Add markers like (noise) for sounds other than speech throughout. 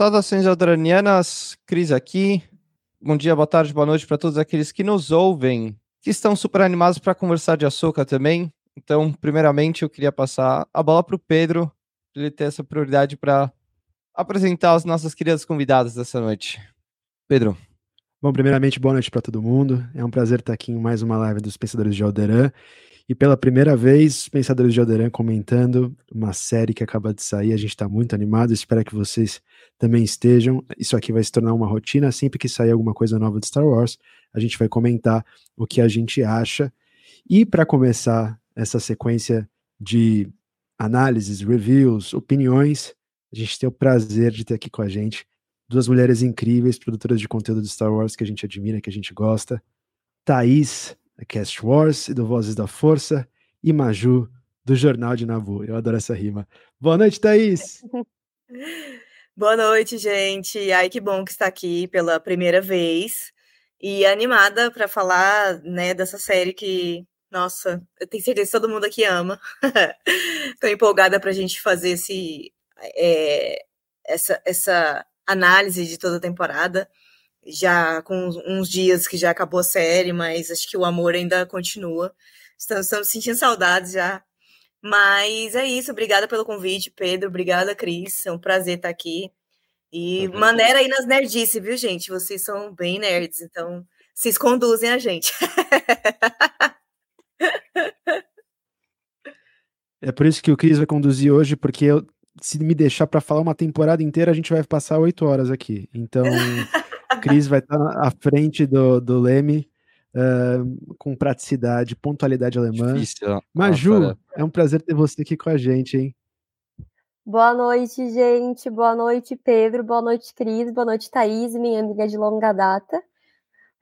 Saudações aldranianas, Cris aqui. Bom dia, boa tarde, boa noite para todos aqueles que nos ouvem, que estão super animados para conversar de açúcar também. Então, primeiramente, eu queria passar a bola para o Pedro, para ele ter essa prioridade para apresentar as nossas queridas convidadas dessa noite. Pedro. Bom, primeiramente, boa noite para todo mundo. É um prazer estar aqui em mais uma live dos Pensadores de Alderan. E pela primeira vez, Pensadores de Alderan comentando uma série que acaba de sair. A gente está muito animado, espero que vocês também estejam. Isso aqui vai se tornar uma rotina. Sempre que sair alguma coisa nova de Star Wars, a gente vai comentar o que a gente acha. E para começar essa sequência de análises, reviews, opiniões, a gente tem o prazer de ter aqui com a gente duas mulheres incríveis, produtoras de conteúdo de Star Wars que a gente admira, que a gente gosta. Thaís da Cast Wars e do Vozes da Força, e Maju, do Jornal de Nabu. Eu adoro essa rima. Boa noite, Thaís! (laughs) Boa noite, gente. Ai, que bom que está aqui pela primeira vez e animada para falar, né, dessa série que, nossa, eu tenho certeza que todo mundo aqui ama. (laughs) Estou empolgada para a gente fazer esse, é, essa, essa análise de toda a temporada já com uns dias que já acabou a série, mas acho que o amor ainda continua. Estamos, estamos sentindo saudades já. Mas é isso, obrigada pelo convite, Pedro. Obrigada, Cris. É um prazer estar aqui. E uhum. maneira aí nas nerdices, viu, gente? Vocês são bem nerds, então vocês conduzem a gente. (laughs) é por isso que o Cris vai conduzir hoje, porque eu, se me deixar para falar uma temporada inteira, a gente vai passar oito horas aqui. Então. (laughs) Cris vai estar à frente do, do Leme, uh, com praticidade, pontualidade alemã. Difícil, Maju, é um prazer ter você aqui com a gente, hein? Boa noite, gente. Boa noite, Pedro. Boa noite, Cris. Boa noite, Thaís, minha amiga de longa data.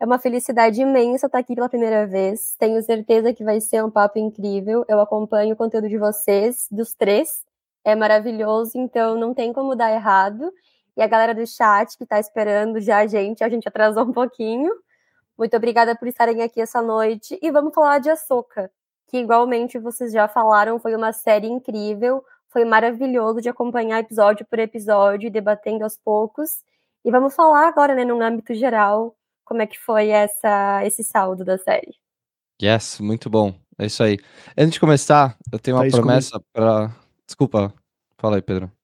É uma felicidade imensa estar aqui pela primeira vez. Tenho certeza que vai ser um papo incrível. Eu acompanho o conteúdo de vocês, dos três. É maravilhoso, então não tem como dar errado e a galera do chat que está esperando já a gente, a gente atrasou um pouquinho. Muito obrigada por estarem aqui essa noite e vamos falar de Açúcar, que igualmente vocês já falaram, foi uma série incrível, foi maravilhoso de acompanhar episódio por episódio, debatendo aos poucos. E vamos falar agora, né, num âmbito geral, como é que foi essa esse saldo da série. Yes, muito bom. É isso aí. Antes de começar, eu tenho uma é promessa para. Desculpa, fala aí, Pedro.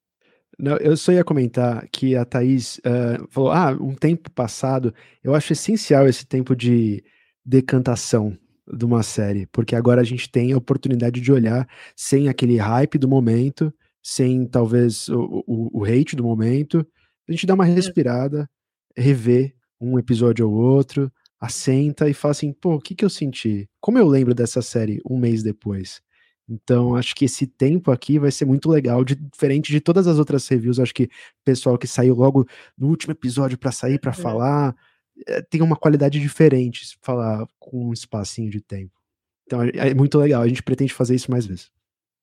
Não, eu só ia comentar que a Thaís uh, falou: ah, um tempo passado. Eu acho essencial esse tempo de decantação de uma série, porque agora a gente tem a oportunidade de olhar sem aquele hype do momento, sem talvez o, o, o hate do momento, a gente dá uma respirada, rever um episódio ou outro, assenta e fala assim: pô, o que, que eu senti? Como eu lembro dessa série um mês depois? Então, acho que esse tempo aqui vai ser muito legal, de, diferente de todas as outras reviews. Acho que o pessoal que saiu logo no último episódio para sair, para uhum. falar, é, tem uma qualidade diferente se falar com um espacinho de tempo. Então, é, é muito legal. A gente pretende fazer isso mais vezes.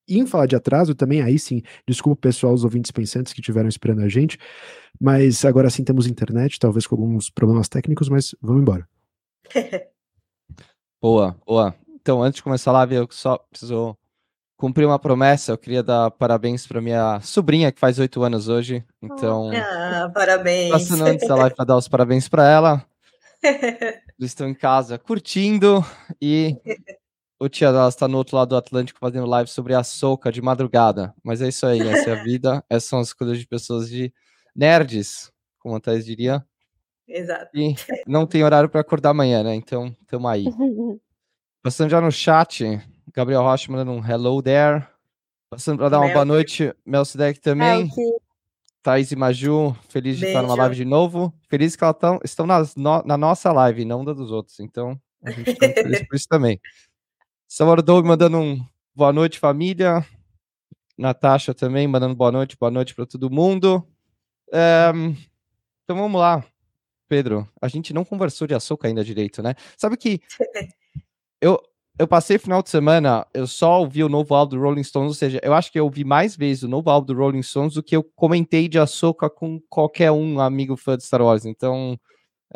E em falar de atraso também, aí sim, desculpa pessoal, os ouvintes pensantes que estiveram esperando a gente, mas agora sim temos internet, talvez com alguns problemas técnicos, mas vamos embora. (laughs) boa, boa. Então, antes de começar a live, eu só preciso cumpri uma promessa, eu queria dar parabéns para minha sobrinha, que faz oito anos hoje. Então. Ah, parabéns. Passando antes da live para dar os parabéns para ela. (laughs) Eles estão em casa curtindo e o tia dela está no outro lado do Atlântico fazendo live sobre a soca de madrugada. Mas é isso aí, essa é a vida. (laughs) Essas são as coisas de pessoas de nerds, como a Thais diria. Exato. E não tem horário para acordar amanhã, né? Então, estamos aí. (laughs) Passando já no chat, Gabriel Rocha mandando um hello there. Passando para dar uma boa noite, Melcidec também. Thaís e Maju, feliz de Beijo. estar numa live de novo. Feliz que elas tão, estão nas, no, na nossa live, não da dos outros. Então, a gente está feliz por isso também. (laughs) Salvador Doug mandando um boa noite, família. Natasha também mandando boa noite, boa noite para todo mundo. Um, então vamos lá, Pedro. A gente não conversou de açúcar ainda direito, né? Sabe que (laughs) eu, eu passei final de semana, eu só ouvi o novo álbum do Rolling Stones, ou seja, eu acho que eu ouvi mais vezes o novo álbum do Rolling Stones do que eu comentei de Ahsoka com qualquer um amigo fã de Star Wars. Então,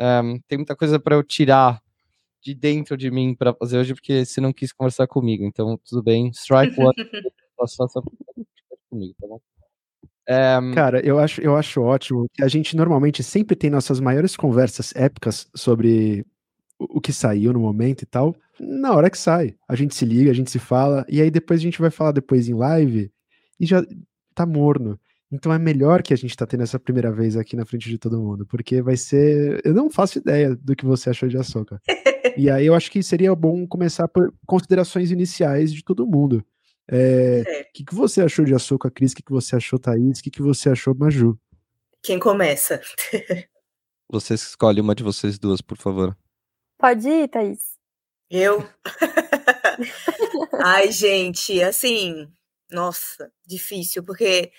um, eh, tem muita coisa para eu tirar de dentro de mim para fazer hoje, porque você não quis conversar comigo. Então, tudo bem. Strike (laughs) one. faça comigo, tá bom? É... Cara, eu acho, eu acho ótimo que a gente normalmente sempre tem nossas maiores conversas épicas sobre o que saiu no momento e tal, na hora que sai. A gente se liga, a gente se fala, e aí depois a gente vai falar depois em live e já tá morno. Então é melhor que a gente tá tendo essa primeira vez aqui na frente de todo mundo, porque vai ser. Eu não faço ideia do que você achou de Açoka. (laughs) e aí eu acho que seria bom começar por considerações iniciais de todo mundo. O é, é. que, que você achou de Açoka, Cris? O que, que você achou, Thaís? O que, que você achou, Maju? Quem começa? Você escolhe uma de vocês duas, por favor. Pode ir, Thaís. Eu? (laughs) Ai, gente, assim, nossa, difícil, porque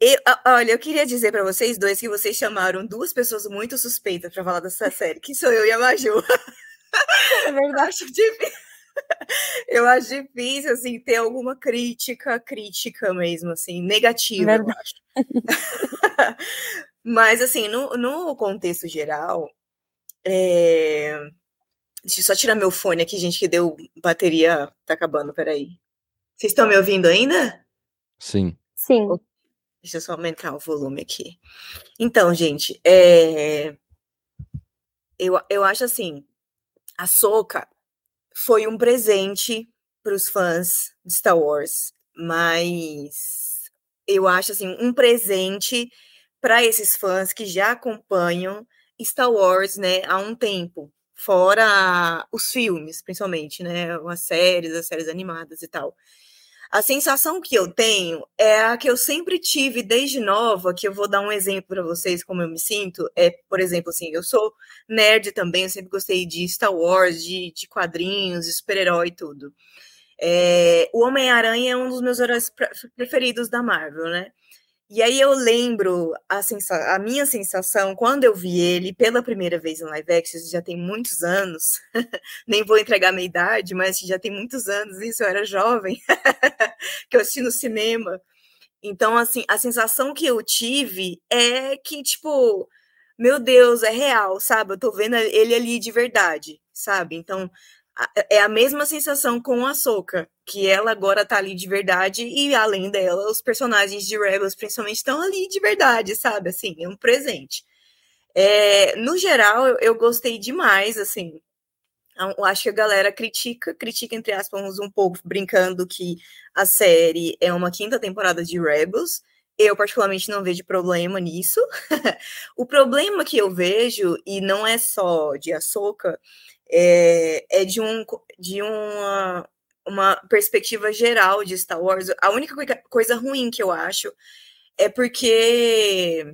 eu, olha, eu queria dizer para vocês dois que vocês chamaram duas pessoas muito suspeitas para falar dessa série, que sou eu e a Maju. É verdade. (laughs) acho difícil. Eu acho difícil, assim, ter alguma crítica, crítica mesmo, assim, negativa, eu acho. (laughs) Mas, assim, no, no contexto geral, é... deixa eu só tirar meu fone aqui, gente, que deu bateria, tá acabando, peraí. Vocês estão me ouvindo ainda? Sim. Sim. Deixa eu só aumentar o volume aqui. Então, gente, é... eu, eu acho assim, a Soca foi um presente para os fãs de Star Wars, mas eu acho assim um presente para esses fãs que já acompanham Star Wars, né, há um tempo, fora os filmes, principalmente, né, as séries, as séries animadas e tal. A sensação que eu tenho é a que eu sempre tive desde nova, que eu vou dar um exemplo para vocês como eu me sinto. É, por exemplo, assim, eu sou nerd também, eu sempre gostei de Star Wars, de, de quadrinhos, de super-herói e tudo. É, o Homem-Aranha é um dos meus heróis preferidos da Marvel, né? E aí eu lembro a, sensa a minha sensação quando eu vi ele pela primeira vez em live action, já tem muitos anos, (laughs) nem vou entregar minha idade, mas já tem muitos anos, isso eu era jovem, (laughs) que eu assisti no cinema. Então, assim, a sensação que eu tive é que, tipo, meu Deus, é real, sabe? Eu tô vendo ele ali de verdade, sabe? Então, é a mesma sensação com a Soca, que ela agora tá ali de verdade e além dela, os personagens de Rebels principalmente estão ali de verdade, sabe? Assim, é um presente. É, no geral, eu, eu, gostei demais, assim. Eu acho que a galera critica, critica entre aspas um pouco, brincando que a série é uma quinta temporada de Rebels. Eu, particularmente, não vejo problema nisso. (laughs) o problema que eu vejo, e não é só de Ahsoka, é, é de, um, de uma, uma perspectiva geral de Star Wars. A única coisa ruim que eu acho é porque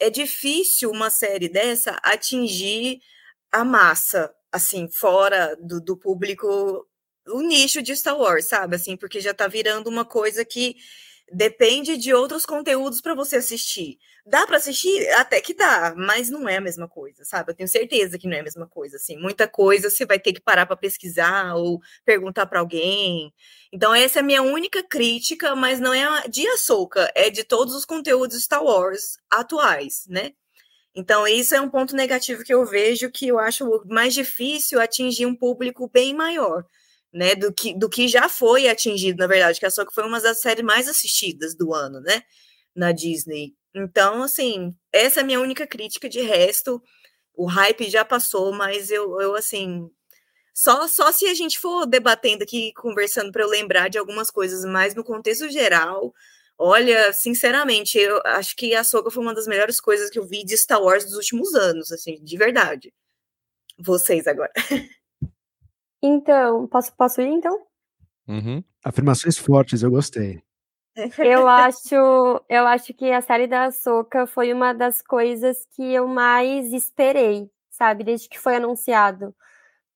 é difícil uma série dessa atingir a massa, assim, fora do, do público, o nicho de Star Wars, sabe? Assim, porque já tá virando uma coisa que depende de outros conteúdos para você assistir. Dá para assistir? Até que dá, mas não é a mesma coisa, sabe? Eu tenho certeza que não é a mesma coisa, assim. Muita coisa você vai ter que parar para pesquisar ou perguntar para alguém. Então essa é a minha única crítica, mas não é de Ahsoka, é de todos os conteúdos Star Wars atuais, né? Então, isso é um ponto negativo que eu vejo que eu acho mais difícil atingir um público bem maior né, do que, do que já foi atingido, na verdade, que a Soca foi uma das séries mais assistidas do ano, né, na Disney. Então, assim, essa é a minha única crítica, de resto, o hype já passou, mas eu, eu assim, só, só se a gente for debatendo aqui, conversando para eu lembrar de algumas coisas, mas no contexto geral, olha, sinceramente, eu acho que a Soca foi uma das melhores coisas que eu vi de Star Wars dos últimos anos, assim, de verdade. Vocês agora. (laughs) Então, posso, posso ir então? Uhum. Afirmações fortes, eu gostei. Eu (laughs) acho, eu acho que a série da Ahsoka foi uma das coisas que eu mais esperei, sabe, desde que foi anunciado.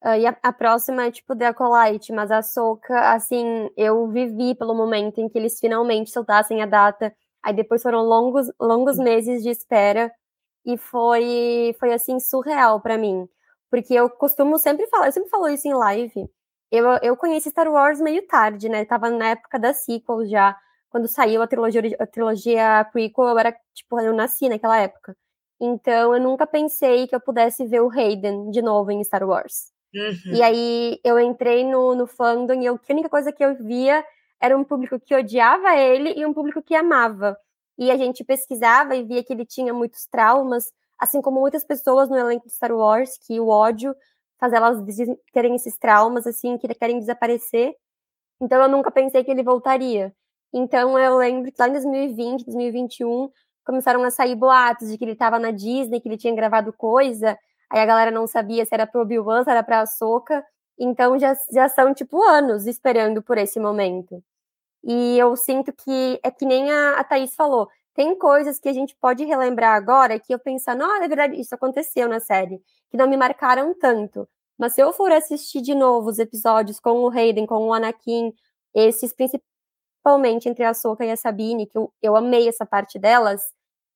Uh, e a, a, próxima é tipo The Acolyte, mas a Ahsoka, assim, eu vivi pelo momento em que eles finalmente soltassem a data. Aí depois foram longos, longos meses de espera e foi, foi assim surreal para mim. Porque eu costumo sempre falar, eu sempre falo isso em live. Eu, eu conheci Star Wars meio tarde, né? Tava na época da sequel já. Quando saiu a trilogia, a trilogia prequel, eu era, tipo, eu nasci naquela época. Então, eu nunca pensei que eu pudesse ver o Hayden de novo em Star Wars. Uhum. E aí, eu entrei no, no fandom e eu, a única coisa que eu via era um público que odiava ele e um público que amava. e a gente pesquisava e via que ele tinha muitos traumas, assim como muitas pessoas no elenco de Star Wars, que o ódio faz elas terem esses traumas, assim, que querem desaparecer. Então eu nunca pensei que ele voltaria. Então eu lembro que lá em 2020, 2021, começaram a sair boatos de que ele estava na Disney, que ele tinha gravado coisa, aí a galera não sabia se era pro Obi-Wan, se era pra Ahsoka. Então já, já são, tipo, anos esperando por esse momento. E eu sinto que é que nem a, a Thaís falou. Tem coisas que a gente pode relembrar agora que eu penso, não, é verdade, isso aconteceu na série, que não me marcaram tanto. Mas se eu for assistir de novo os episódios com o Hayden, com o Anakin, esses principalmente entre a Soka e a Sabine, que eu, eu amei essa parte delas,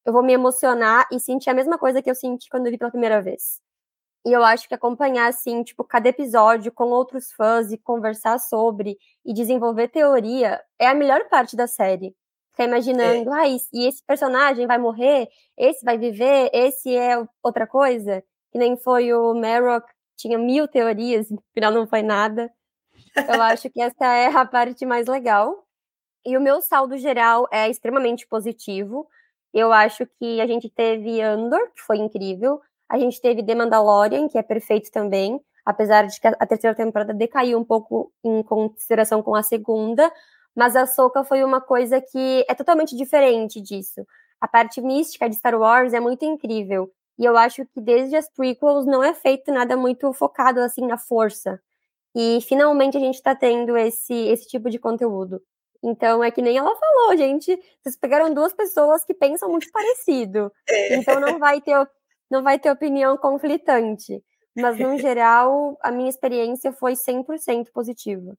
eu vou me emocionar e sentir a mesma coisa que eu senti quando eu vi pela primeira vez. E eu acho que acompanhar, assim, tipo, cada episódio com outros fãs e conversar sobre e desenvolver teoria é a melhor parte da série. Ficar imaginando, é. ah, e esse personagem vai morrer, esse vai viver, esse é outra coisa. Que nem foi o Merrock, tinha mil teorias, no final não foi nada. Eu (laughs) acho que essa é a parte mais legal. E o meu saldo geral é extremamente positivo. Eu acho que a gente teve Andor, que foi incrível. A gente teve The Mandalorian, que é perfeito também, apesar de que a terceira temporada decaiu um pouco em consideração com a segunda, mas a Soca foi uma coisa que é totalmente diferente disso. A parte mística de Star Wars é muito incrível. E eu acho que desde as prequels não é feito nada muito focado assim na força. E finalmente a gente está tendo esse, esse tipo de conteúdo. Então é que nem ela falou, gente. Vocês pegaram duas pessoas que pensam muito parecido. É. Então não vai ter não vai ter opinião conflitante. Mas, no (laughs) geral, a minha experiência foi 100% positiva.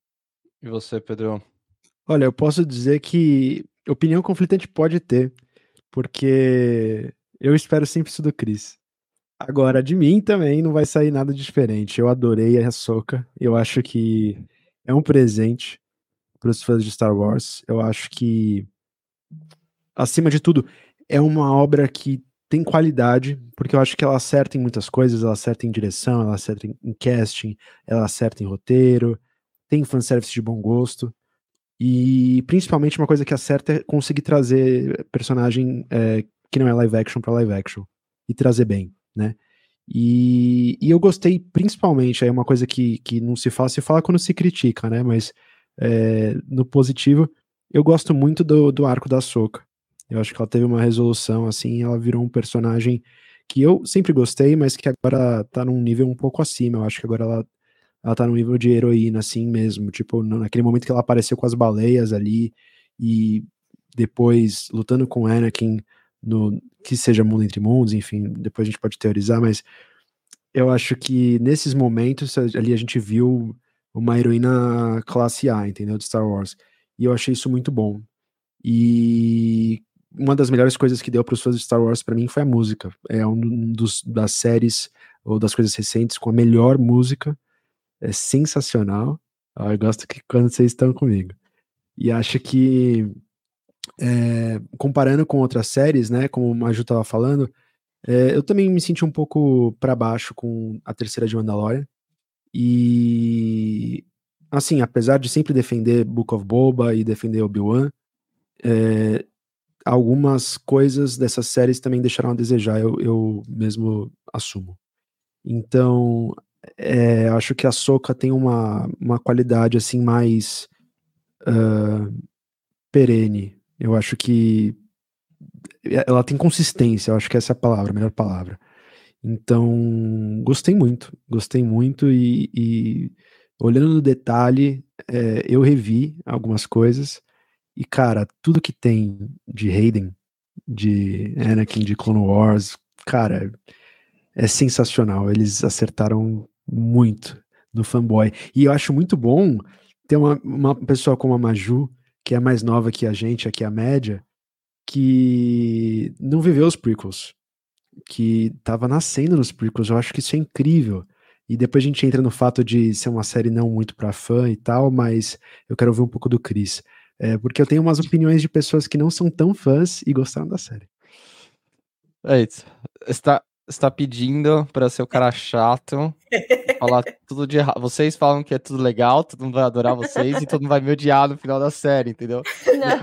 E você, Pedro? Olha, eu posso dizer que opinião conflitante pode ter, porque eu espero sempre isso do Chris. Agora, de mim também não vai sair nada diferente. Eu adorei a Soca. Eu acho que é um presente para os fãs de Star Wars. Eu acho que, acima de tudo, é uma obra que tem qualidade, porque eu acho que ela acerta em muitas coisas, ela acerta em direção, ela acerta em, casting, ela acerta em roteiro, tem fanservice de bom gosto, e principalmente uma coisa que acerta é conseguir trazer personagem é, que não é live action para live action, e trazer bem, né? E, e eu gostei principalmente, aí uma coisa que, que não se fala, se fala quando se critica, né? Mas é, no positivo, eu gosto muito do, do arco da Soca. Eu acho que ela teve uma resolução, assim, ela virou um personagem que eu sempre gostei, mas que agora tá num nível um pouco acima. Eu acho que agora ela, ela tá num nível de heroína, assim mesmo. Tipo, naquele momento que ela apareceu com as baleias ali e depois lutando com Anakin no que seja Mundo Entre Mundos, enfim, depois a gente pode teorizar, mas eu acho que nesses momentos ali a gente viu uma heroína classe A, entendeu? De Star Wars. E eu achei isso muito bom. E uma das melhores coisas que deu para os fãs de Star Wars para mim foi a música. É um dos das séries ou das coisas recentes com a melhor música. É sensacional. Eu gosto que quando vocês estão comigo. E acho que é, comparando com outras séries, né, como o Maju estava falando, é, eu também me senti um pouco para baixo com a terceira de Mandalorian. E assim, apesar de sempre defender Book of Boba e defender Obi-Wan, é, algumas coisas dessas séries também deixaram a desejar, eu, eu mesmo assumo. Então, é, acho que a Soca tem uma, uma qualidade assim mais uh, perene. Eu acho que ela tem consistência, eu acho que essa é a palavra, a melhor palavra. Então, gostei muito, gostei muito e, e olhando no detalhe, é, eu revi algumas coisas e, cara, tudo que tem de Hayden, de Anakin, de Clone Wars, cara, é sensacional. Eles acertaram muito no fanboy. E eu acho muito bom ter uma, uma pessoa como a Maju, que é mais nova que a gente, aqui a média, que não viveu os prequels, que tava nascendo nos prequels. Eu acho que isso é incrível. E depois a gente entra no fato de ser uma série não muito para fã e tal, mas eu quero ouvir um pouco do Chris. É, porque eu tenho umas opiniões de pessoas que não são tão fãs e gostaram da série. É isso. Está, está pedindo para ser o cara chato, (laughs) falar tudo de errado. Vocês falam que é tudo legal, todo mundo vai adorar vocês e todo mundo vai me odiar no final da série, entendeu?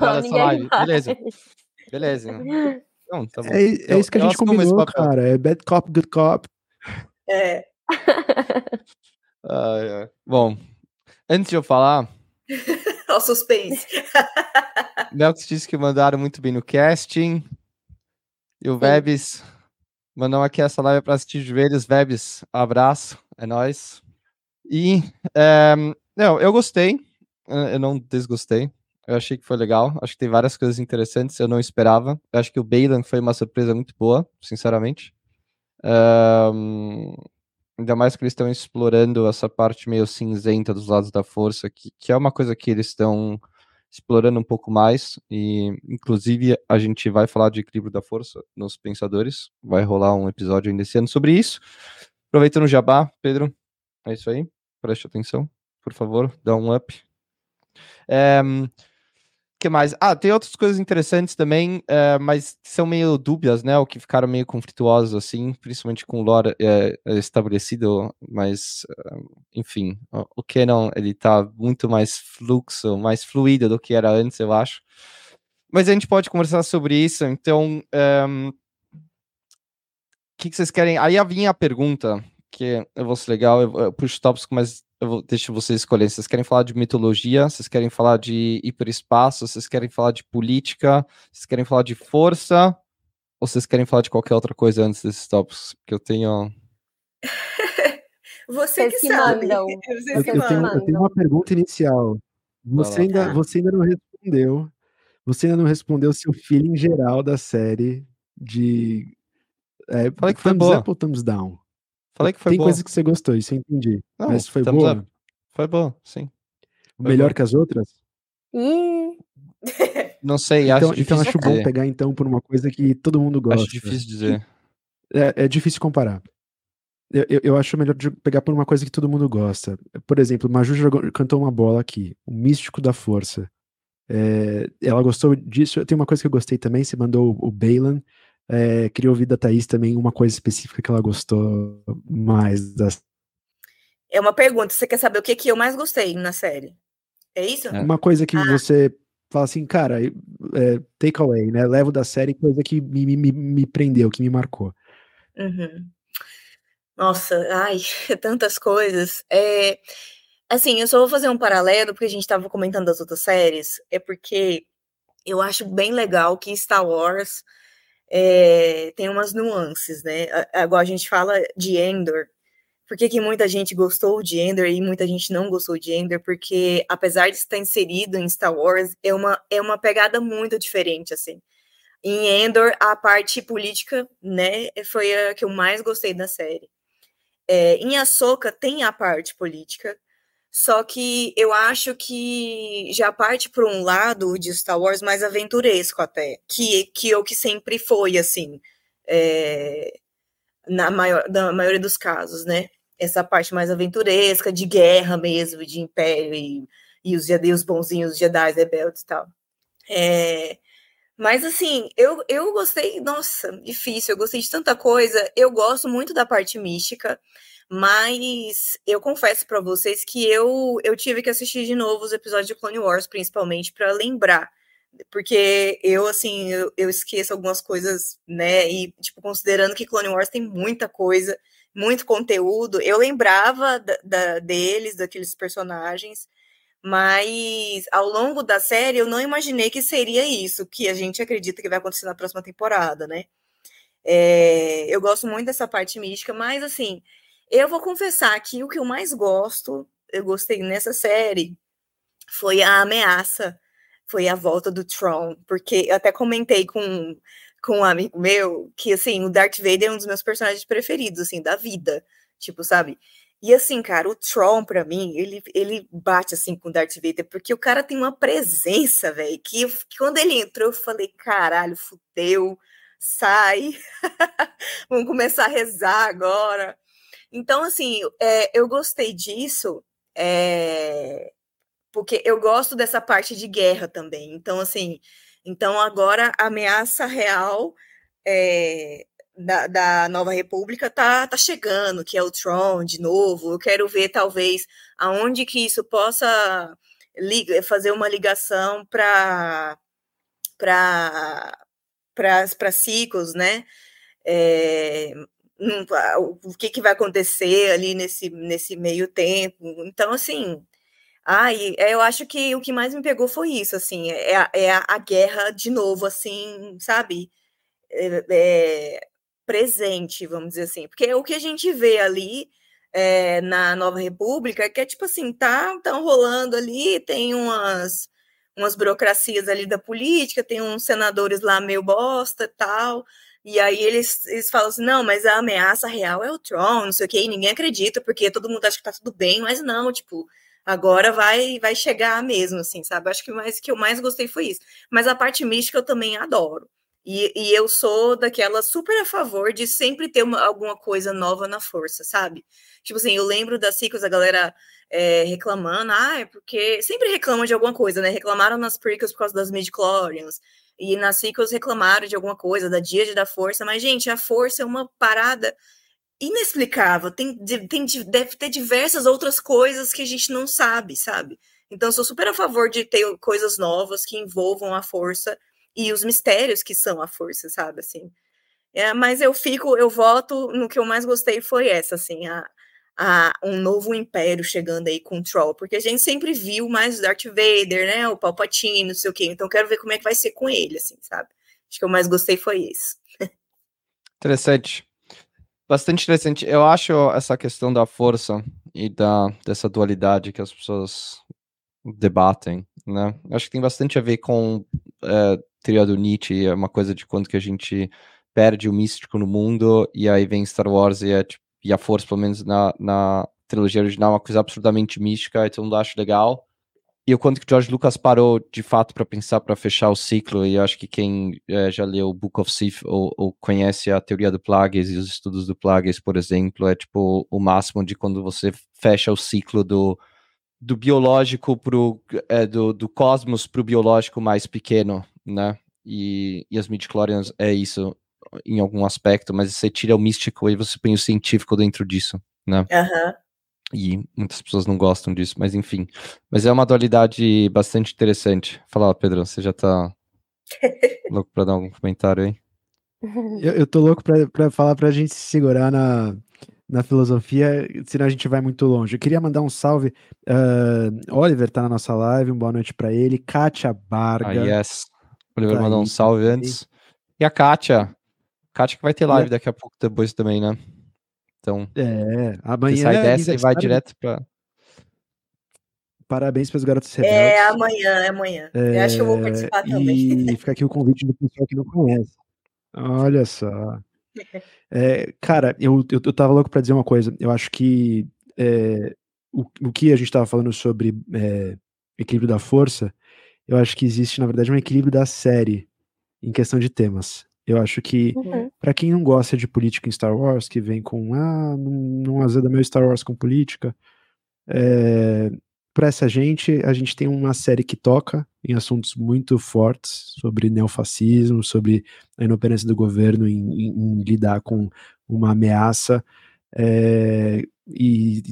Não, ninguém Beleza. Beleza. Não, tá é, é, isso que a gente combinou, cara. É bad cop, good cop. É. (laughs) ah, é. Bom, antes de eu falar. (laughs) o suspense. Nelson disse que mandaram muito bem no casting. E o Vebs mandou aqui essa live para assistir joelhos. Vebs, abraço, é nóis. E, é, não, eu gostei, eu não desgostei. Eu achei que foi legal. Acho que tem várias coisas interessantes. Eu não esperava. Eu acho que o Bailan foi uma surpresa muito boa, sinceramente. Um, ainda mais que eles estão explorando essa parte meio cinzenta dos lados da força, que, que é uma coisa que eles estão explorando um pouco mais. E, inclusive, a gente vai falar de equilíbrio da força nos pensadores. Vai rolar um episódio ainda esse ano sobre isso. Aproveitando o jabá, Pedro, é isso aí. Preste atenção, por favor, dá um up. É, que mais? Ah, tem outras coisas interessantes também, é, mas são meio dúbias, né? O que ficaram meio conflituosos, assim, principalmente com o lore é, estabelecido, mas, enfim, o, Canon, ele tá muito mais fluxo, mais fluido do que era antes, eu acho. Mas a gente pode conversar sobre isso, então... O que, que vocês querem? Aí vinha a pergunta, que eu vou ser legal, eu, eu puxo tópicos, mas eu vou, deixo vocês escolherem. Vocês querem falar de mitologia? Vocês querem falar de hiperespaço? Vocês querem falar de política? Vocês querem falar de força? Ou vocês querem falar de qualquer outra coisa antes desses tópicos? Que eu tenho. (laughs) Você que, que sabe. Mandam. (laughs) eu, tenho, eu tenho uma pergunta inicial. Você ainda, você ainda não respondeu. Você ainda não respondeu seu feeling geral da série de. É, Falei que foi thumbs up ou thumbs down? Falei que foi Tem boa. coisas que você gostou, isso eu entendi. Não, Mas foi boa? Up. Foi boa, sim. Foi Melhor boa. que as outras? (laughs) Não sei, então, acho Então acho bom pegar então por uma coisa que todo mundo gosta. Acho difícil dizer. É, é difícil comparar. Eu, eu, eu, acho melhor pegar por uma coisa que todo mundo gosta. Por exemplo, Maju jogou, cantou uma bola aqui, o Místico da Força. É, ela gostou disso. Tem uma coisa que eu gostei também, você mandou o, o Balan. É, queria ouvir da Thaís também uma coisa específica que ela gostou mais das. É uma pergunta. Você quer saber o que, que eu mais gostei na série? É isso? É. Uma coisa que ah. você fala assim, cara, é, take away, né? Levo da série coisa que me, me, me prendeu, que me marcou. Uhum. Nossa, ai, (laughs) tantas coisas. É, assim, eu só vou fazer um paralelo, porque a gente estava comentando das outras séries, é porque eu acho bem legal que Star Wars é, tem umas nuances, né? Agora a gente fala de Endor. Por que, que muita gente gostou de Endor e muita gente não gostou de Endor? Porque, apesar de estar inserido em Star Wars, é uma, é uma pegada muito diferente, assim. Em Endor, a parte política, né, foi a que eu mais gostei da série. É, em Ahsoka tem a parte política, só que eu acho que já parte por um lado de Star Wars mais aventuresco até, que, que é o que sempre foi, assim, é, na, maior, na maioria dos casos, né? Essa parte mais aventuresca, de guerra mesmo, de império e, e os, os bonzinhos, os Jedi rebeldes e tal. É, mas assim, eu, eu gostei, nossa, difícil, eu gostei de tanta coisa. Eu gosto muito da parte mística. Mas eu confesso para vocês que eu, eu tive que assistir de novo os episódios de Clone Wars, principalmente para lembrar. Porque eu, assim, eu, eu, esqueço algumas coisas, né? E, tipo, considerando que Clone Wars tem muita coisa, muito conteúdo, eu lembrava da, da, deles, daqueles personagens, mas ao longo da série eu não imaginei que seria isso que a gente acredita que vai acontecer na próxima temporada, né? É, eu gosto muito dessa parte mística, mas assim, eu vou confessar que o que eu mais gosto, eu gostei nessa série, foi a ameaça, foi a volta do Tron, porque eu até comentei com, com um amigo meu que, assim, o Darth Vader é um dos meus personagens preferidos, assim, da vida, tipo, sabe? E assim, cara, o Tron, pra mim, ele, ele bate assim com o Darth Vader, porque o cara tem uma presença, velho, que, que, quando ele entrou, eu falei, caralho, fudeu, sai, (laughs) vamos começar a rezar agora. Então, assim, é, eu gostei disso, é, porque eu gosto dessa parte de guerra também. Então, assim, então agora a ameaça real é, da, da, Nova República tá, tá chegando, que é o Tron de novo. Eu quero ver, talvez, aonde que isso possa fazer uma ligação para para ciclos, né? É, o que, que vai acontecer ali nesse, nesse meio tempo. Então, assim, ai, é, eu acho que o que mais me pegou foi isso, assim, é, a, é a, a guerra de novo, assim, sabe? É, é, presente, vamos dizer assim, porque o que a gente vê ali é, na Nova República é que é tipo assim, tá, tão rolando ali, tem umas umas burocracias ali da política, tem uns senadores lá meio bosta e tal, e aí eles, eles falam assim, não, mas a ameaça real é o Tron, não sei o que, e ninguém acredita, porque todo mundo acha que tá tudo bem, mas não, tipo, agora vai vai chegar mesmo, assim, sabe? Acho que mais que eu mais gostei foi isso. Mas a parte mística eu também adoro. E, e eu sou daquela super a favor de sempre ter uma, alguma coisa nova na força, sabe? Tipo assim, eu lembro das ciclos, a galera é, reclamando, ah, é porque sempre reclamam de alguma coisa, né? Reclamaram nas prequels por causa das midi-chlorians, e nas sequels reclamaram de alguma coisa, da Dia da Força, mas, gente, a força é uma parada inexplicável. Tem, tem, deve ter diversas outras coisas que a gente não sabe, sabe? Então, sou super a favor de ter coisas novas que envolvam a força e os mistérios que são a força, sabe? Assim. É, mas eu fico, eu voto no que eu mais gostei foi essa, assim, a, a, um novo império chegando aí com o Troll, porque a gente sempre viu mais o Darth Vader, né? O Palpatine, não sei o quê. Então quero ver como é que vai ser com ele, assim, sabe? Acho que eu mais gostei foi isso. Interessante. Bastante interessante. Eu acho essa questão da força e da, dessa dualidade que as pessoas debatem, né? Acho que tem bastante a ver com é, teoria do Nietzsche, é uma coisa de quando que a gente perde o místico no mundo e aí vem Star Wars e, é, tipo, e a força, pelo menos na, na trilogia original, uma coisa absurdamente mística e todo mundo acha legal e o quanto que George Lucas parou de fato para pensar para fechar o ciclo, e acho que quem é, já leu o Book of Sith ou, ou, conhece a teoria do Plagueis e os estudos do Plagueis, por exemplo, é tipo o máximo de quando você fecha o ciclo do, do biológico pro, é, do, do cosmos para o biológico mais pequeno, né? E, e as midichlorians é isso em algum aspecto, mas você tira o místico e você põe o científico dentro disso, né? Uhum. E muitas pessoas não gostam disso, mas enfim. Mas é uma dualidade bastante interessante. Fala, Pedro, você já tá (laughs) louco para dar algum comentário aí? (laughs) Eu, eu tô louco para falar pra gente se segurar na, na filosofia, senão a gente vai muito longe. Eu queria mandar um salve. Uh, Oliver tá na nossa live, uma boa noite para ele. Kátia Barga. Ah, yes. Oliver tá mandou um salve antes. E a Kátia. Kátia que vai ter live daqui a pouco depois também, né? Então, é, amanhã sai dessa e vai direto para Parabéns para os garotos rebeldes. É amanhã, é amanhã. É, eu acho que eu vou é, participar também. E (laughs) fica aqui o convite do pessoal que não conhece. Olha só. É, cara, eu, eu, eu tava louco para dizer uma coisa. Eu acho que é, o, o que a gente estava falando sobre é, equilíbrio da força, eu acho que existe, na verdade, um equilíbrio da série em questão de temas. Eu acho que, uhum. para quem não gosta de política em Star Wars, que vem com, ah, não, não azeda meu Star Wars com política, é, para essa gente, a gente tem uma série que toca em assuntos muito fortes sobre neofascismo, sobre a inoperância do governo em, em, em lidar com uma ameaça, é, e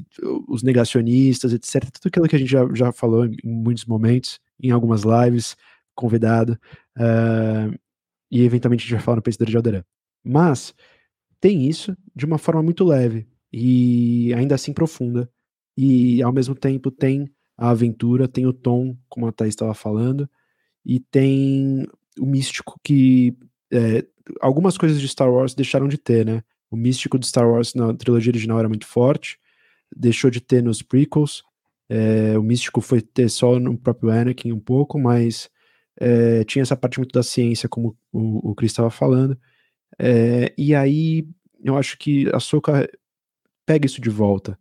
os negacionistas, etc. Tudo aquilo que a gente já, já falou em muitos momentos, em algumas lives, convidado. Uh, e eventualmente a gente vai falar no Pensador de Alderan. Mas tem isso de uma forma muito leve e ainda assim profunda. E ao mesmo tempo tem a aventura, tem o tom, como a Thaís estava falando, e tem o místico que é, algumas coisas de Star Wars deixaram de ter, né? O místico de Star Wars na trilogia original era muito forte, deixou de ter nos prequels. É, o místico foi ter só no próprio Anakin um pouco, mas é, tinha essa parte muito da ciência, como o, o Chris estava falando, é, e aí eu acho que a Soca pega isso de volta,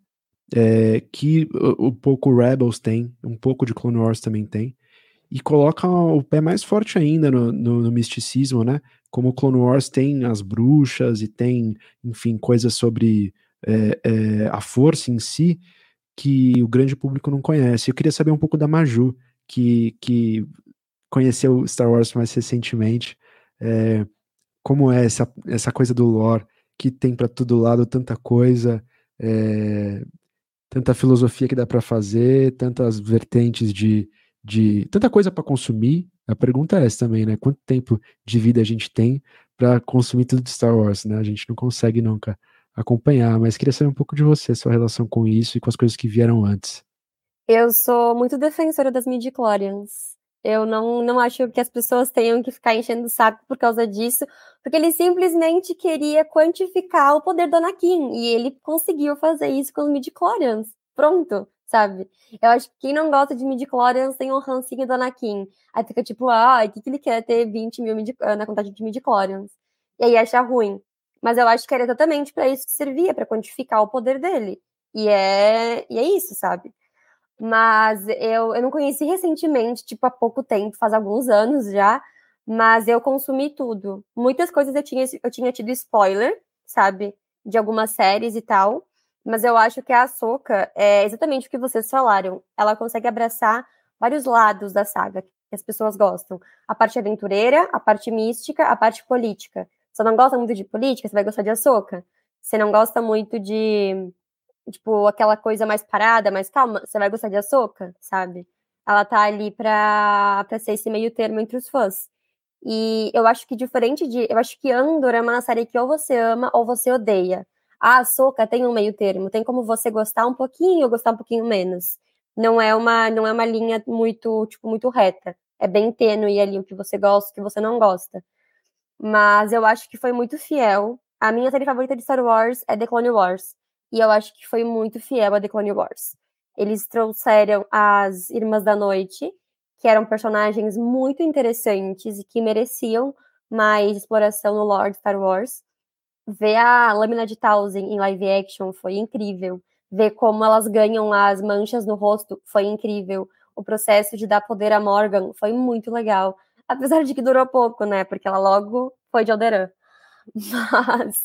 é, que o, o pouco Rebels tem, um pouco de Clone Wars também tem, e coloca o pé mais forte ainda no, no, no misticismo, né? Como Clone Wars tem as bruxas e tem, enfim, coisas sobre é, é, a força em si que o grande público não conhece. Eu queria saber um pouco da Maju, que, que conheceu Star Wars mais recentemente, é, como é essa, essa coisa do lore, que tem para todo lado tanta coisa, é, tanta filosofia que dá para fazer, tantas vertentes de, de tanta coisa para consumir. A pergunta é essa também, né? Quanto tempo de vida a gente tem para consumir tudo de Star Wars, né? A gente não consegue nunca acompanhar, mas queria saber um pouco de você, sua relação com isso e com as coisas que vieram antes. Eu sou muito defensora das midi-chlorians. Eu não, não acho que as pessoas tenham que ficar enchendo o saco por causa disso, porque ele simplesmente queria quantificar o poder do Anakin, e ele conseguiu fazer isso com os midi-chlorians. Pronto, sabe? Eu acho que quem não gosta de midi-chlorians tem um rancinho do Anakin. Aí fica tipo, ah, o que, que ele quer ter 20 mil na contagem de midi-chlorians? E aí acha ruim. Mas eu acho que era exatamente para isso que servia, para quantificar o poder dele. E é, e é isso, sabe? Mas eu, eu não conheci recentemente, tipo, há pouco tempo, faz alguns anos já, mas eu consumi tudo. Muitas coisas eu tinha, eu tinha tido spoiler, sabe? De algumas séries e tal. Mas eu acho que a Soca é exatamente o que vocês falaram. Ela consegue abraçar vários lados da saga que as pessoas gostam. A parte aventureira, a parte mística, a parte política. Você não gosta muito de política, você vai gostar de Ahsoka. Você não gosta muito de tipo, aquela coisa mais parada, mais calma, você vai gostar de Ahsoka, sabe? Ela tá ali pra, pra ser esse meio termo entre os fãs. E eu acho que diferente de. Eu acho que Andor é uma série que ou você ama ou você odeia. A Ahsoka tem um meio termo, tem como você gostar um pouquinho ou gostar um pouquinho menos. Não é uma, não é uma linha muito, tipo, muito reta. É bem tênue ali o que você gosta, o que você não gosta. Mas eu acho que foi muito fiel. A minha série favorita de Star Wars é The Clone Wars e eu acho que foi muito fiel a The Clone Wars. Eles trouxeram as Irmãs da Noite, que eram personagens muito interessantes e que mereciam mais exploração no Lord Star Wars. Ver a lâmina de Townsend em live action foi incrível. Ver como elas ganham as manchas no rosto foi incrível. O processo de dar poder a Morgan foi muito legal. Apesar de que durou pouco, né? Porque ela logo foi de Alderaan. (laughs) Mas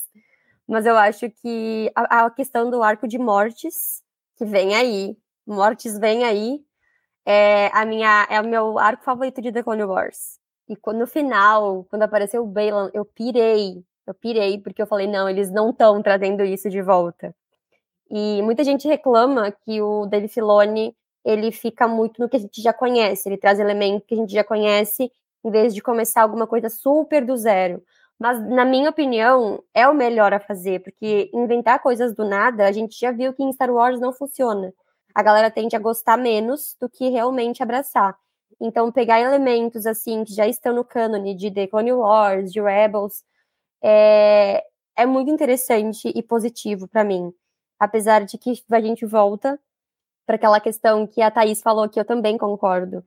mas eu acho que a, a, questão do arco de mortes, que vem aí, mortes vem aí, é, a minha, é o meu arco favorito de The Clone Wars. E no final, quando apareceu o Balan, eu pirei, eu pirei, porque eu falei, não, eles não estão trazendo isso de volta. E muita gente reclama que o Dave Filoni, ele fica muito no que a gente já conhece, ele traz elementos que a gente já conhece, em vez de começar alguma coisa super do zero. Mas, na minha opinião, é o melhor a fazer, porque inventar coisas do nada, a gente já viu que em Star Wars não funciona. A galera tende a gostar menos do que realmente abraçar. Então, pegar elementos assim que já estão no cânone de The Clone Wars, de Rebels, é, é muito interessante e positivo para mim. Apesar de que a gente volta para aquela questão que a Thaís falou, que eu também concordo,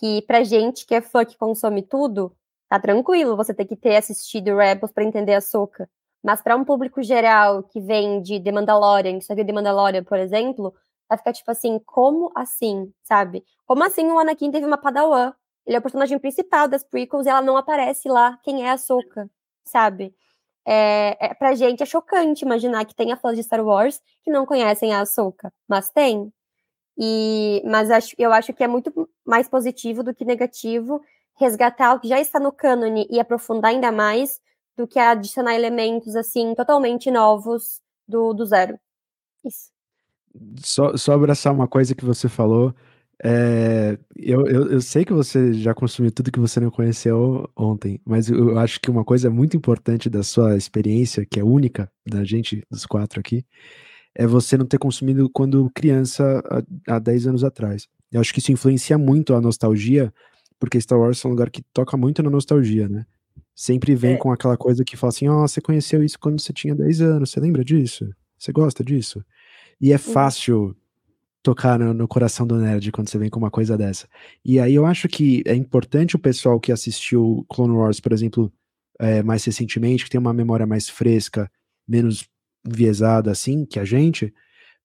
que pra gente que é fã que consome tudo, tá tranquilo você ter que ter assistido Rebels para entender a Soca. Mas para um público geral que vem de The Mandalorian, que só viu The Mandalorian, por exemplo, vai ficar tipo assim, como assim, sabe? Como assim o Anakin teve uma padawan? Ele é o personagem principal das prequels e ela não aparece lá quem é a Soca, sabe? É, é, pra gente é chocante imaginar que tenha fãs de Star Wars que não conhecem a Ahsoka, mas tem. E, mas acho, eu acho que é muito mais positivo do que negativo resgatar o que já está no cânone e aprofundar ainda mais do que adicionar elementos assim totalmente novos do, do zero. Isso. Só, só abraçar uma coisa que você falou. É, eu, eu, eu, sei que você já consumiu tudo que você não conheceu ontem, mas eu acho que uma coisa muito importante da sua experiência, que é única da gente, dos quatro aqui, é você não ter consumido quando criança, há, há 10 anos atrás. Eu acho que isso influencia muito a nostalgia porque Star Wars é um lugar que toca muito na nostalgia, né? Sempre vem é. com aquela coisa que fala assim: ó, oh, você conheceu isso quando você tinha 10 anos, você lembra disso? Você gosta disso? E é uhum. fácil tocar no, no, coração do nerd quando você vem com uma coisa dessa. E aí eu acho que é importante o pessoal que assistiu Clone Wars, por exemplo, é, mais recentemente, que tem uma memória mais fresca, menos enviesada assim que a gente,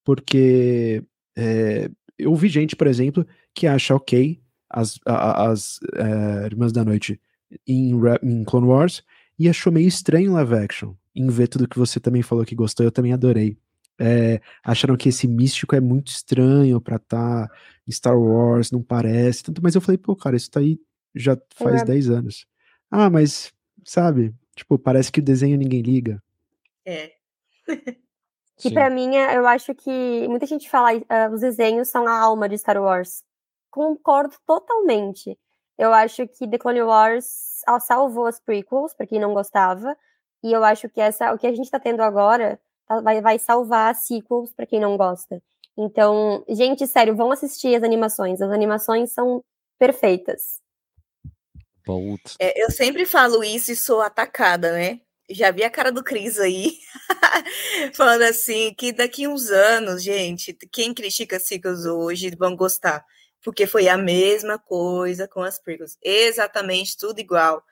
porque é, eu vi gente, por exemplo, que acha ok as, as é, Irmãs da Noite em, em Clone Wars e achou meio estranho live action. Em ver tudo que você também falou que gostou, eu também adorei. É, acharam que esse místico é muito estranho pra estar tá em Star Wars, não parece tanto, mas eu falei, pô, cara, isso tá aí já faz 10 é. anos. Ah, mas, sabe, tipo, parece que o desenho ninguém liga. É. (laughs) que para mim, eu acho que muita gente fala, uh, os desenhos são a alma de Star Wars concordo totalmente. Eu acho que The Clone Wars salvou as prequels, para quem não gostava, e eu acho que essa, o que a gente está tendo agora tá, vai, vai salvar as sequels para quem não gosta. Então, gente, sério, vão assistir as animações. As animações são perfeitas. É, eu sempre falo isso e sou atacada, né? Já vi a cara do Cris aí, (laughs) falando assim, que daqui uns anos, gente, quem critica Sequels hoje vão gostar, porque foi a mesma coisa com as prequels, exatamente tudo igual.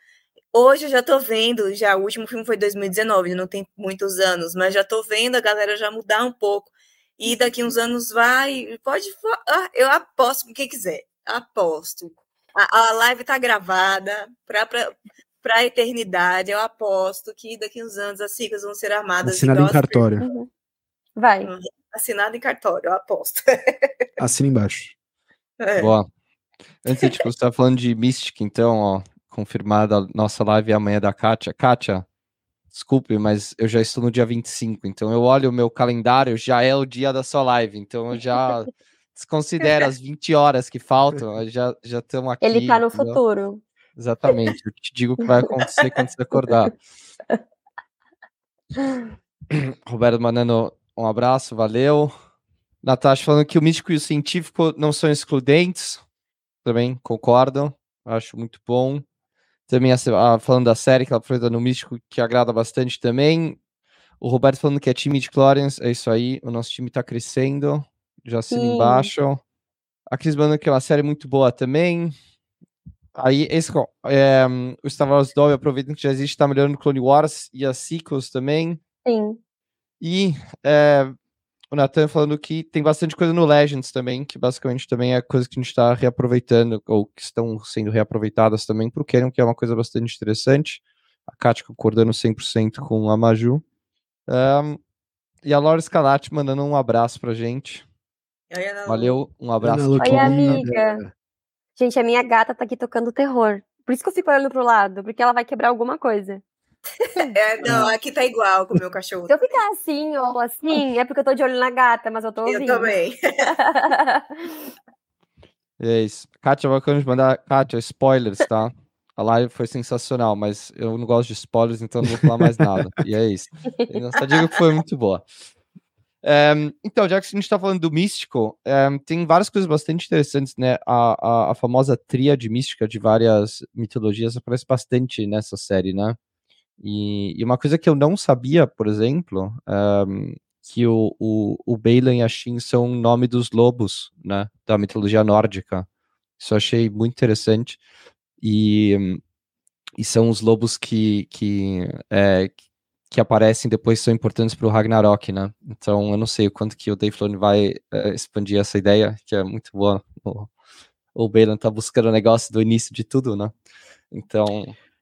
Hoje eu já tô vendo, já o último filme foi 2019, não tem muitos anos, mas já tô vendo a galera já mudar um pouco. E daqui uns anos vai, pode, ah, eu aposto com quem quiser, aposto. A, a live tá gravada para para a eternidade. Eu aposto que daqui uns anos as siglas vão ser armadas. Assinado em cartório. Uhum. Vai. Assinado em cartório, eu aposto. (laughs) Assina embaixo. É. Boa. Antes de você estar falando de Mystic, então, ó, confirmada a nossa live amanhã da Kátia. Kátia, desculpe, mas eu já estou no dia 25, então eu olho o meu calendário, já é o dia da sua live, então eu já (laughs) desconsidero as 20 horas que faltam, já já estamos aqui. Ele está no entendeu? futuro. Exatamente, eu te digo o que vai acontecer quando você acordar. (laughs) Roberto mandando um abraço, valeu. Natasha falando que o místico e o científico não são excludentes, também concordo, acho muito bom. Também a, falando da série que ela foi no Místico, que agrada bastante também. O Roberto falando que é time de Clorians, é isso aí. O nosso time tá crescendo. Já assina embaixo. A Cris falando que é uma série muito boa também. Aí, esse, é, o Star Wars Dolby, aproveitando que já existe, tá melhorando Clone Wars e as sequels também. Sim. E é, o Nathan falando que tem bastante coisa no Legends também, que basicamente também é coisa que a gente está reaproveitando, ou que estão sendo reaproveitadas também para o Canon, que é uma coisa bastante interessante. A Kátia concordando 100% com a Maju. Um, e a Laura Scalati mandando um abraço pra gente. Oi, Valeu, um abraço. Oi, amiga. Gente, a minha gata tá aqui tocando terror. Por isso que eu fico olhando pro lado, porque ela vai quebrar alguma coisa. (laughs) É, não, aqui tá igual com o meu cachorro. Se eu ficar assim ou assim, é porque eu tô de olho na gata, mas eu tô ouvindo. Eu também. (laughs) é isso. Kátia, vamos mandar. Kátia, spoilers, tá? A live foi sensacional, mas eu não gosto de spoilers, então não vou falar mais nada. e é isso. Eu só digo que foi muito boa. Um, então, já que a gente está falando do místico, um, tem várias coisas bastante interessantes, né? A, a, a famosa tríade mística de várias mitologias aparece bastante nessa série, né? E, e, uma coisa que eu não sabia, por exemplo, um, que o, o, o Bailan e a Shin são o nome dos lobos, né, da mitologia nórdica. Isso eu achei muito interessante. E, e são os lobos que, que, é, que aparecem depois são importantes para o Ragnarok, né? Então eu não sei o quanto que o Dave Filoni vai é, expandir essa ideia, que é muito boa. O, o Bailan tá buscando o negócio do início de tudo, né? Então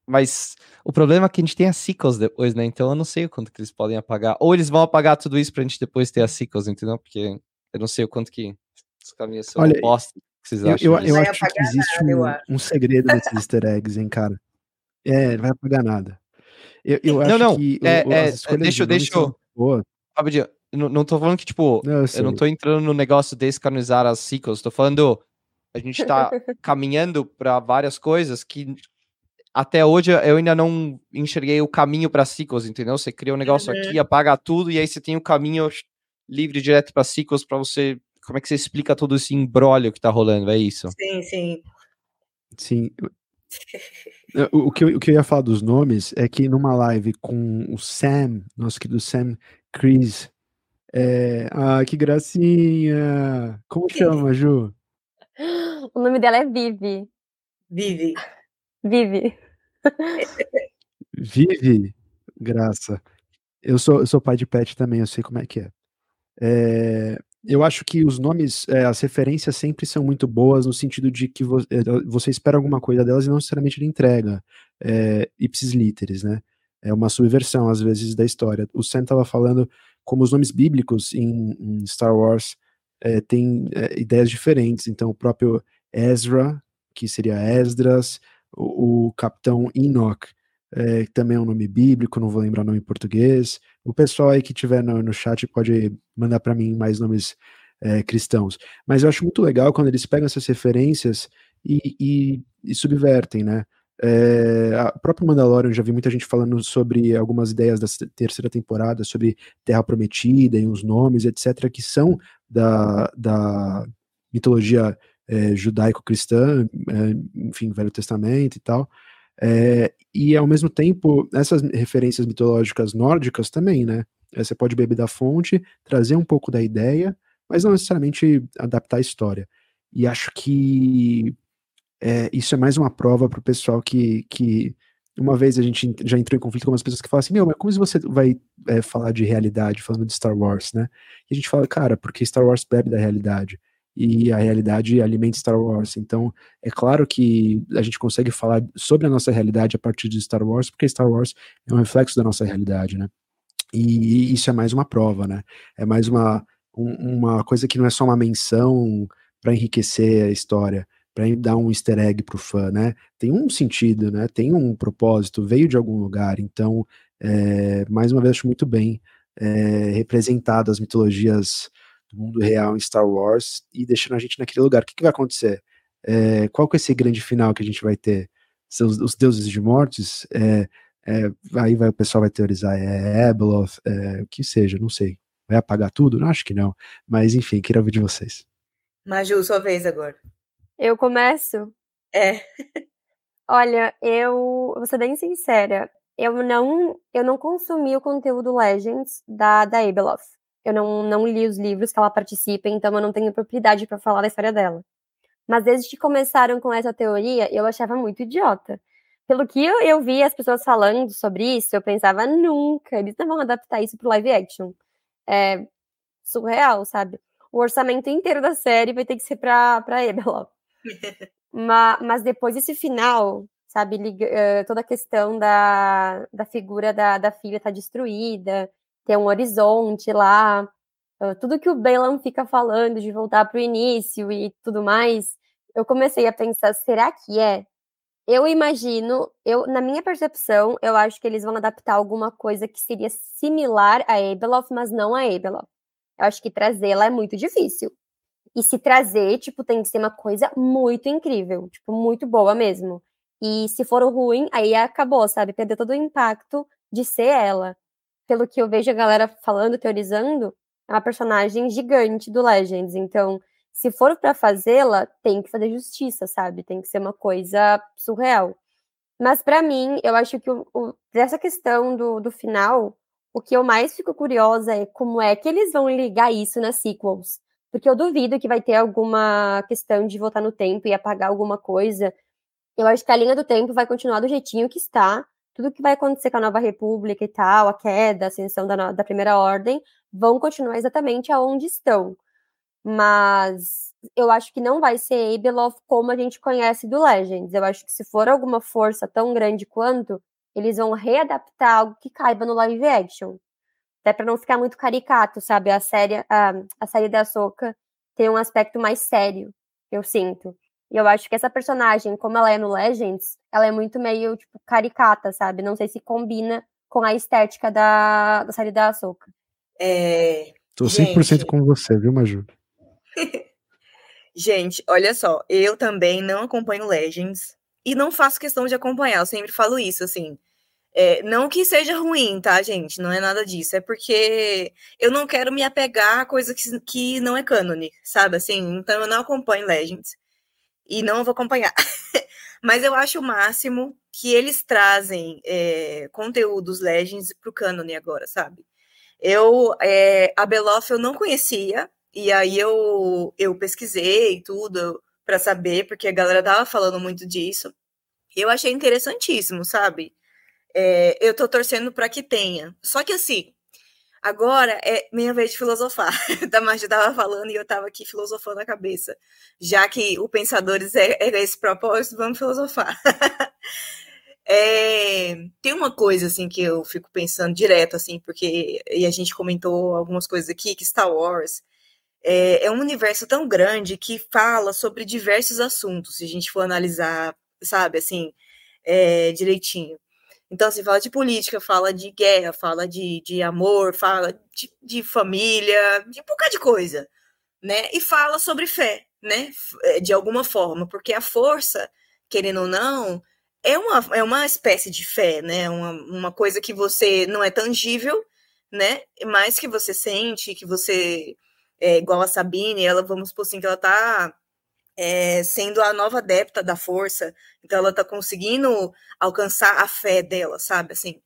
mas o problema é que a gente tem as sequels depois, né? Então eu não sei o quanto que eles podem apagar. Ou eles vão apagar tudo isso pra gente depois ter as sequels, entendeu? Porque eu não sei o quanto que os caminhos são Olha, acham? Eu, eu, eu acho que existe nada, um, um, segredo desses easter eggs, hein, cara? É, não vai apagar nada. Eu, eu acho não, não, que é, o, é, é deixa, deixa eu... Rapidinho, não, não tô falando que, tipo, não, eu, eu, não tô entrando no negócio de descanonizar as sequels, tô falando a gente tá (laughs) caminhando para várias coisas que até hoje eu ainda não enxerguei o caminho para ciclos, entendeu? Você cria um negócio uhum. aqui, apaga tudo e aí você tem o um caminho livre direto para ciclos para você. Como é que você explica todo esse embrólio que tá rolando? É isso? Sim, sim. Sim. o, que eu, o que eu ia falar dos nomes é que numa live com o Sam, nosso querido Sam Chris. É... Ah, que gracinha! Como chama, Ju? (gasps) O nome dela é Vivi. Vivi. Vivi. Vive, graça. Eu sou, eu sou pai de pet também, eu sei como é que é. é eu acho que os nomes, é, as referências sempre são muito boas no sentido de que vo, é, você espera alguma coisa delas e não necessariamente ele entrega. É, ipsis literis, né? É uma subversão, às vezes, da história. O Sam estava falando como os nomes bíblicos em, em Star Wars é, têm ideias diferentes. Então, o próprio Ezra, que seria Esdras, o, o capitão Enoch, é, também é um nome bíblico, não vou lembrar o nome em português. O pessoal aí que tiver no, no chat pode mandar para mim mais nomes é, cristãos. Mas eu acho muito legal quando eles pegam essas referências e, e, e subvertem, né? É, a própria Mandalorian, já vi muita gente falando sobre algumas ideias da terceira temporada, sobre Terra Prometida e os nomes, etc., que são da, da mitologia é, judaico-cristã, é, enfim, Velho Testamento e tal. É, e ao mesmo tempo, essas referências mitológicas nórdicas também, né? É, você pode beber da fonte, trazer um pouco da ideia, mas não necessariamente adaptar a história. E acho que é, isso é mais uma prova para o pessoal que, que uma vez a gente já entrou em conflito com umas pessoas que falam assim, meu, mas como você vai é, falar de realidade falando de Star Wars, né? E a gente fala, cara, porque Star Wars bebe da realidade e a realidade alimenta Star Wars. Então, é claro que a gente consegue falar sobre a nossa realidade a partir de Star Wars, porque Star Wars é um reflexo da nossa realidade, né? E isso é mais uma prova, né? É mais uma, um, uma coisa que não é só uma menção para enriquecer a história, para dar um easter egg para o fã, né? Tem um sentido, né? Tem um propósito, veio de algum lugar. Então, é, mais uma vez, acho muito bem é, representado as mitologias do mundo real em Star Wars e deixando a gente naquele lugar. O que, que vai acontecer? É, qual que é esse grande final que a gente vai ter? São os, os deuses de mortes? É, é, aí vai, o pessoal vai teorizar, é Abeloth, é, o que seja, não sei. Vai apagar tudo? Não, acho que não. Mas enfim, queria ouvir de vocês. Maju, sua vez agora. Eu começo? É. (laughs) Olha, eu vou ser bem sincera. Eu não, eu não consumi o conteúdo Legends da, da Abeloth. Eu não, não li os livros que ela participa, então eu não tenho propriedade para falar da história dela. Mas desde que começaram com essa teoria, eu achava muito idiota. Pelo que eu, eu vi as pessoas falando sobre isso, eu pensava, nunca, eles não vão adaptar isso pro live action. É surreal, sabe? O orçamento inteiro da série vai ter que ser pra, pra Ebelop. (laughs) mas, mas depois desse final, sabe, liga, uh, toda a questão da, da figura da, da filha tá destruída, ter um horizonte lá, uh, tudo que o Balaam fica falando de voltar para o início e tudo mais, eu comecei a pensar, será que é? Eu imagino, eu na minha percepção, eu acho que eles vão adaptar alguma coisa que seria similar a Abeloth, mas não a Abeloth. Eu acho que trazê-la é muito difícil. E se trazer, tipo, tem que ser uma coisa muito incrível, tipo, muito boa mesmo. E se for ruim, aí acabou, sabe? Perdeu todo o impacto de ser ela pelo que eu vejo a galera falando, teorizando, é uma personagem gigante do Legends. Então, se for para fazê-la, tem que fazer justiça, sabe? Tem que ser uma coisa surreal. Mas para mim, eu acho que o, o, dessa questão do, do final, o que eu mais fico curiosa é como é que eles vão ligar isso nas sequels. Porque eu duvido que vai ter alguma questão de voltar no tempo e apagar alguma coisa. Eu acho que a linha do tempo vai continuar do jeitinho que está, tudo que vai acontecer com a nova república e tal, a queda, a ascensão da, da primeira ordem, vão continuar exatamente aonde estão. Mas eu acho que não vai ser Abeloth como a gente conhece do Legends. Eu acho que se for alguma força tão grande quanto, eles vão readaptar algo que caiba no live action. Até para não ficar muito caricato, sabe? A série, a, a série da Soca tem um aspecto mais sério, eu sinto. E eu acho que essa personagem, como ela é no Legends, ela é muito meio, tipo, caricata, sabe? Não sei se combina com a estética da, da série da Ahsoka. É... Tô 100% gente... com você, viu, Maju? (laughs) gente, olha só, eu também não acompanho Legends e não faço questão de acompanhar, eu sempre falo isso, assim. É, não que seja ruim, tá, gente? Não é nada disso. É porque eu não quero me apegar a coisa que, que não é cânone, sabe? Assim, então eu não acompanho Legends e não vou acompanhar. (laughs) Mas eu acho o máximo que eles trazem é, conteúdos Legends pro cânone agora, sabe? Eu, é, a Beloff eu não conhecia, e aí eu, eu pesquisei tudo para saber, porque a galera tava falando muito disso. Eu achei interessantíssimo, sabe? É, eu tô torcendo para que tenha. Só que assim, Agora é minha vez de filosofar. (laughs) Da Marcia estava falando e eu estava aqui filosofando a cabeça. Já que o Pensadores é, é esse propósito, vamos filosofar. (laughs) É, tem uma coisa assim que eu fico pensando direto assim, porque e a gente comentou algumas coisas aqui que Star Wars é, é, um universo tão grande que fala sobre diversos assuntos. Se a gente for analisar, sabe, assim, é, direitinho. Então, assim, fala de política, fala de guerra, fala de, de amor, fala de, de família, de um bocado de coisa. né? E fala sobre fé, né? É, de alguma forma, porque a força, querendo ou não, é uma, é uma espécie de fé, né? Uma, uma coisa que você não é tangível, né? Mas que você sente, que você é igual a Sabine, ela, vamos supor assim, que ela tá é, sendo a nova adepta da força, então ela tá conseguindo alcançar a fé dela, sabe, assim.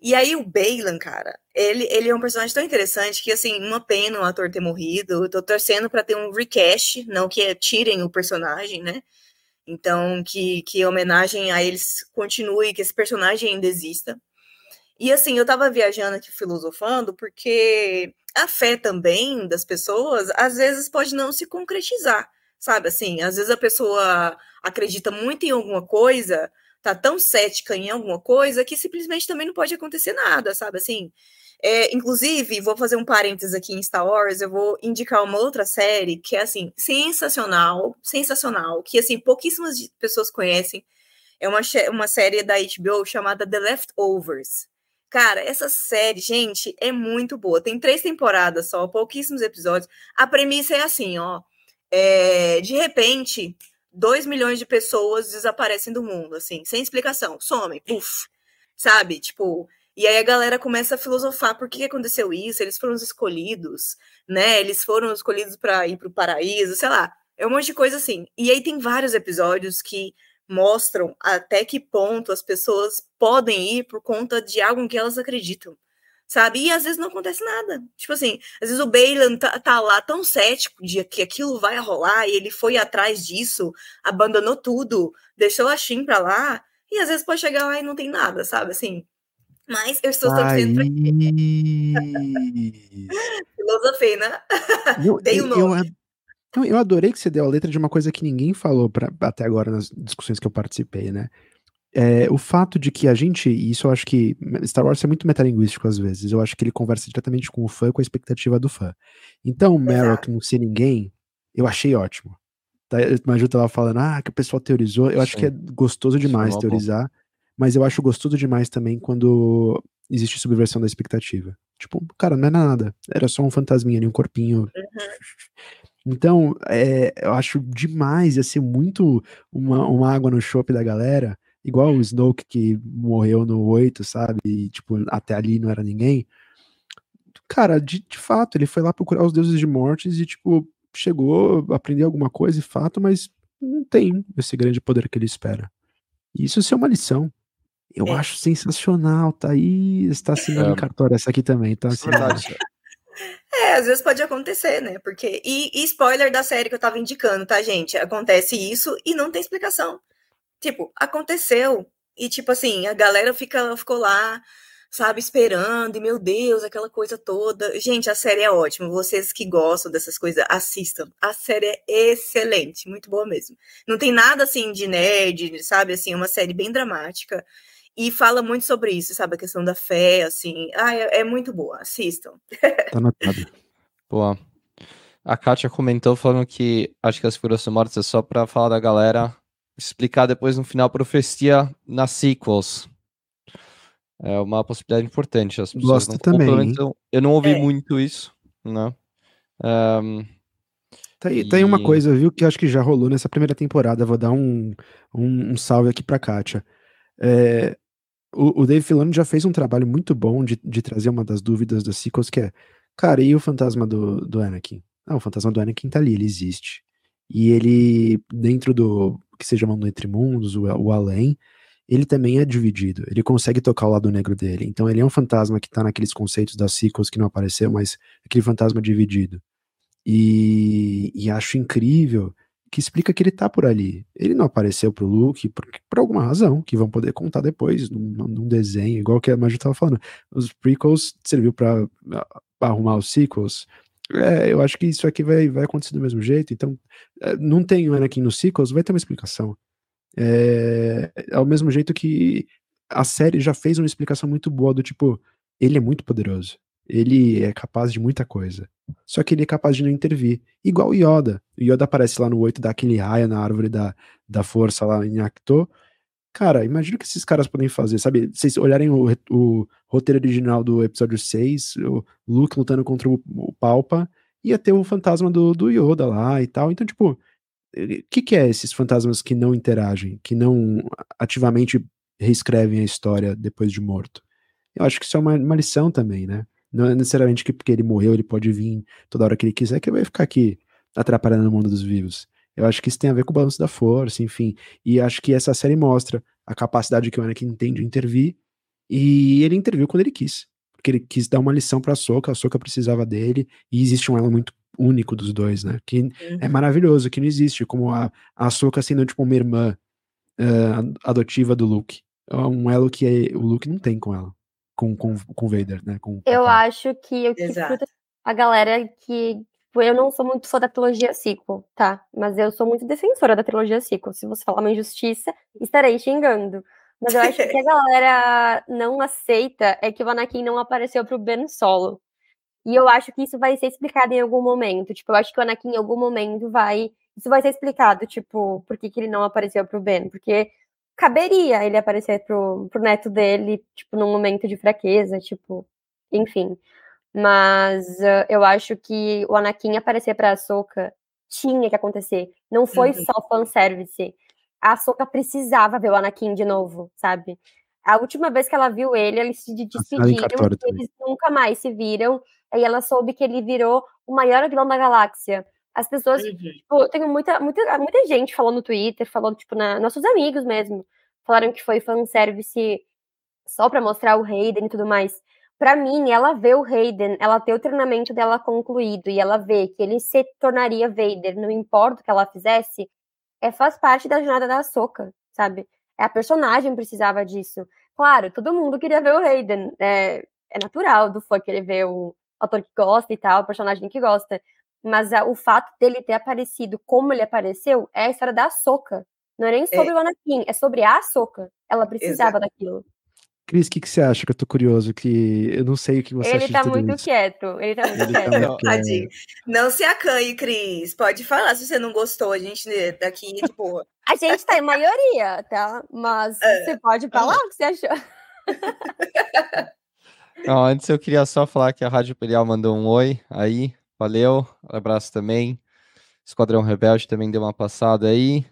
E aí o Bailan, cara, ele, ele é um personagem tão interessante que, assim, uma pena o ator ter morrido, eu tô torcendo para ter um recast, não que tirem o personagem, né, então que, que homenagem a eles continue, que esse personagem ainda exista. E assim, eu tava viajando aqui filosofando, porque a fé também das pessoas, às vezes, pode não se concretizar, sabe? Assim, às vezes a pessoa acredita muito em alguma coisa, tá tão cética em alguma coisa, que simplesmente também não pode acontecer nada, sabe? Assim, é, inclusive, vou fazer um parênteses aqui em Star Wars, eu vou indicar uma outra série que é, assim, sensacional, sensacional, que, assim, pouquíssimas pessoas conhecem. É uma, uma série da HBO chamada The Leftovers. Cara, essa série, gente, é muito boa. Tem três temporadas só, pouquíssimos episódios. A premissa é assim, ó. É, de repente, dois milhões de pessoas desaparecem do mundo, assim, sem explicação. Somem, puf. Sabe? Tipo, e aí a galera começa a filosofar por que aconteceu isso, eles foram os escolhidos, né? Eles foram escolhidos para ir para o paraíso, sei lá. É um monte de coisa assim. E aí tem vários episódios que mostram até que ponto as pessoas podem ir por conta de algo que elas acreditam, sabe? E às vezes não acontece nada. Tipo assim, às vezes o Bailan tá, tá, lá tão cético de que aquilo vai rolar e ele foi atrás disso, abandonou tudo, deixou a Shin pra lá, e às vezes pode chegar lá e não tem nada, sabe? Assim. Mas eu estou dizendo pra (laughs) Filosofei, né? Eu, (laughs) Dei o um nome. Eu, então, eu adorei que você deu a letra de uma coisa que ninguém falou pra, até agora nas discussões que eu participei, né? É, o fato de que a gente, e isso eu acho que Star Wars é muito metalinguístico às vezes, eu acho que ele conversa diretamente com o fã, com a expectativa do fã. Então, Merrick não ser ninguém, eu achei ótimo. Tá, Maju tava falando, ah, que o pessoal teorizou, eu Sim. acho que é gostoso demais teorizar, bom. mas eu acho gostoso demais também quando existe subversão da expectativa. Tipo, cara, não é nada, era só um fantasminha ali, um corpinho. Uhum. Então, é, eu acho demais, ia ser muito uma, uma água no chope da galera, igual o Snoke que morreu no 8, sabe? E, tipo, até ali não era ninguém. Cara, de, de fato, ele foi lá procurar os deuses de mortes e, tipo, chegou, aprendeu alguma coisa, de fato, mas não tem esse grande poder que ele espera. E isso é uma lição. Eu é. acho sensacional, tá aí, está assinando é. em cartório essa aqui também, tá assinando. É, às vezes pode acontecer, né? Porque. E, e, spoiler da série que eu tava indicando, tá, gente? Acontece isso e não tem explicação. Tipo, aconteceu. E, tipo assim, a galera fica, ficou lá, sabe, esperando, e meu Deus, aquela coisa toda. Gente, a série é ótima. Vocês que gostam dessas coisas, assistam. A série é excelente, muito boa mesmo. Não tem nada assim de nerd, sabe? Assim, é uma série bem dramática. E fala muito sobre isso, sabe? A questão da fé, assim. Ah, é, é muito boa. Assistam. (laughs) Tá anotado. Boa. A Kátia comentou falando que acho que as figuras mortas é só pra falar da galera explicar depois no final profecia nas sequels. É uma possibilidade importante. As pessoas Gosto também. Eu não ouvi é. muito isso, né? Um, tá, aí, e... aí uma coisa, viu, que acho que já rolou nessa primeira temporada. Vou dar um, um, um salve aqui pra Kátia. É, o, o Dave Filoni já fez um trabalho muito bom de, de trazer uma das dúvidas das sequels, que é, cara, e o fantasma do, do Anakin? Ah, o fantasma do Anakin tá ali, ele existe. E ele, dentro do que seja Mundo Entre Mundos, o, o Além, ele também é dividido. Ele consegue tocar o lado negro dele. Então ele é um fantasma que tá naqueles conceitos das sequels que não apareceu, mas aquele fantasma dividido. E, e acho incrível que explica que ele tá por ali. Ele não apareceu pro Luke por, por alguma razão, que vão poder contar depois, num, num desenho, igual que a Maju tava falando. Os prequels serviu para arrumar os sequels. É, eu acho que isso aqui vai, vai acontecer do mesmo jeito, então é, não tem o Anakin nos sequels, vai ter uma explicação. É, ao mesmo jeito que a série já fez uma explicação muito boa do tipo, ele é muito poderoso. Ele é capaz de muita coisa. Só que ele é capaz de não intervir. Igual o Yoda. O Yoda aparece lá no 8, dá aquele raia na árvore da, da força lá em Acto. Cara, imagina o que esses caras podem fazer, sabe? Vocês olharem o, o roteiro original do episódio 6, o Luke lutando contra o, o Palpa, ia ter o fantasma do, do Yoda lá e tal. Então, tipo, o que, que é esses fantasmas que não interagem, que não ativamente reescrevem a história depois de morto? Eu acho que isso é uma, uma lição também, né? Não é necessariamente que porque ele morreu ele pode vir toda hora que ele quiser, que ele vai ficar aqui atrapalhando o mundo dos vivos. Eu acho que isso tem a ver com o balanço da força, enfim. E acho que essa série mostra a capacidade que o Anakin tem de intervir. E ele interviu quando ele quis. Porque ele quis dar uma lição pra Soka, a Soka precisava dele. E existe um elo muito único dos dois, né? Que uhum. é maravilhoso, que não existe. Como a, a Soka sendo tipo uma irmã uh, adotiva do Luke. É um elo que é, o Luke não tem com ela. Com, com, com o Vader, né? Com, eu acho que o que a galera que eu não sou muito fã da trilogia sequel, tá? Mas eu sou muito defensora da trilogia sequel. Se você falar uma injustiça, estarei xingando. Mas eu acho que a (laughs) galera não aceita é que o Anakin não apareceu pro Ben Solo. E eu acho que isso vai ser explicado em algum momento. Tipo, eu acho que o Anakin em algum momento vai. Isso vai ser explicado, tipo, por que, que ele não apareceu pro Ben. Porque caberia ele aparecer pro, pro neto dele, tipo, num momento de fraqueza, tipo, enfim. Mas uh, eu acho que o Anakin aparecer pra Ahsoka tinha que acontecer. Não foi uhum. só fanservice. A Ahsoka precisava ver o Anakin de novo, sabe? A última vez que ela viu ele, eles se despediram, eles nunca mais se viram. Aí ela soube que ele virou o maior vilão da galáxia. As pessoas, uhum. tipo, tem muita, muita, muita gente falou no Twitter, falou, tipo, na, nossos amigos mesmo, falaram que foi fanservice só pra mostrar o Hayden e tudo mais para mim, ela vê o Hayden, ela tem o treinamento dela concluído e ela vê que ele se tornaria Vader, não importa o que ela fizesse, é, faz parte da jornada da Soca, sabe? É, a personagem precisava disso. Claro, todo mundo queria ver o Hayden, é, é natural do fã querer ver o ator que gosta e tal, o personagem que gosta, mas a, o fato dele ter aparecido como ele apareceu é a história da Soca. Não é nem sobre é. o Anakin, é sobre a Soca. Ela precisava Exato. daquilo. Cris, o que, que você acha? Que eu tô curioso, que eu não sei o que você ele acha tá de tudo muito isso. quieto, ele tá muito ele tá quieto. Tá muito Não se acanhe, Cris. Pode falar se você não gostou. A gente daqui, tipo. a gente tá em maioria, tá? Mas é. você pode falar o que você achou. (laughs) Não, antes eu queria só falar que a Rádio Imperial mandou um oi aí. Valeu, um abraço também. Esquadrão Rebelde também deu uma passada aí.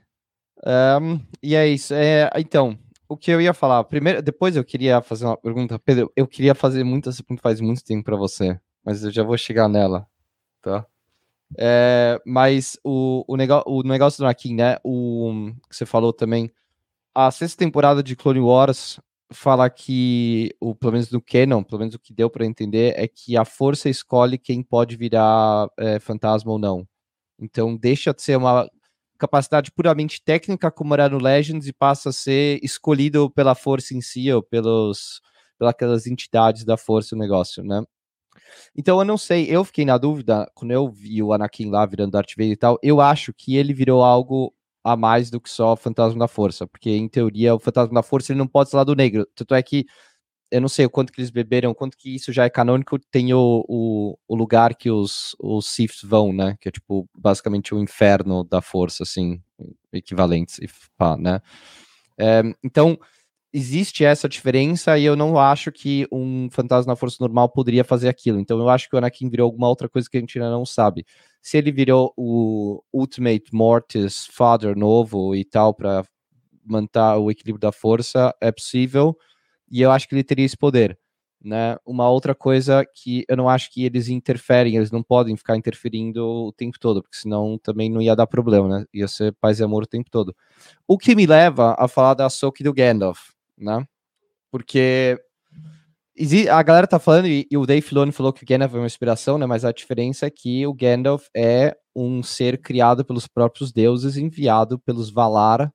Um, e é isso. É, então, o que eu ia falar, primeiro, depois eu queria fazer uma pergunta, Pedro, eu queria fazer muito essa pergunta faz muito tempo para você, mas eu já vou chegar nela, tá? É, mas o, o, negócio, o negócio do Anakin, né, o que você falou também, a sexta temporada de Clone Wars fala que, o, pelo menos no canon, pelo menos o que deu para entender, é que a força escolhe quem pode virar é, fantasma ou não. Então deixa de ser uma capacidade puramente técnica, como era no Legends, e passa a ser escolhido pela força em si, ou pelos, pelas entidades da força o negócio, né? Então eu não sei, eu fiquei na dúvida, quando eu vi o Anakin lá virando Darth Vader e tal, eu acho que ele virou algo a mais do que só o Fantasma da Força, porque em teoria o Fantasma da Força ele não pode ser lado negro, tanto é que eu não sei o quanto que eles beberam, quanto que isso já é canônico, tem o, o, o lugar que os, os Siths vão, né? Que é tipo basicamente o inferno da força, assim, equivalentes, pá, né? É, então, existe essa diferença e eu não acho que um fantasma na força normal poderia fazer aquilo. Então, eu acho que o Anakin virou alguma outra coisa que a gente ainda não sabe. Se ele virou o Ultimate Mortis Father novo e tal, para manter o equilíbrio da força, é possível e eu acho que ele teria esse poder. Né? Uma outra coisa que eu não acho que eles interferem, eles não podem ficar interferindo o tempo todo, porque senão também não ia dar problema, né? Ia ser paz e amor o tempo todo. O que me leva a falar da e do Gandalf, né? Porque a galera tá falando, e, o Dave Filoni falou que o Gandalf é uma inspiração, né? Mas a diferença é que o Gandalf é um ser criado pelos próprios deuses, enviado pelos Valar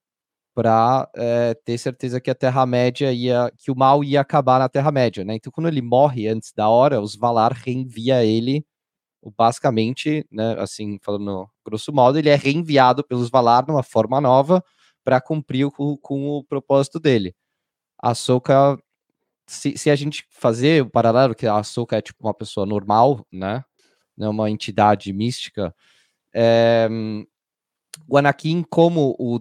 para é, ter certeza que a Terra-média ia, que o mal ia acabar na Terra-média, né? Então, quando ele morre antes da hora, os Valar reenvia ele, basicamente, né? Assim, falando grosso modo, ele é reenviado pelos Valar numa forma nova para cumprir com, com, o propósito dele. A Soka, se, se, a gente fazer o paralelo, que a Soka é tipo uma pessoa normal, né? Não uma entidade mística. É, o Anakin, como o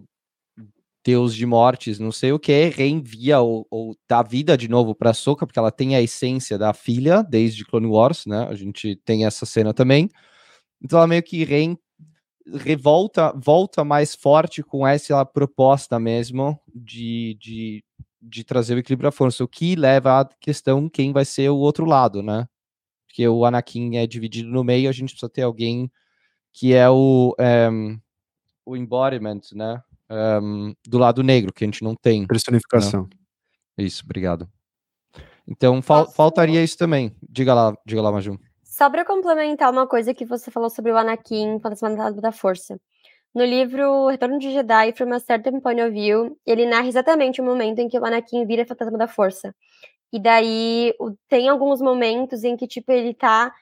Deus de mortes, não sei o que, reenvia ou, ou dá vida de novo para Soka, porque ela tem a essência da filha desde Clone Wars, né? A gente tem essa cena também. Então ela meio que re, revolta, volta mais forte com essa proposta mesmo de, de, de trazer o equilíbrio à força, o que leva à questão quem vai ser o outro lado, né? Porque o Anakin é dividido no meio, a gente precisa ter alguém que é o, eh, o embodiment, né? Um, do lado negro, que a gente não tem. Personificação. Né? Isso, obrigado. Então, fal faltaria isso também. Diga lá, diga lá, Maju. Só para complementar uma coisa que você falou sobre o Anakin, Fantasma da Força. No livro Retorno de Jedi, From a Certain Point of View, ele narra exatamente o momento em que o Anakin vira Fantasma da Força. E daí tem alguns momentos em que, tipo, ele tá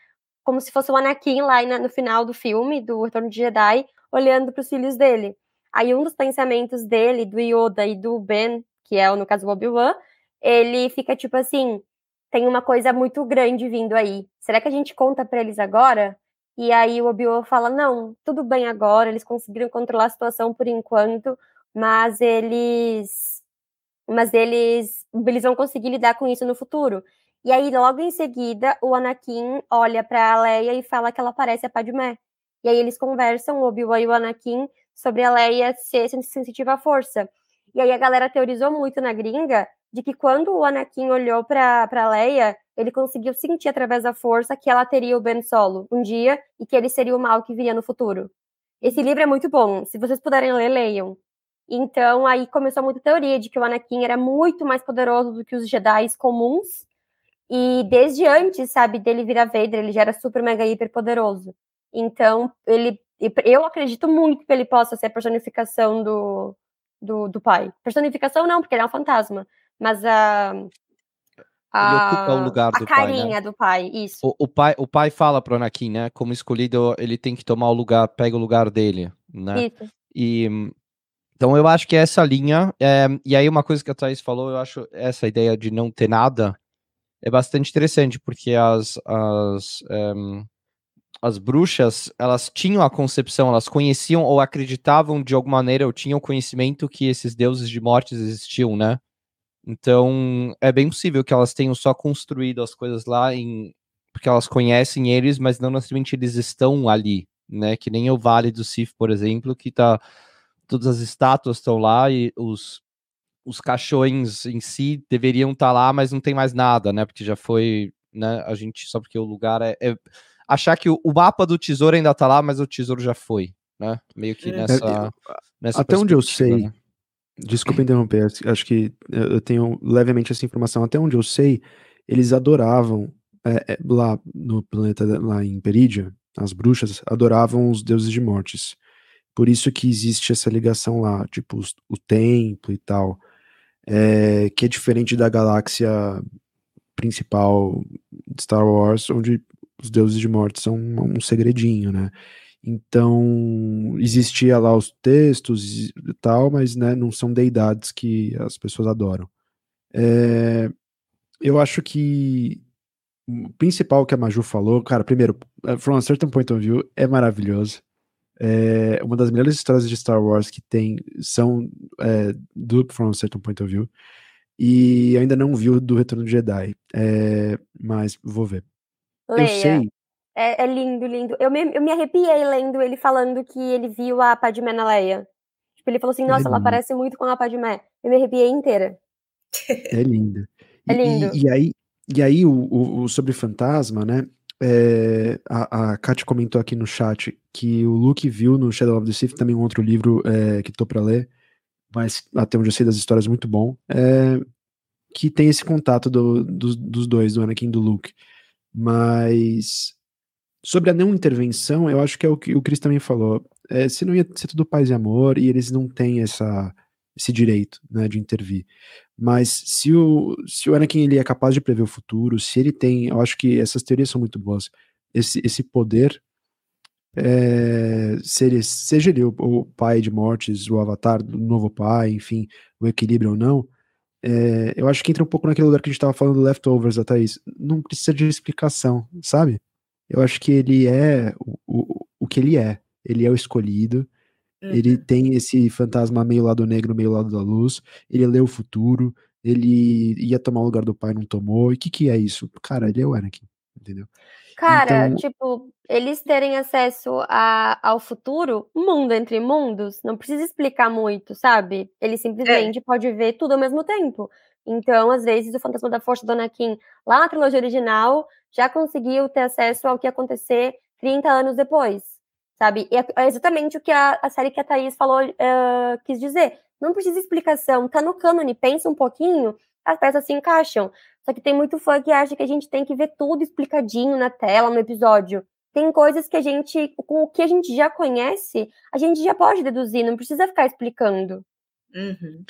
como se fosse o Anakin lá no final do filme, do Retorno de Jedi, olhando para os filhos dele. Aí um dos pensamentos dele, do Yoda e do Ben, que é, no caso, o Obi-Wan, ele fica tipo assim: tem uma coisa muito grande vindo aí. Será que a gente conta para eles agora? E aí o Obi-Wan fala: não, tudo bem agora, eles conseguiram controlar a situação por enquanto, mas eles. Mas eles, eles vão conseguir lidar com isso no futuro. E aí, logo em seguida, o Anakin olha para Leia e fala que ela parece a Padmé. E aí eles conversam, o Obi-Wan e o Anakin, sobre a Leia ser sensitiva à força. E aí a galera teorizou muito na gringa de que quando o Anakin olhou para Leia, ele conseguiu sentir através da força que ela teria o Ben Solo um dia e que ele seria o mal que viria no futuro. Esse livro é muito bom, se vocês puderem ler, leiam. Então aí começou muita teoria de que o Anakin era muito mais poderoso do que os Jedi comuns. E desde antes, sabe, dele virar Vader, ele já era super mega hiper poderoso. Então, ele eu acredito muito que ele possa ser a personificação do, do, do pai. Personificação não, porque ele é um fantasma mas a. a ele ocupa o lugar do pai. A carinha né? do pai, isso. O, o, pai. o pai fala pro Anakin, né? Como escolhido, ele tem que tomar o lugar, pega o lugar dele, né? Isso. E. Então eu acho que essa linha, é, e aí uma coisa que a Thaís falou, eu acho essa ideia de não ter nada é bastante interessante, porque as, as, um, eh, as bruxas, elas tinham a concepção, elas conheciam ou acreditavam de alguma maneira, ou tinham conhecimento que esses deuses de mortes existiam, né? Então, é bem possível que elas tenham só construído as coisas lá em porque elas conhecem eles, mas não necessariamente eles estão ali, né? Que nem o Vale do Sif, por exemplo, que tá todas as estátuas estão lá e os os caixões em si deveriam estar tá lá, mas não tem mais nada, né? Porque já foi, né? A gente só porque o lugar é, é achar que o, o, mapa do tesouro ainda tá lá, mas o tesouro já foi, né? Meio que é. nessa, é, nessa até onde eu sei, né? Desculpa interromper, acho que eu tenho levemente essa informação. Até onde eu sei, eles adoravam é, é, lá no planeta, lá em Perídia, as bruxas adoravam os deuses de mortes. Por isso que existe essa ligação lá, tipo os, o templo e tal, é, que é diferente da galáxia principal de Star Wars, onde os deuses de morte são um, segredinho, né? Então, existia lá os textos e tal, mas né, não são deidades que as pessoas adoram. É, eu acho que o principal que a Maju falou, cara, primeiro, é, From a Certain Point of View é maravilhoso. É, uma das melhores histórias de Star Wars que tem são é, do From a Certain Point of View. E ainda não vi o do Retorno de Jedi, é, mas vou ver. Leia. Eu sei. É, é, lindo, lindo. Eu me, eu me arrepiei lendo ele falando que ele viu a Padmé na Leia. Tipo, ele falou assim, nossa, é ela parece muito com a Padmé. Eu me arrepiei inteira. É lindo. É lindo. E, e aí, e aí o, o, o, sobre fantasma, né? É, a, a Kat comentou aqui no chat que o Luke viu no Shadow of the Sith também um outro livro é, que tô para ler, mas até onde eu sei das histórias muito bom, é, que tem esse contato do, do, dos dois, do Anakin e do Luke. Mas Sobre a não intervenção, eu acho que é o que o Cris também falou. É, se não ia ser tudo paz e amor, e eles não têm essa, esse direito né, de intervir. Mas se o, se o Anakin ele é capaz de prever o futuro, se ele tem. Eu acho que essas teorias são muito boas. Esse, esse poder, é, seja, seja ele o, o, pai de mortes, o avatar do novo pai, enfim, o equilíbrio ou não, é, eu acho que entra um pouco naquele lugar que a gente estava falando do Leftovers, a Thaís. Não precisa de explicação, sabe? eu acho que ele é o, o, o que ele é. Ele é o escolhido. Uhum. Ele tem esse fantasma meio lado negro, meio lado da luz. Ele lê o futuro. Ele ia tomar o lugar do pai, não tomou. E o que, que é isso? Cara, ele é o Anakin. Entendeu? Cara, então... tipo, eles terem acesso a, ao futuro, mundo entre mundos, não precisa explicar muito, sabe? Ele simplesmente é. pode ver tudo ao mesmo tempo. Então, às vezes, o Fantasma da Força do Anakin, lá na trilogia original, já conseguiu ter acesso ao que ia acontecer 30 anos depois, sabe? E é, é exatamente o que a, a série que a Thaís falou uh, quis dizer. Não precisa explicação, tá no cânone, pensa um pouquinho, as peças se encaixam. Só que tem muito fã que acha que a gente tem que ver tudo explicadinho na tela, no episódio. Tem coisas que a gente, com o que a gente já conhece, a gente já pode deduzir, não precisa ficar explicando. Uhum.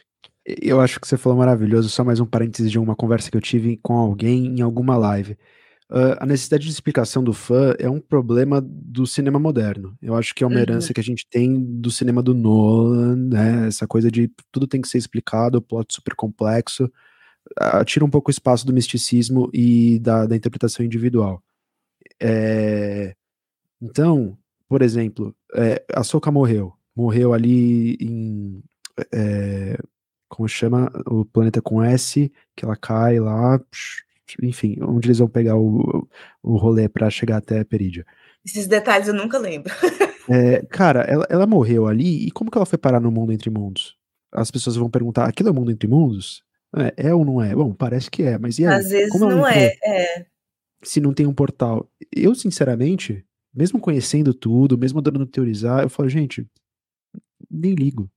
Eu acho que você falou maravilhoso. Só mais um parênteses de uma conversa que eu tive com alguém em alguma live. Uh, a necessidade de explicação do fã é um problema do cinema moderno. Eu acho que é uma uhum. herança que a gente tem do cinema do Nolan, né? Essa coisa de tudo tem que ser explicado, plot super complexo. Tira um pouco o espaço do misticismo e da, da interpretação individual. É... Então, por exemplo, é, a Soka morreu. Morreu ali em. É, como chama? O planeta com S, que ela cai lá. Enfim, onde eles vão pegar o, o rolê para chegar até Perídia. Esses detalhes eu nunca lembro. (laughs) é, cara, ela, ela morreu ali, e como que ela foi parar no mundo entre mundos? As pessoas vão perguntar: aquilo é o mundo entre mundos? É, é ou não é? Bom, parece que é, mas e aí? Às vezes como não é, é. Se não tem um portal. Eu, sinceramente, mesmo conhecendo tudo, mesmo dando teorizar, eu falo, gente, nem ligo.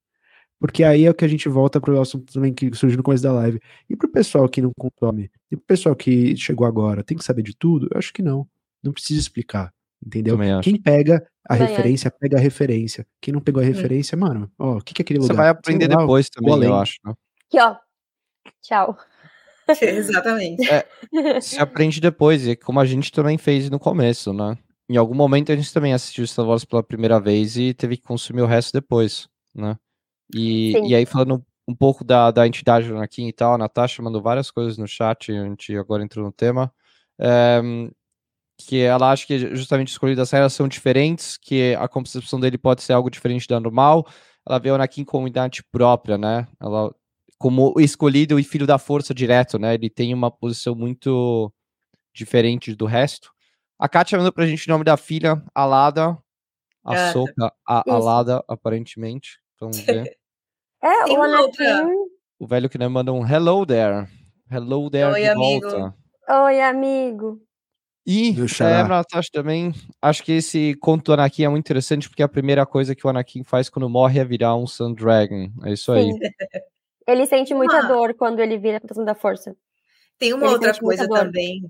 Porque aí é o que a gente volta para o assunto também que surgiu no começo da live. E para o pessoal que não consome, e para o pessoal que chegou agora, tem que saber de tudo? Eu acho que não. Não precisa explicar. Entendeu? Quem pega a referência, pega a referência. Quem não pegou a hum. referência, hum. mano, ó, o que, que é aquele lugar? Você vai aprender lá, depois também, eu acho. Né? Aqui, ó. Tchau. (laughs) Exatamente. É, se aprende depois, e como a gente também fez no começo, né? Em algum momento a gente também assistiu Star Wars pela primeira vez e teve que consumir o resto depois, né? E, e aí, falando um pouco da, da entidade aqui e tal, a Natasha mandou várias coisas no chat, a gente agora entrou no tema. É, que ela acha que justamente escolhidas as são diferentes, que a concepção dele pode ser algo diferente da normal. Ela vê o Anakin como identidade própria, né? Ela como escolhido e filho da força direto, né? Ele tem uma posição muito diferente do resto. A Kátia mandou pra gente o nome da filha, Alada, a é. Soca, a Alada, aparentemente. (laughs) Vamos ver. É, Tem o Anakin. O velho que não manda um hello there. Hello there Oi, de amigo. volta. Oi, amigo. E é, Natasha também, acho que esse conto do Anakin é muito interessante, porque a primeira coisa que o Anakin faz quando morre é virar um Sun Dragon. É isso aí. (laughs) Ele sente muita ah. dor quando ele vira a da força. Tem uma ele outra coisa também.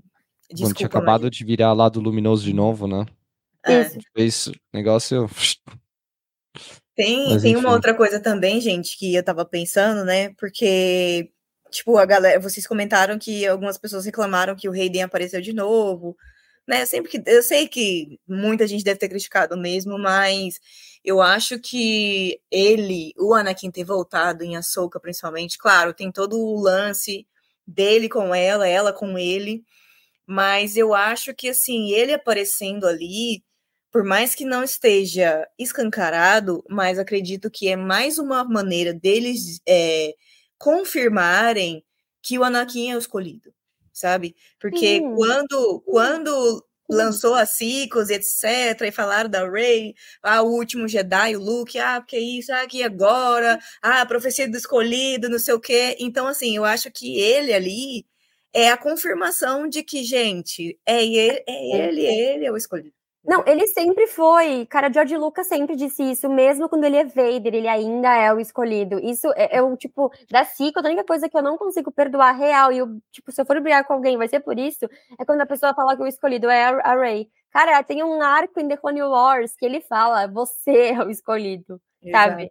Desculpa, quando tinha acabado de virar lado luminoso de novo, né? É. Isso. Fez negócio. Tem, tem uma outra coisa também, gente, que eu tava pensando, né? Porque, tipo, a galera, vocês comentaram que algumas pessoas reclamaram que o Hayden apareceu de novo, né? Sempre que eu sei que muita gente deve ter criticado mesmo, mas eu acho que ele, o Anakin ter voltado em Ahsoka, principalmente, claro, tem todo o lance dele com ela, ela com ele, mas eu acho que assim, ele aparecendo ali por mais que não esteja escancarado, mas acredito que é mais uma maneira deles é, confirmarem que o Anakin é o escolhido, sabe? Porque quando, quando lançou a Ciclos, etc., e falaram da Rey, ah, o último Jedi, o Luke, ah, porque isso, ah, que agora, ah, a profecia do escolhido, não sei o quê. Então, assim, eu acho que ele ali é a confirmação de que, gente, é ele, é ele, ele é o escolhido. Não, ele sempre foi. Cara, George Lucas sempre disse isso, mesmo quando ele é Vader, ele ainda é o escolhido. Isso é, é o tipo, da Cico, a única coisa que eu não consigo perdoar real, e eu, tipo, se eu for brigar com alguém, vai ser por isso, é quando a pessoa fala que o escolhido é a, Rey. Cara, tem um arco em The Clone Wars que ele fala, você é o escolhido, Exato. sabe?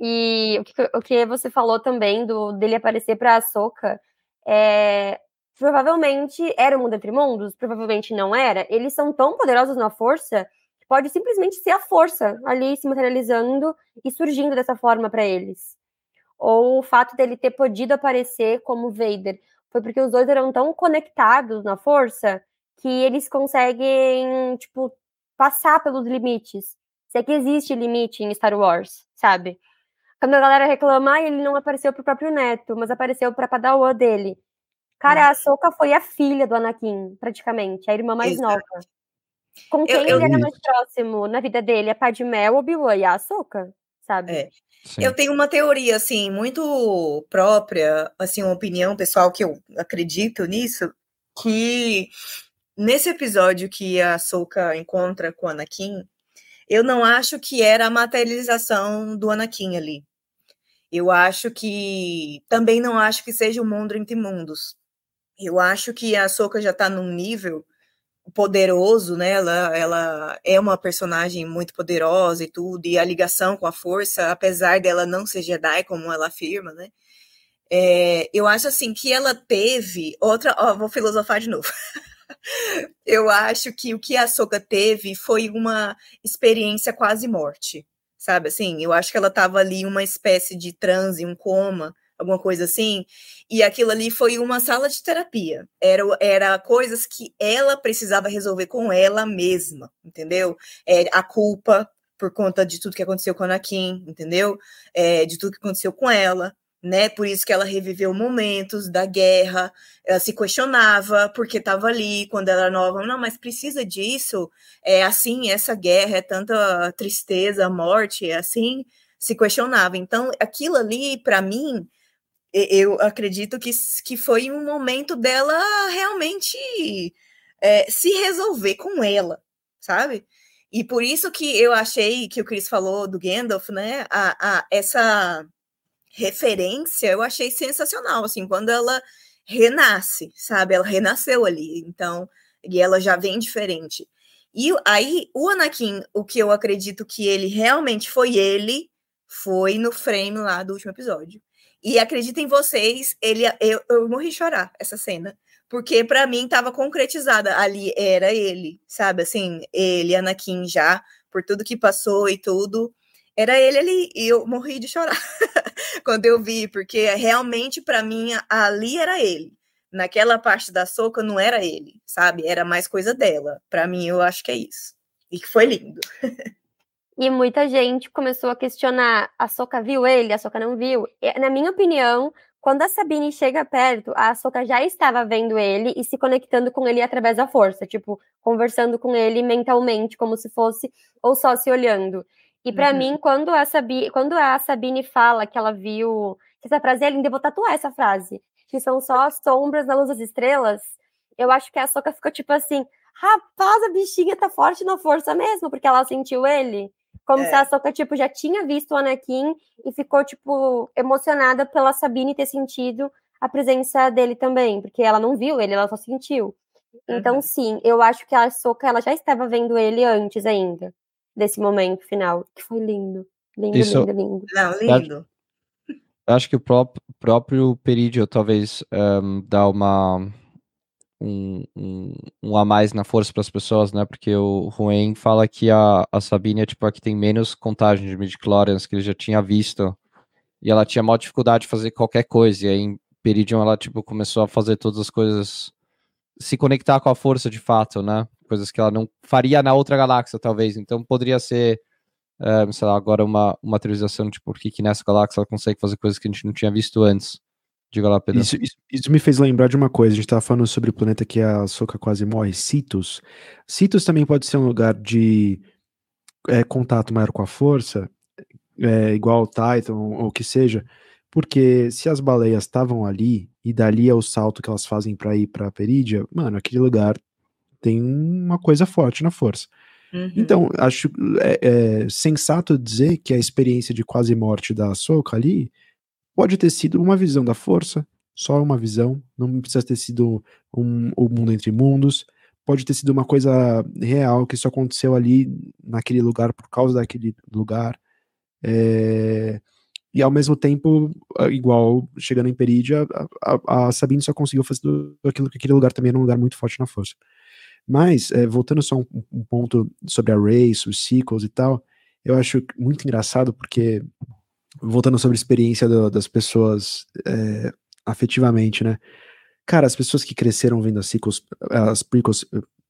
E o que, o que você falou também do dele aparecer pra Ahsoka, é, provavelmente era o mundo entre mundos, provavelmente não era. Eles são tão poderosos na força que pode simplesmente ser a força ali se materializando e surgindo dessa forma para eles. Ou o fato dele ter podido aparecer como Vader foi porque os dois eram tão conectados na força que eles conseguem, tipo, passar pelos limites. Se é que existe limite em Star Wars, sabe? Quando a galera reclama, ele não apareceu pro próprio neto, mas apareceu pra padawan dele Cara, a Soka foi a filha do Anakin, praticamente, a irmã mais Exato. nova. Com quem eu, eu... ele era mais próximo na vida dele? A Padmé, o Obi-Wan e a Ahsoka, sabe? É. Eu tenho uma teoria, assim, muito própria, assim, uma opinião pessoal que eu acredito nisso, que nesse episódio que a Ahsoka encontra com o Anakin, eu não acho que era a materialização do Anakin ali. Eu acho que também não acho que seja o mundo entre mundos. Eu acho que a Soka já está num nível poderoso, né? Ela, ela é uma personagem muito poderosa e tudo, e a ligação com a força, apesar dela não ser Jedi, como ela afirma, né? É, eu acho assim que ela teve outra. Ó, vou filosofar de novo. (laughs) eu acho que o que a Soka teve foi uma experiência quase morte, sabe? Assim, eu acho que ela estava ali uma espécie de transe, um coma, alguma coisa assim, e aquilo ali foi uma sala de terapia. Era, era coisas que ela precisava resolver com ela mesma, entendeu? É, a culpa por conta de tudo que aconteceu com a Anakin, entendeu? É, de tudo que aconteceu com ela, né? Por isso que ela reviveu momentos da guerra, ela se questionava porque estava ali quando ela era nova, não, mas precisa disso, é assim, essa guerra é tanta tristeza, morte, é assim, se questionava. Então, aquilo ali para mim, eu acredito que, que foi um momento dela realmente é, se resolver com ela, sabe? E por isso que eu achei que o Chris falou do Gandalf, né? A, a, essa referência eu achei sensacional, assim, quando ela renasce, sabe? Ela renasceu ali, então, e ela já vem diferente. E aí, o Anakin, o que eu acredito que ele realmente foi ele, foi no frame lá do último episódio. E acreditem vocês, ele, eu, eu morri chorar essa cena. Porque para mim estava concretizada. Ali era ele, sabe? Assim, ele, Anakin já, por tudo que passou e tudo. Era ele ali. E eu morri de chorar (laughs) quando eu vi, porque realmente para mim ali era ele. Naquela parte da soca não era ele, sabe? Era mais coisa dela. Para mim, eu acho que é isso. E que foi lindo. (laughs) E muita gente começou a questionar: a Soca viu ele, a Soca não viu. E, na minha opinião, quando a Sabine chega perto, a Soca já estava vendo ele e se conectando com ele através da força, tipo, conversando com ele mentalmente, como se fosse, ou só se olhando. E para uhum. mim, quando a, Sabine, quando a Sabine fala que ela viu. Que essa frase é linda, eu vou tatuar essa frase. Que são só as sombras na luz das estrelas. Eu acho que a Soca ficou tipo assim: rapaz, a bichinha tá forte na força mesmo, porque ela sentiu ele. Como é. se a Soka, tipo, já tinha visto o Anakin e ficou, tipo, emocionada pela Sabine ter sentido a presença dele também, porque ela não viu ele, ela só sentiu. Então, uhum. sim, eu acho que a Soka, ela já estava vendo ele antes ainda, desse momento final, que foi lindo. Lindo, Isso... lindo, lindo. Não, lindo. acho que o próprio, próprio Perídio talvez um, dá uma um, um, um, a mais na força para as pessoas, né? Porque o Ruen fala que a, a Sabine é tipo a que tem menos contagem de midichlorians que ele já tinha visto. E ela tinha maior dificuldade de fazer qualquer coisa. E aí em Peridion ela tipo começou a fazer todas as coisas se conectar com a força de fato, né? Coisas que ela não faria na outra galáxia, talvez. Então poderia ser, é, sei lá, agora uma, uma atualização de por que nessa galáxia ela consegue fazer coisas que a gente não tinha visto antes. Diga lá, Pedro. Isso, isso, isso, me fez lembrar de uma coisa. A gente estava falando sobre o planeta que a Soca quase morre, Citus. Citus também pode ser um lugar de é, contato maior com a força, é, igual o Titan ou o que seja, porque se as baleias estavam ali e dali é o salto que elas fazem para ir para Perídia, mano, aquele lugar tem uma coisa forte na força. Uhum. Então, acho é, é, sensato dizer que a experiência de quase morte da Soca ali Pode ter sido uma visão da força, só uma visão, não precisa ter sido um, o mundo entre mundos, pode ter sido uma coisa real que só aconteceu ali naquele lugar por causa daquele lugar. É, e ao mesmo tempo, igual chegando em Perídia, a, a, a, Sabine só conseguiu fazer aquilo que aquele lugar também era um lugar muito forte na força. Mas, é, voltando só um, um, ponto sobre a Race, os sequels e tal, eu acho muito engraçado porque voltando sobre a experiência do, das pessoas é, afetivamente, né? Cara, as pessoas que cresceram vendo as sequels, as prequels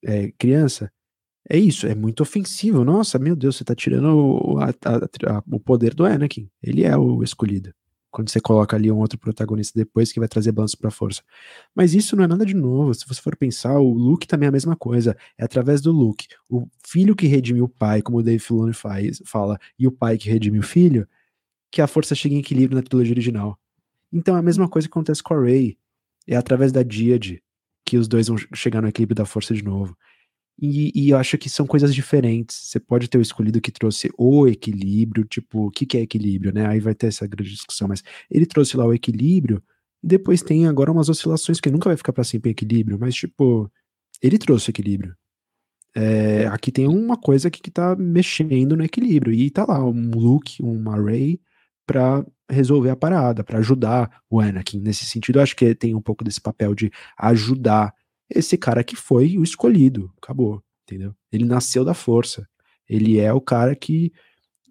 é, criança, é isso, é muito ofensivo. Nossa, meu Deus, você tá tirando o, a, a, o poder do Anakin. Ele é o escolhido. quando você coloca ali um outro protagonista depois que vai trazer balanço pra força. Mas isso não é nada de novo. Se você for pensar, o Luke também é a mesma coisa. É através do Luke. O filho que redime o pai, como o Dave Filoni faz, fala, e o pai que redime o filho, que a força chega em equilíbrio na trilogia original. Então é a mesma coisa que acontece com a Rey. É através da Díade que os dois vão chegar no equilíbrio da força de novo. E, e, eu acho que são coisas diferentes. Você pode ter escolhido que trouxe o equilíbrio, tipo, o que, que é equilíbrio, né? Aí vai ter essa grande discussão, mas ele trouxe lá o equilíbrio, e depois tem agora umas oscilações que nunca vai ficar para sempre em equilíbrio, mas, tipo, ele trouxe o equilíbrio. É, aqui tem uma coisa que, que tá mexendo no equilíbrio, e tá lá um Luke, um array para resolver a parada, para ajudar o Anakin. Nesse sentido, acho que tem um pouco desse papel de ajudar esse cara que foi o escolhido, acabou, entendeu? Ele nasceu da força. Ele é o cara que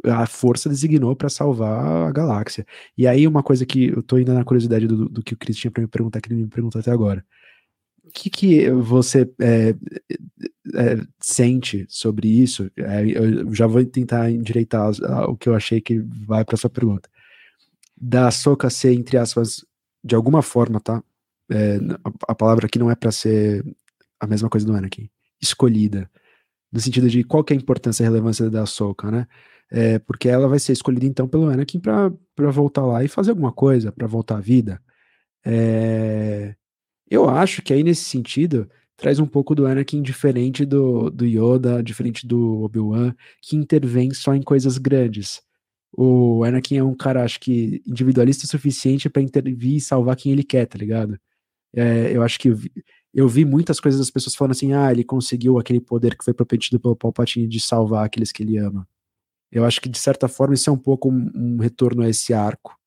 a força designou para salvar a galáxia. E aí, uma coisa que eu tô indo na curiosidade do, do que o Chris tinha para me perguntar, que ele me perguntou até agora. O que, que você é, é, sente sobre isso? É, eu já vou tentar endireitar o que eu achei que vai para sua pergunta. Da Soca ser, entre aspas, de alguma forma, tá? é, a, a, palavra aqui não é para ser a mesma coisa do Anakin, escolhida, no sentido de qual é a importância e relevância da Ahsoka, né? É, porque ela vai ser escolhida então pelo Anakin para voltar lá e fazer alguma coisa, para voltar à vida. É, eu acho que aí nesse sentido traz um pouco do Anakin diferente do, do Yoda, diferente do Obi-Wan, que intervém só em coisas grandes. O Anakin é um cara, acho que, individualista o suficiente para intervir e salvar quem ele quer, tá ligado? É, eu acho que eu vi, eu vi, muitas coisas das pessoas falando assim: ah, ele conseguiu aquele poder que foi prometido pelo Palpatine de salvar aqueles que ele ama. Eu acho que, de certa forma, isso é um pouco um, um retorno a esse arco.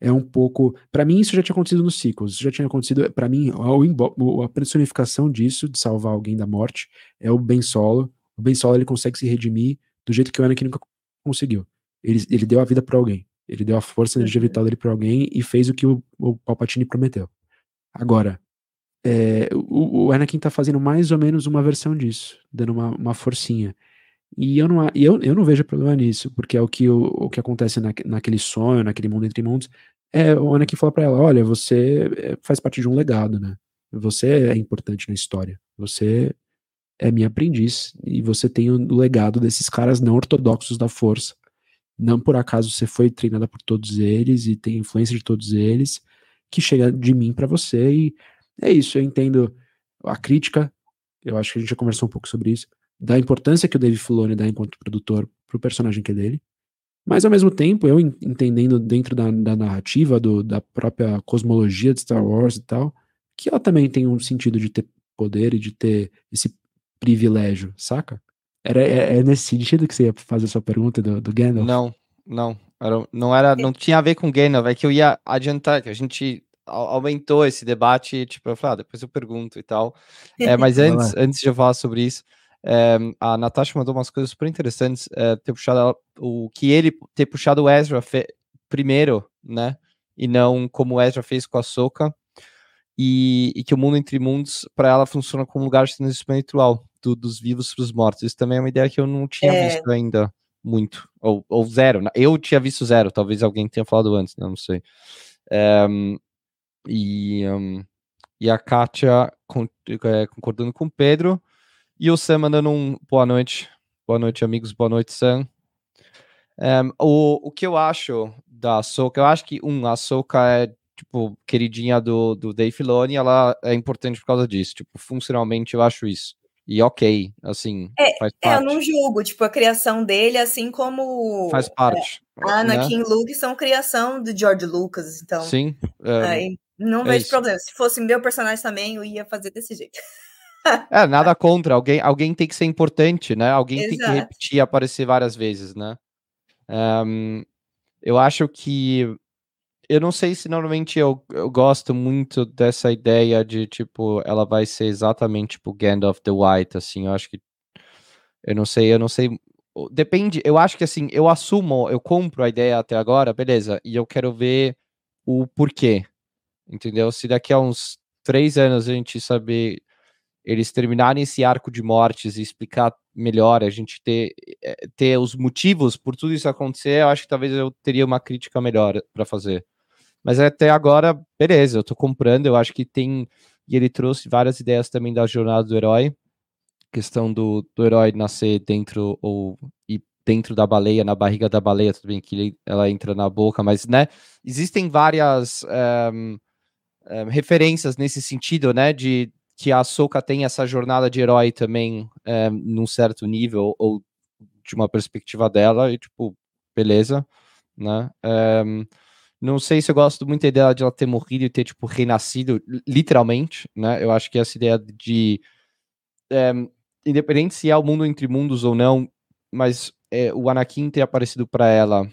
É um pouco. para mim, isso já tinha acontecido nos ciclos. Isso já tinha acontecido. para mim, a, a personificação disso, de salvar alguém da morte, é o Ben Solo. O Ben Solo ele consegue se redimir do jeito que o Anakin nunca conseguiu. Ele, ele deu a vida para alguém. Ele deu a força, a energia vital dele para alguém e fez o que o, o Palpatine prometeu. Agora, é, o, o, Anakin tá fazendo mais ou menos uma versão disso, dando uma, uma forcinha. E eu não, eu, eu não vejo problema nisso, porque é o que, o, o que acontece na, naquele sonho, naquele mundo entre mundos. É, o Anakin fala pra ela: olha, você é, faz parte de um legado, né? Você é importante na história. Você é minha aprendiz e você tem o legado desses caras não ortodoxos da força. Não por acaso você foi treinada por todos eles e tem influência de todos eles que chega de mim para você e é isso, eu entendo a crítica, eu acho que a gente já conversou um pouco sobre isso, da importância que o Dave Filoni dá enquanto produtor pro personagem que é dele, mas ao mesmo tempo, eu entendendo dentro da, da narrativa, do, da própria cosmologia de Star Wars e tal, que ela também tem um sentido de ter poder e de ter esse privilégio, saca? Era, é, é nesse sentido que você ia fazer a sua pergunta do, do Gandalf? Não, não. Era, não era, não tinha a ver com Gandalf, é que eu ia adiantar, que a gente aumentou esse debate, tipo, eu falei, ah, depois eu pergunto e tal. É, (laughs) mas antes, antes de eu falar sobre isso, é, a Natasha mandou umas coisas super interessantes, é, ter puxado ela, o que ele ter puxado o Ezra primeiro, né? E não como o Ezra fez com a Soca. E, e, que o mundo entre mundos, para ela, funciona como um lugar de espiritual, do, dos vivos para os mortos. Isso também é uma ideia que eu não tinha é... visto ainda muito, ou, ou zero. Eu tinha visto zero, talvez alguém tenha falado antes, né? não sei. Um, eh, e, um, e a Kátia é, concordando com o Pedro, e o Sam mandando um boa noite, boa noite, amigos, boa noite, Sam. Um, o, o que eu acho da Soca, eu acho que, um, a Soca é, tipo, queridinha do, do Dave Filoni, ela é importante por causa disso, tipo, funcionalmente eu acho isso. E ok, assim, é, faz parte. É, eu não julgo, tipo, a criação dele, assim como... Faz parte. É, Anakin né? e Luke são criação do George Lucas, então... Sim. É, não é vejo isso. problema. Se fosse meu personagem também, eu ia fazer desse jeito. (laughs) (laughs) é, nada contra. Alguém, alguém tem que ser importante, né? Alguém Exato. tem que repetir e aparecer várias vezes, né? Um, eu acho que eu não sei se normalmente eu, eu gosto muito dessa ideia de, tipo, ela vai ser exatamente, tipo, Gandalf the White, assim, eu acho que, eu não sei, eu não sei, depende, eu acho que, assim, eu assumo, eu compro a ideia até agora, beleza, e eu quero ver o porquê, entendeu? Se daqui a uns três anos a gente saber eles terminarem esse arco de mortes e explicar melhor, a gente ter, eh, ter os motivos por tudo isso acontecer, eu acho que talvez eu teria uma crítica melhor para fazer Mas até agora, beleza, eu tô comprando, eu acho que tem. E ele trouxe várias ideias também da jornada do herói. Questão do, do herói nascer dentro ou e dentro da baleia, na barriga da baleia, tudo bem que ele, ela entra na boca, mas né, existem várias um, um, referências nesse sentido, né, de que a Soka tem essa jornada de herói também um, num certo nível ou de uma perspectiva dela e tipo, beleza, né? Um, não sei se eu gosto muito da ideia de ela ter morrido e ter, tipo, renascido, literalmente, né? Eu acho que essa ideia de. É, independente se é o mundo entre mundos ou não, mas é, o Anakin ter aparecido para ela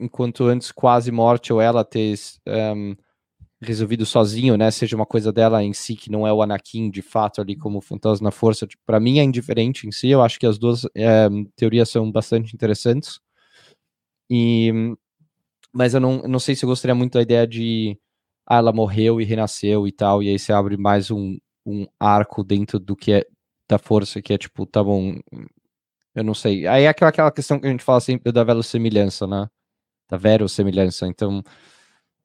enquanto antes quase morte ou ela ter um, resolvido sozinho, né? Seja uma coisa dela em si, que não é o Anakin de fato ali como fantasma na força, tipo, para mim é indiferente em si. Eu acho que as duas é, teorias são bastante interessantes. E mas eu não, não sei se eu gostaria muito da ideia de ah, ela morreu e renasceu e tal, e aí você abre mais um, um arco dentro do que é da força, que é tipo, tá bom, eu não sei. Aí é aquela, aquela questão que a gente fala sempre da verossemelhança, né? Da verossemelhança. Então,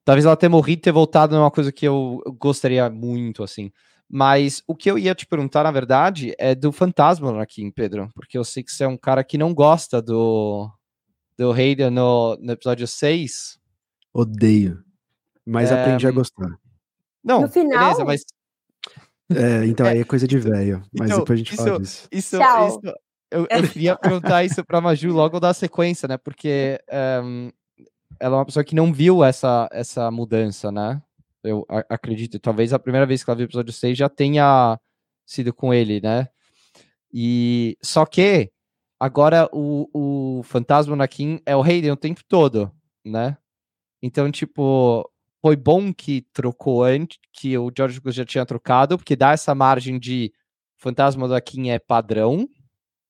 talvez ela ter morrido e ter voltado não é uma coisa que eu, gostaria muito, assim. Mas o que eu ia te perguntar, na verdade, é do fantasma aqui, Pedro, porque eu sei que você é um cara que não gosta do, do Hayden no, no episódio 6. Odeio. Mas é... aprendi a gostar. Não, no final... beleza, mas. É, então aí é coisa de velho. Mas então, depois a gente isso, fala disso. Isso, isso, eu, eu queria perguntar isso pra Maju logo da sequência, né? Porque um, ela é uma pessoa que não viu essa, essa mudança, né? Eu acredito. Talvez a primeira vez que ela viu o episódio 6 já tenha sido com ele, né? E só que Agora o, o fantasma Anakin é o Hayden o tempo todo, né? Então, tipo, foi bom que trocou antes, que o George Lucas já tinha trocado, porque dá essa margem de fantasma do Anakin é padrão.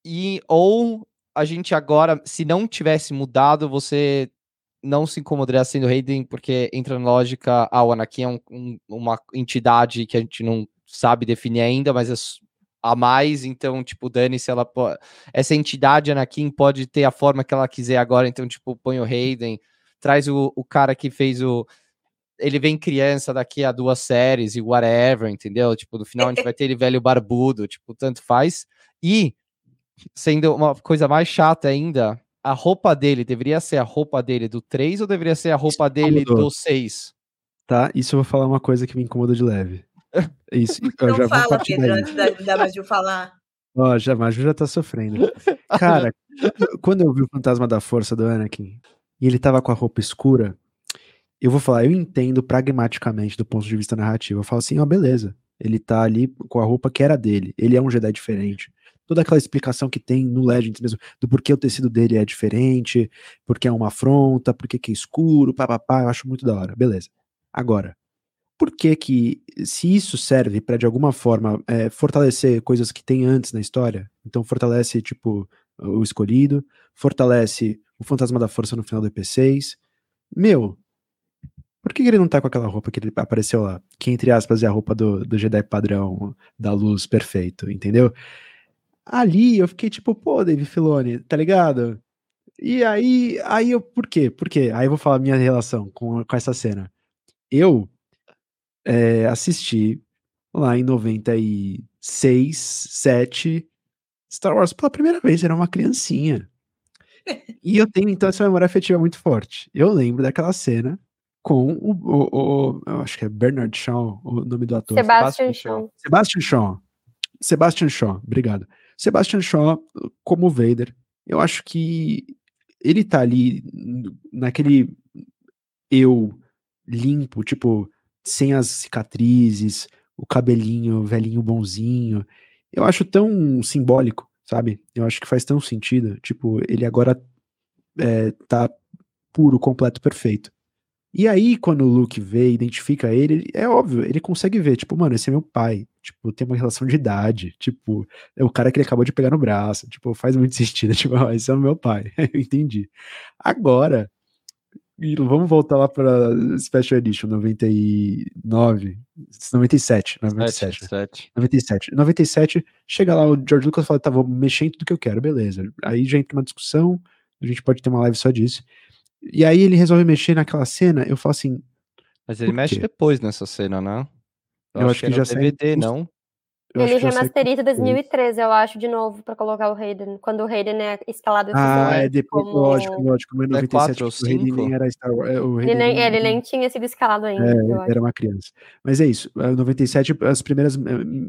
E ou a gente agora, se não tivesse mudado, você não se incomodaria sendo Hayden, porque entra na lógica, ah, o Anakin é um, um, uma entidade que a gente não sabe definir ainda, mas é a mais, então, tipo, dane-se, ela pode... essa entidade Anakin pode ter a forma que ela quiser agora, então, tipo, põe o Hayden, traz o, o cara que fez o ele vem criança daqui a duas séries e whatever, entendeu? Tipo, no final a gente vai ter ele velho barbudo, tipo, tanto faz. E, sendo uma coisa mais chata ainda, a roupa dele deveria ser a roupa dele do 3 ou deveria ser a roupa dele do 6? Tá, isso eu vou falar uma coisa que me incomoda de leve. (laughs) Isso, eu já fala, vou Pedro, antes da, da Maju falar. Ó, oh, já, Maju já tá sofrendo. Cara, quando eu vi o Fantasma da Força do Anakin e ele tava com a roupa escura, eu vou falar, eu entendo pragmaticamente do ponto de vista narrativo. Eu falo assim, ó, oh, beleza. Ele tá ali com a roupa que era dele. Ele é um Jedi diferente. Toda aquela explicação que tem no Legends mesmo, do porquê o tecido dele é diferente, porque é uma afronta, porque que é escuro, papapá, eu acho muito da hora. Beleza. Agora, por que que, se isso serve para de alguma forma é, fortalecer coisas que tem antes na história, então fortalece, tipo, o escolhido, fortalece o fantasma da força no final do EP6, meu, por que, que ele não tá com aquela roupa que ele apareceu lá? Que, entre aspas, é a roupa do, do Jedi padrão, da luz perfeito, entendeu? Ali eu fiquei tipo, pô, Dave Filoni, tá ligado? E aí, aí eu, por quê? Por quê? Aí eu vou falar minha relação com, com essa cena. Eu é, assisti lá em 96, 7, Star Wars pela primeira vez, era uma criancinha. e eu tenho então essa memória afetiva muito forte. Eu lembro daquela cena com o, o, o acho que é Bernard Shaw, o nome do ator. Sebastian, Shaw. Sebastian Shaw. Sebastian Shaw, obrigado. Sebastian Shaw como Vader. Eu acho que ele tá ali naquele eu limpo, tipo, sem as cicatrizes, o cabelinho velhinho bonzinho. Eu acho tão simbólico, sabe? Eu acho que faz tão sentido. Tipo, ele agora é, tá puro, completo, perfeito. E aí, quando o Luke vê, identifica ele, ele, é óbvio, ele consegue ver, tipo, mano, esse é meu pai. Tipo, tem uma relação de idade. Tipo, é o cara que ele acabou de pegar no braço. Tipo, faz muito (laughs) sentido. Tipo, ah, esse é o meu pai. (laughs) Eu entendi. Agora, vamos voltar lá para Special Edition 99, 97, 97, 97. 97. 97, chega lá o George Lucas fala, tá, vou mexer em tudo que eu quero, beleza. Aí já entra uma discussão, a gente pode ter uma live só disso. E aí ele resolve mexer naquela cena, eu falo assim, Mas ele mexe depois nessa cena, né? Eu, eu acho, que, que já DVD, não? Eu ele remasteriza 2013, eu acho, de novo, pra colocar o Hayden. Quando o Hayden é escalado Ah, é depois, como... lógico, lógico. Mas 97, é o Hayden nem era Star Wars. É, o ele, nem, ele nem tinha sido escalado ainda. É, era uma criança. Mas é isso. 97, as primeiras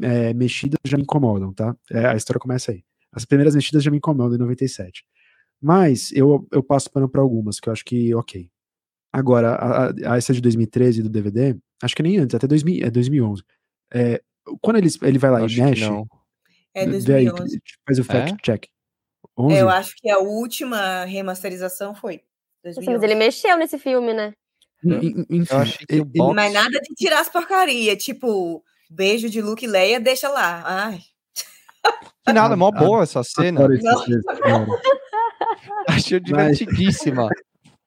é, mexidas já me incomodam, tá? É, a história começa aí. As primeiras mexidas já me incomodam em 97. Mas eu, eu passo pano pra algumas, que eu acho que ok. Agora, a, a, essa de 2013 do DVD, acho que nem antes, até 2000, é 2011. É, quando ele, ele vai lá acho e mexe. É 2011. Aí, faz o fact é? check. 11? Eu acho que a última remasterização foi. 2011. Mas ele mexeu nesse filme, né? Enfim, ele, box... Mas nada de tirar as porcaria, tipo, beijo de Luke e Leia, deixa lá. Ai. Que nada, mó boa essa cena. (laughs) Achei divertidíssima.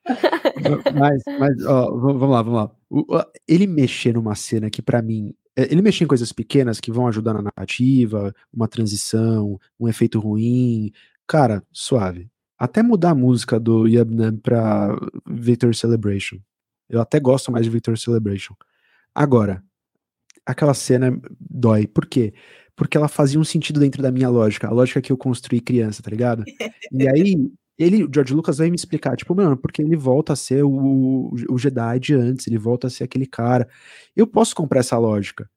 (laughs) mas, mas ó, vamos lá, vamos lá. Ele mexer numa cena que para mim é, ele mexe em coisas pequenas que vão ajudar na narrativa, uma transição, um efeito ruim. Cara, suave. Até mudar a música do Yabnam pra Victor Celebration. Eu até gosto mais de Victor Celebration. Agora, aquela cena dói. Por quê? Porque ela fazia um sentido dentro da minha lógica, a lógica que eu construí criança, tá ligado? E aí, ele, o George Lucas vai me explicar, tipo, mano, porque ele volta a ser o, o Jedi de antes, ele volta a ser aquele cara. Eu posso comprar essa lógica.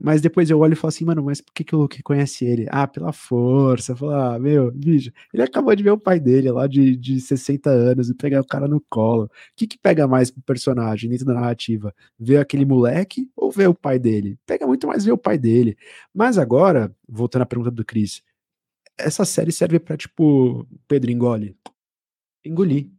Mas depois eu olho e falo assim, mano, mas por que, que o Luke conhece ele? Ah, pela força. Fala, ah, meu, bicho, ele acabou de ver o pai dele lá de, de 60 anos e pegar o cara no colo. O que, que pega mais pro personagem dentro da narrativa? Ver aquele moleque ou ver o pai dele? Pega muito mais ver o pai dele. Mas agora, voltando à pergunta do Chris, essa série serve para tipo, Pedro engole. Engoli.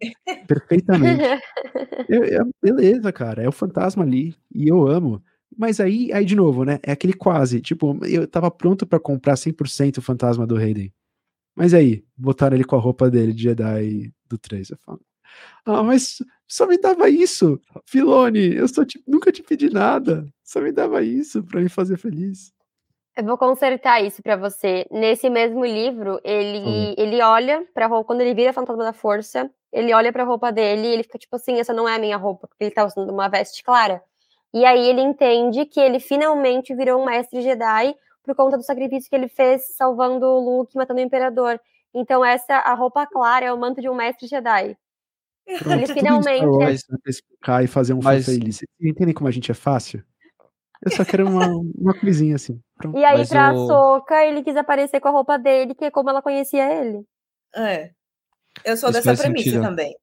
Perfeitamente. (laughs) eu, eu, beleza, cara. É o fantasma ali. E eu amo. Mas aí, aí de novo, né? É aquele quase. Tipo, eu tava pronto para comprar 100% o fantasma do Hayden. Mas aí, botaram ele com a roupa dele de Jedi do 3. Eu falo, ah, mas só me dava isso. Filone, eu só te, nunca te pedi nada. Só me dava isso para me fazer feliz. Eu vou consertar isso para você. Nesse mesmo livro, ele, ele olha pra roupa, quando ele vira Fantasma da Força, ele olha pra roupa dele e ele fica tipo assim, essa não é a minha roupa, porque ele tá usando uma veste clara. E aí ele entende que ele finalmente virou um mestre Jedi por conta do sacrifício que ele fez salvando o Luke, matando o Imperador. Então essa, a roupa clara é o manto de um mestre Jedi. Pronto, ele finalmente... Explicar e fazer um Mas... feliz. Vocês entendem como a gente é fácil? Eu só quero uma, uma coisinha assim. Pronto. E aí, Mas pra o... Soca, ele quis aparecer com a roupa dele, que é como ela conhecia ele. É. Eu sou Isso dessa premissa sentido. também.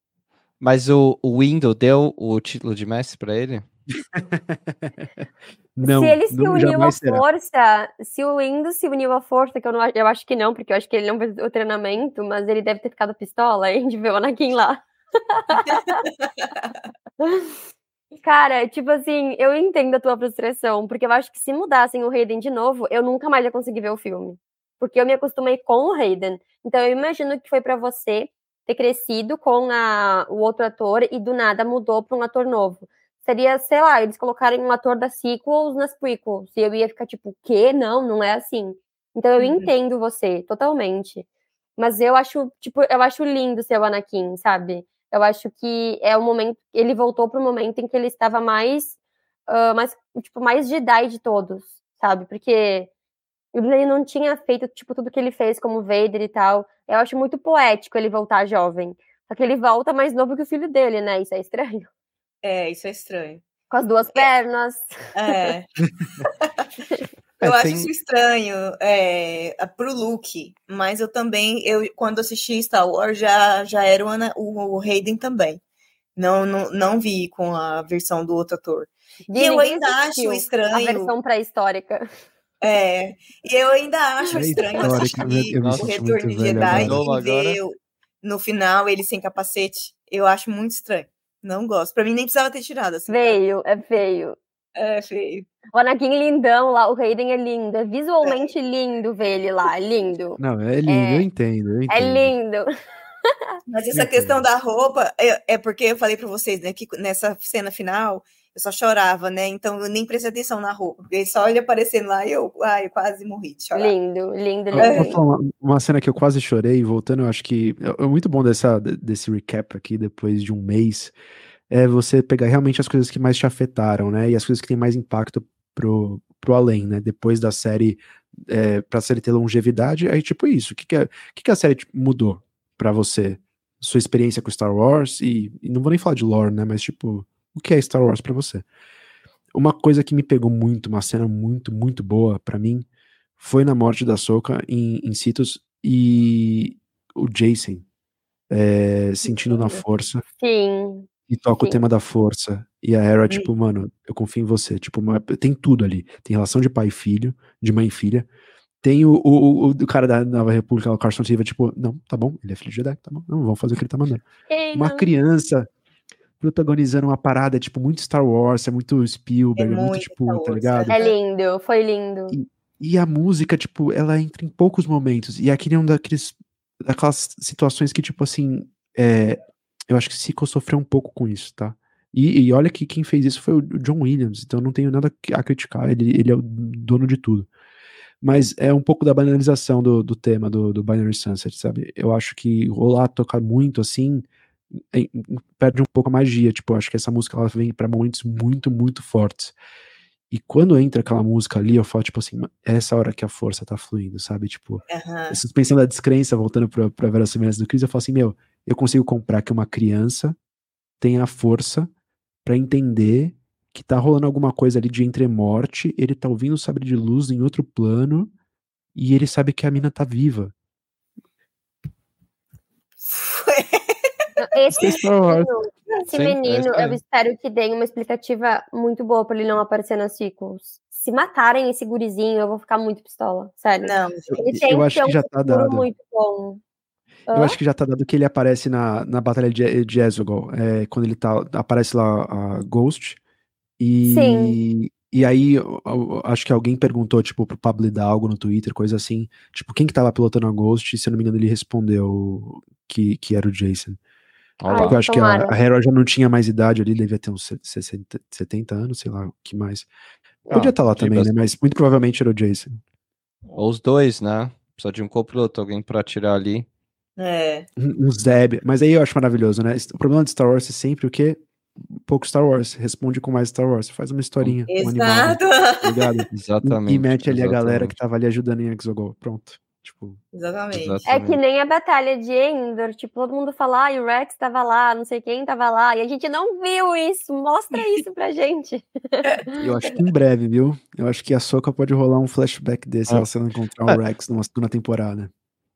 Mas o, o Window deu o título de mestre para ele? (laughs) não, se ele se uniu à força, se o Windows se uniu à força, que eu, não, eu acho que não, porque eu acho que ele não fez o treinamento, mas ele deve ter ficado pistola, a gente vê o Anakin lá. (laughs) (laughs) Cara, tipo assim, eu entendo a tua frustração, porque eu acho que se mudassem o Hayden de novo, eu nunca mais ia conseguir ver o filme. Porque eu me acostumei com o Hayden. Então eu imagino que foi para você ter crescido com a, o outro ator e do nada mudou para um ator novo. Seria, sei lá, eles colocarem um ator das sequels nas prequels. E eu ia ficar tipo, o quê? Não, não é assim. Então eu uhum. entendo você, totalmente. Mas eu acho, tipo, eu acho lindo ser o Anakin, sabe? Eu acho que é o momento, ele voltou para o momento em que ele estava mais, uh, mais, tipo, mais Jedi de todos, sabe? Porque ele não tinha feito, tipo, tudo que ele fez como Vader e tal. Eu acho muito poético ele voltar jovem. Só que ele volta mais novo que o filho dele, né? Isso é estranho. É, isso é estranho. Com as duas pernas. É. (laughs) Eu é, acho tem... isso estranho é, pro Luke, mas eu também, eu quando assisti Star Wars já, já era o, Ana, o, o Hayden também. Não, não, não vi com a versão do outro ator. E, e eu ainda acho estranho. A versão pré-histórica. É, e eu ainda acho estranho assistir o Retorno de Jedi e ver no final ele sem capacete. Eu acho muito estranho. Não gosto. Pra mim nem precisava ter tirado. Assim, feio, é feio. É feio. O Anakin lindão lá, o Hayden é lindo. É visualmente lindo ver ele lá, é lindo. Não, é lindo, é, eu, entendo, eu é entendo. É lindo. Mas essa questão da roupa, é, é porque eu falei para vocês, né, que nessa cena final, eu só chorava, né? Então eu nem prestei atenção na roupa. Porque só ele aparecendo lá e eu, ai, eu quase morri de chorar. Lindo, lindo, lindo. Uma, uma, cena que eu quase chorei, voltando, eu acho que é, é muito bom dessa, desse recap aqui depois de um mês. é você pegar realmente as coisas que mais te afetaram, né? E as coisas que têm mais impacto pro, pro além, né? Depois da série, é, pra série ter longevidade, aí tipo isso. O que, que, a, que, que a série tipo, mudou para você? Sua experiência com Star Wars e, e, não vou nem falar de lore, né? Mas tipo, o que é Star Wars para você? Uma coisa que me pegou muito, uma cena muito, muito boa para mim, foi na morte da Soka em, em Citos e o Jason é, sentindo na força. Sim. E toca Sim. o tema da força. E a Hera, tipo, mano, eu confio em você. Tipo, tem tudo ali. Tem relação de pai e filho, de mãe e filha. Tem o, o, o, o cara da Nova República, o Carson Tiva, tipo, não, tá bom, ele é filho de Jedi, tá bom, não, vamos fazer o que ele tá mandando. Ei, uma não. criança protagonizando uma parada, tipo, muito Star Wars, é muito Spielberg, é, é muito, tipo, tá ligado? É lindo, foi lindo. E, e, a música, tipo, ela entra em poucos momentos, e aqui é um daqueles, daquelas situações que, tipo, assim, é, eu acho que Sico sofreu um pouco com isso, tá? E, e, olha que quem fez isso foi o John Williams, então não tenho nada a criticar, ele, ele é o dono de tudo. Mas é um pouco da banalização do, do tema do, do Binary Sunset, sabe? Eu acho que rolar tocar muito assim é, perde um pouco a magia. Tipo, eu acho que essa música ela vem para momentos muito, muito fortes. E quando entra aquela música ali, eu falo, tipo assim, é essa hora que a força tá fluindo, sabe? Tipo, uhum. suspensão da descrença, voltando pra, pra ver as semelhanças do Cris, eu falo assim, meu, eu consigo comprar que uma criança tenha a força para entender que tá rolando alguma coisa ali de entremorte, ele tá ouvindo o sabre de luz em outro plano e ele sabe que a mina tá viva. (laughs) Esse menino, esse menino eu espero que dê uma explicativa muito boa para ele não aparecer nas sequels. Se matarem esse gurizinho, eu vou ficar muito pistola. Sério. Não, ele tem eu acho que, um já tá dado. muito bom. Eu acho que já tá dado que ele aparece na, na Batalha de, de Ezogol, é, quando ele tá, aparece lá a Ghost, e, Sim. e aí eu, eu, acho que alguém perguntou, tipo, pro Pablo Hidalgo no Twitter, coisa assim, tipo, quem que tava pilotando a Ghost, e se eu não me engano ele respondeu que, que era o Jason. Ai, eu acho tomara. que a, a Hera já não tinha mais idade ali, devia ter uns 60, 70 anos, sei lá, o que mais. Podia estar ah, tá lá também, né? Mas muito provavelmente era o Jason. Ou os dois, né? Precisa de um copiloto, alguém para tirar ali. É. Um, Zeb. Mas aí eu acho maravilhoso, né? O problema de Star Wars é sempre o quê? Pouco Star Wars. Responde com mais Star Wars. Faz uma historinha. Exato. Um animado, (laughs) exatamente. E mete ali exatamente. a galera que tava ali ajudando em Exogol. Pronto. Tipo, exatamente. exatamente. É que nem a batalha de Endor, tipo, todo mundo fala, ah, o Rex tava lá, não sei quem tava lá, e a gente não viu isso, mostra isso pra gente. (laughs) Eu acho que em breve, viu? Eu acho que a Soca pode rolar um flashback desse, ah. ela se ela encontrar o Rex numa segunda temporada.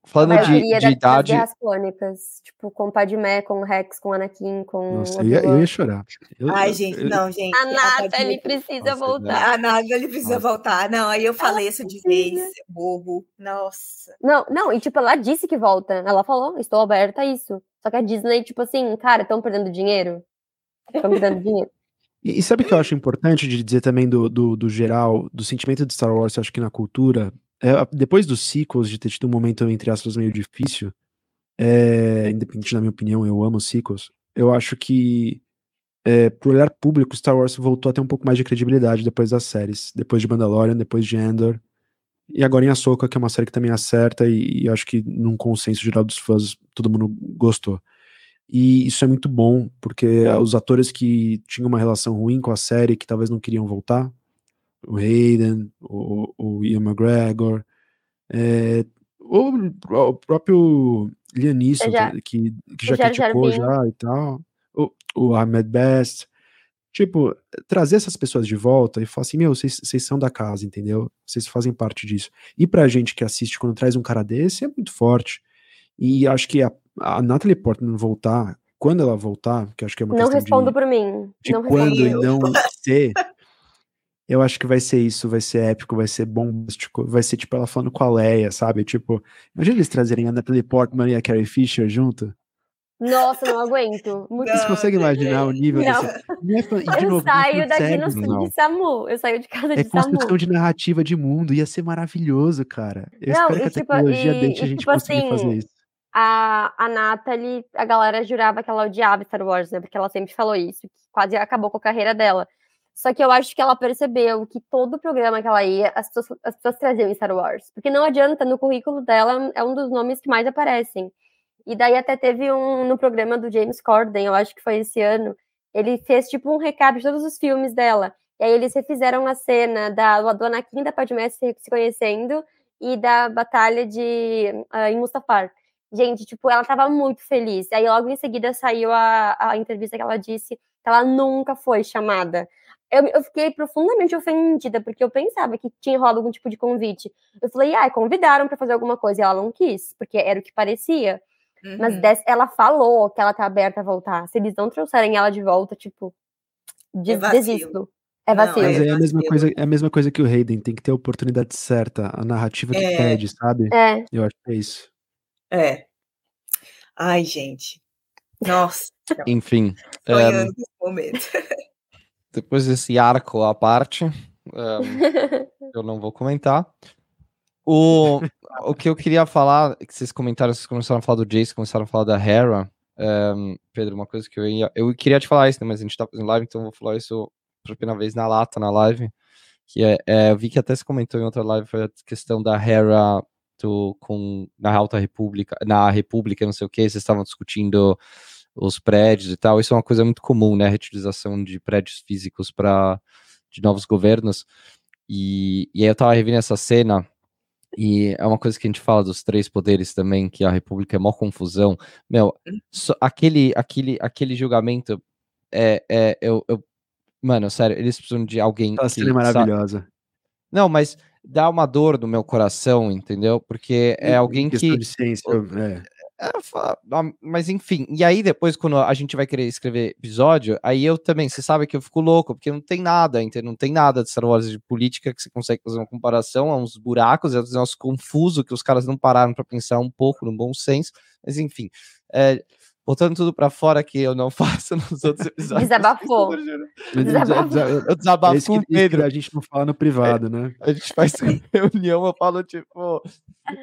Falando de, de idade. Guerras clônicas, tipo, com Padmé, com Rex, com Anakin, com. Nossa, eu ia, eu ia, chorar. Eu, Ai, gente, eu, não, gente. A Nata, ele precisa Nossa, voltar. A Nata, ele precisa Nossa. voltar. Não, aí eu falei isso de vez, bobo. Nossa. Não, não, e tipo, ela disse que volta. Ela falou, estou aberta a isso. Só que a Disney, tipo assim, cara, estão perdendo dinheiro. Estão perdendo (laughs) dinheiro. E, e, sabe o que eu acho importante de dizer também do, do, do geral, do sentimento de Star Wars, eu acho que na cultura, é, depois dos sequels, de ter tido um momento, entre aspas, meio difícil, é, independente da minha opinião, eu amo sequels, eu acho que é, pro olhar público, Star Wars voltou a ter um pouco mais de credibilidade depois das séries, depois de Mandalorian, depois de Endor, e agora em Ahsoka, que é uma série que também acerta, e, e acho que num consenso geral dos fãs, todo mundo gostou. E isso é muito bom, porque os atores que tinham uma relação ruim com a série, que talvez não queriam voltar, o Hayden, o, o Ian McGregor, é, o, o próprio Lianisson, já, que, que já, já criticou já e tal, o, o Ahmed Best. Tipo, trazer essas pessoas de volta e falar assim, meu, vocês, são da casa, entendeu? Vocês fazem parte disso. E pra gente que assiste quando traz um cara desse, é muito forte. E acho que a, a Natalie Portman voltar, quando ela voltar, que acho que é uma não questão respondo de, por mim. de não quando e não ser, eu acho que vai ser isso, vai ser épico, vai ser bombástico, vai ser tipo ela falando com a Leia, sabe? Tipo, imagina eles trazerem a Natalie Portman e a Carrie Fisher junto. Nossa, não aguento. Muito Vocês conseguem imaginar o nível não. desse... É, eu novo, saio daqui no, de Samu. Eu saio de casa de é Samu. É construção de narrativa de mundo. Ia ser maravilhoso, cara. Eu não, espero que a tipo, tecnologia e, deixe a gente tipo conseguir assim, fazer isso. A, a Natalie, a galera jurava que ela odiava Star Wars, né? Porque ela sempre falou isso. Que quase acabou com a carreira dela. Só que eu acho que ela percebeu que todo programa que ela ia, as pessoas, as pessoas traziam Star Wars. Porque não adianta, no currículo dela é um dos nomes que mais aparecem. E daí até teve um no programa do James Corden, eu acho que foi esse ano, ele fez tipo um recap de todos os filmes dela. E aí eles refizeram a cena da do Anakin da Padmé se, conhecendo e da batalha de uh, em Mustafar. Gente, tipo, ela tava muito feliz. Aí logo em seguida saiu a, a entrevista que ela disse que ela nunca foi chamada. Eu, eu, fiquei profundamente ofendida, porque eu pensava que tinha rolado algum tipo de convite. Eu falei, ah, convidaram para fazer alguma coisa, e ela não quis, porque era o que parecia. Uhum. Mas des, ela falou que ela tá aberta a voltar. Se eles não trouxerem ela de volta, tipo, des, é desisto. É vacilo. Mas é a mesma coisa, é a mesma coisa que o Hayden, tem que ter a oportunidade certa, a narrativa que é. pede, sabe? É. Eu acho que é isso. É. Ai, gente. Nossa. Enfim. Sonhando um, esse momento. (laughs) Depois desse arco à parte, (laughs) um, eu não vou comentar. O, o que eu queria falar, que vocês comentaram, vocês começaram a falar do Jace, começaram a falar da Hera. Um, Pedro, uma coisa que eu ia. Eu queria te falar isso, né, mas a gente tá fazendo live, então eu vou falar isso pela primeira vez na lata, na live. Que é, é, eu vi que até se comentou em outra live, foi a questão da Hera do, com, na Alta República, na República, não sei o que, vocês estavam discutindo os prédios e tal. Isso é uma coisa muito comum, né? A reutilização de prédios físicos para de novos governos. E, e aí eu tava revendo essa cena, e é uma coisa que a gente fala dos três poderes também, que a República é mó confusão. Meu, so, aquele, aquele, aquele julgamento é, é eu, eu, Mano, sério, eles precisam de alguém. Aquela cena é maravilhosa. Sabe? Não, mas dá uma dor no meu coração, entendeu? Porque é alguém que. Ciência, é. É, mas enfim, e aí depois, quando a gente vai querer escrever episódio, aí eu também, você sabe que eu fico louco, porque não tem nada, entendeu? Não tem nada de Star Wars de política que você consegue fazer uma comparação, a uns buracos, é um negócio confuso que os caras não pararam para pensar um pouco no bom senso, mas enfim. É, botando tudo pra fora que eu não (laughs) faço nos outros episódios. Desabafou. (laughs) Desabafou. Eu desabafo é com o Pedro. A gente não fala no privado, né? A gente faz (laughs) reunião, eu falo, tipo.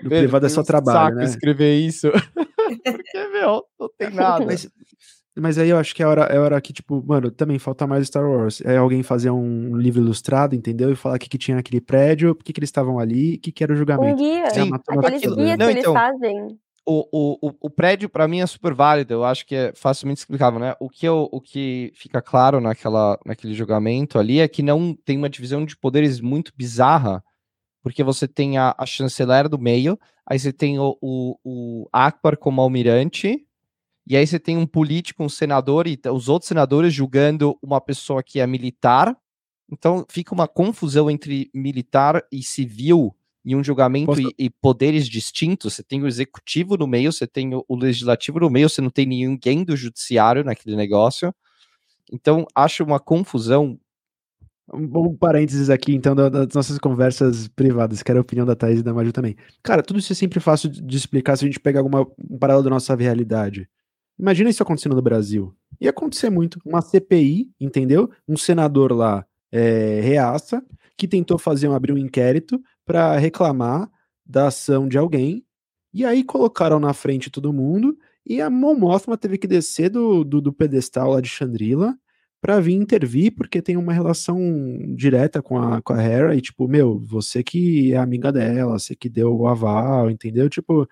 No Pedro, privado é só trabalho, saco né? escrever isso. Porque, meu, não tem nada. Mas, mas aí eu acho que é hora, é hora que, tipo, mano, também falta mais Star Wars. É alguém fazer um livro ilustrado, entendeu? E falar o que, que tinha naquele prédio, por que, que eles estavam ali, o que, que era o julgamento. Um guia. Sim, Aqueles guias que eles então, fazem o, o, o prédio, para mim, é super válido. Eu acho que é facilmente explicável, né? O que, eu, o que fica claro naquela, naquele julgamento ali é que não tem uma divisão de poderes muito bizarra, porque você tem a, a chanceler do meio, aí você tem o, o, o Akbar como almirante, e aí você tem um político, um senador, e os outros senadores julgando uma pessoa que é militar. Então fica uma confusão entre militar e civil em um julgamento Posso... e, e, poderes distintos. Você tem o executivo no meio, você tem o, o, legislativo no meio, você não tem ninguém do judiciário naquele negócio. Então, acho uma confusão. Um parênteses aqui, então, das nossas conversas privadas, que era a opinião da Thaís e da Maju também. Cara, tudo isso é sempre fácil de explicar se a gente pegar alguma, um paralelo da nossa realidade. Imagina isso acontecendo no Brasil. Ia acontecer muito. Uma CPI, entendeu? Um senador lá é, reaça, que tentou fazer um, abrir um inquérito para reclamar da ação de alguém, e aí colocaram na frente todo mundo, e a Mon Mothma teve que descer do, do, do pedestal lá de Chandrila para vir intervir, porque tem uma relação direta com a, com a Hera, e tipo, meu, você que é amiga dela, você que deu o aval, entendeu? Tipo,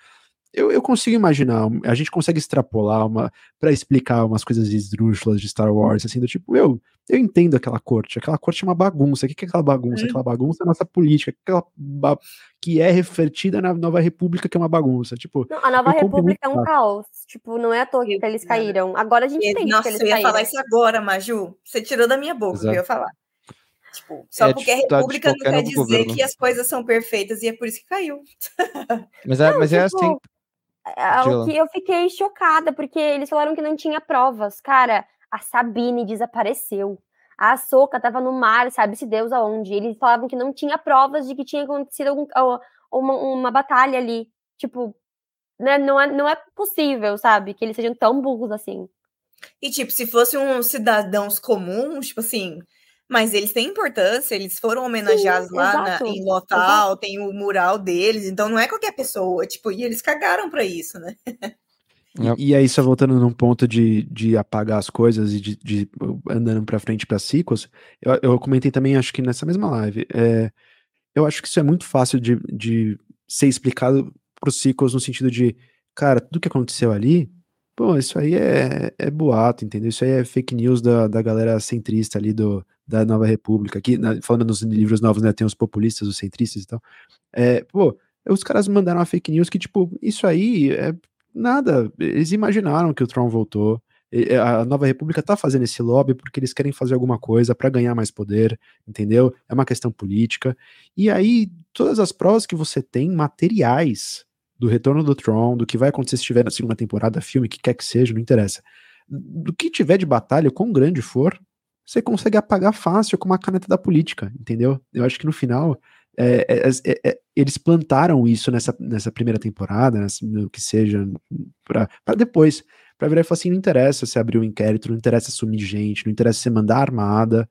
eu, eu consigo imaginar, a gente consegue extrapolar uma para explicar umas coisas esdrúxulas de Star Wars, assim, do tipo, eu, eu entendo aquela corte, aquela corte é uma bagunça, o que é aquela bagunça? Hum. Aquela bagunça é a nossa política, aquela ba... que é refletida na Nova República, que é uma bagunça, tipo... Não, a Nova República é um caos, tipo, não é à toa que eles caíram, agora a gente tem Nossa, que eles eu ia caíram. falar isso agora, Maju, você tirou da minha boca Exato. que eu ia falar. Tipo, só é, porque a República não quer dizer governo. que as coisas são perfeitas e é por isso que caiu. Mas é, não, mas é tipo, assim, é, o que eu fiquei chocada, porque eles falaram que não tinha provas. Cara, a Sabine desapareceu. A Soca tava no mar, sabe-se Deus aonde. Eles falavam que não tinha provas de que tinha acontecido algum, uma, uma batalha ali. Tipo, né, não, é, não é possível, sabe? Que eles sejam tão burros assim. E, tipo, se fossem uns cidadãos comuns, tipo assim, mas eles têm importância, eles foram homenageados Sim, lá na, em Lotal, exato. tem o mural deles, então não é qualquer pessoa, tipo, e eles cagaram para isso, né? E, e, aí, só voltando num ponto de, de apagar as coisas e de, de andando para frente para sequels, eu, eu comentei também, acho que nessa mesma live, é, eu acho que isso é muito fácil de, de ser explicado para os sequels no sentido de, cara, tudo que aconteceu ali Pô, isso aí é, é boato, entendeu? Isso aí é fake news da, da galera centrista ali do, da Nova República. Aqui, na, falando nos livros novos, né, tem os populistas, os centristas e tal. É, pô, os caras mandaram uma fake news que, tipo, isso aí é nada. Eles imaginaram que o Tron voltou. A Nova República tá fazendo esse lobby porque eles querem fazer alguma coisa para ganhar mais poder, entendeu? É uma questão política. E aí, todas as provas que você tem, materiais, do retorno do Tron, do que vai acontecer se estiver na segunda temporada, filme, que quer que seja, não interessa. Do que tiver de batalha, quão grande for, você consegue apagar fácil com uma caneta da política, entendeu? Eu acho que no final é, é, é, é eles plantaram isso nessa, nessa primeira temporada, nessa, que seja, para depois, para virar e falar assim: não interessa se abrir um inquérito, não interessa sumir gente, não interessa você mandar armada.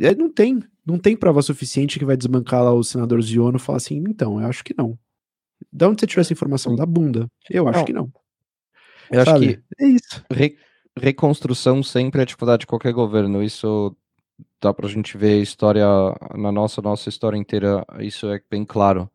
É, não tem, não tem prova suficiente que vai desbancar lá o senador Ziono e falar assim: então, eu acho que não. Da onde você tirou essa informação? Da bunda. Eu acho não. que não. Eu Sabe? acho que é isso. Re reconstrução sempre é dificuldade de qualquer governo. Isso dá pra gente ver a história, na nossa, nossa história inteira, isso é bem claro.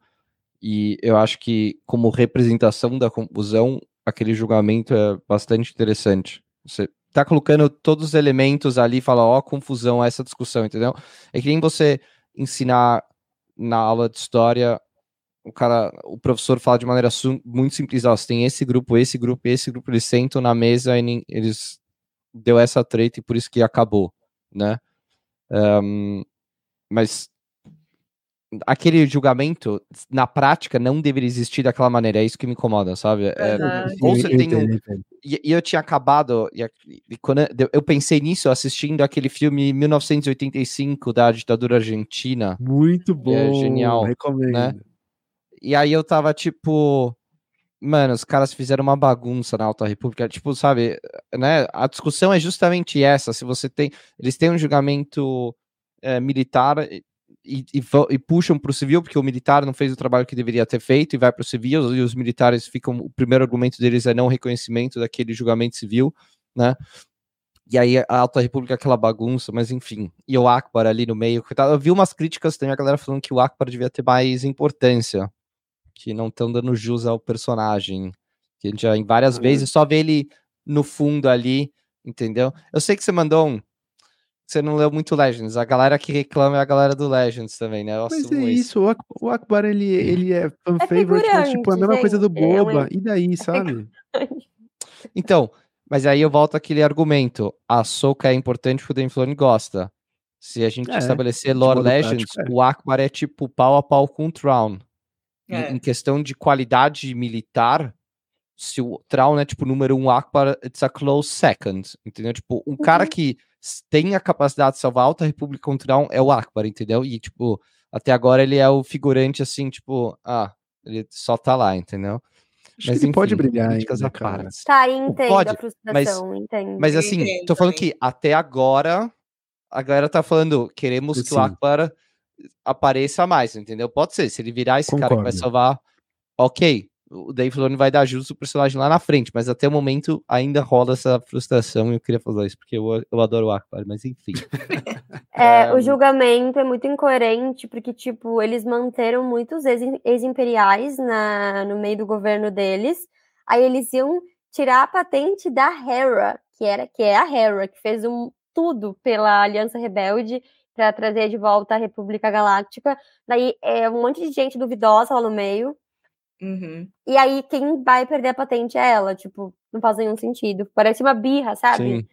E eu acho que, como representação da confusão, aquele julgamento é bastante interessante. Você tá colocando todos os elementos ali e fala, ó, oh, confusão, essa discussão, entendeu? É que nem você ensinar na aula de história o cara, o professor fala de maneira muito simples, ó, você tem esse grupo, esse grupo, esse grupo, eles sentam na mesa e eles deu essa treta e por isso que acabou, né? Um, mas aquele julgamento, na prática, não deveria existir daquela maneira, é isso que me incomoda, sabe? É, ou você tem um, e, e, eu tinha acabado, e, e, quando eu, eu pensei nisso assistindo aquele filme 1985 da ditadura argentina. Muito bom, é genial, recomendo. Né? E aí eu tava tipo, mano, os caras fizeram uma bagunça na Alta República, tipo, sabe, né? A discussão é justamente essa. Se você tem, eles têm um julgamento é, militar e, e, e puxam para o civil porque o militar não fez o trabalho que deveria ter feito e vai para o civil e os militares ficam. O primeiro argumento deles é não reconhecimento daquele julgamento civil, né? E aí a Alta República é aquela bagunça, mas enfim. E o Akbar ali no meio. Eu vi umas críticas também, a galera falando que o Akbar devia ter mais importância que não estão dando jus ao personagem. Que a gente já em várias uhum. vezes só vê ele no fundo ali, entendeu? Eu sei que você mandou um. Você não leu muito Legends. A galera que reclama é a galera do Legends também, né? Eu mas é isso. isso. O Akbar, ele, ele é fan é favorite, mas tipo, a mesma gente. coisa do Boba. É, e daí, é (laughs) sabe? então, mas aí eu volto àquele argumento. A Soca é importante porque o Dave Filoni gosta. Se a gente é, estabelecer lore Legends, prático, é. o Akbar é tipo pau a pau com o Thrawn. É. Em, questão de qualidade militar, se o Traun é tipo número um Akbar, it's a close second, entendeu? Tipo, um uhum. cara que tem a capacidade de salvar a Alta República com o Traun é o Akbar, entendeu? E, tipo, até agora ele é o figurante, assim, tipo, ah, ele só tá lá, entendeu? Acho mas enfim, pode brilhar críticas à parte. Tá, entendo pode, a frustração, mas, entendo. Mas assim, entendo, tô falando também. que até agora a galera tá falando, queremos Sim. que o Akbar apareça mais, entendeu? Pode ser, se ele virar esse Concordo. cara que vai salvar, ok. O Dave Filoni vai dar justo o personagem lá na frente, mas até o momento ainda rola essa frustração e eu queria falar isso, porque eu, eu adoro o Akbar, mas enfim. (laughs) é, o julgamento é muito incoerente, porque, tipo, eles manteram muitos ex-imperiais no meio do governo deles, aí eles iam tirar a patente da Hera, que, era, que é a Hera, que fez um, tudo pela Aliança Rebelde para trazer de volta a República Galáctica. Daí é um monte de gente duvidosa lá no meio. Uhum. E aí quem vai perder a patente é ela, tipo, não faz nenhum sentido. Parece uma birra, sabe? Sim.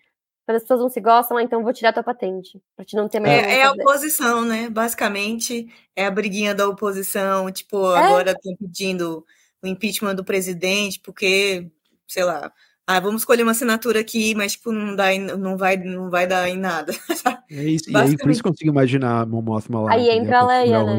Quando as pessoas não se gostam, ah, então vou tirar tua patente. Pra te não ter mais. É, é a oposição, né? Basicamente, é a briguinha da oposição. Tipo, é? agora estão pedindo o impeachment do presidente, porque, sei lá, ah, vamos escolher uma assinatura aqui, mas tipo, não, dá em, não, vai, não vai dar em nada. É isso, e aí por isso que eu consigo imaginar a Momothma lá. Aí entra a Leia, né?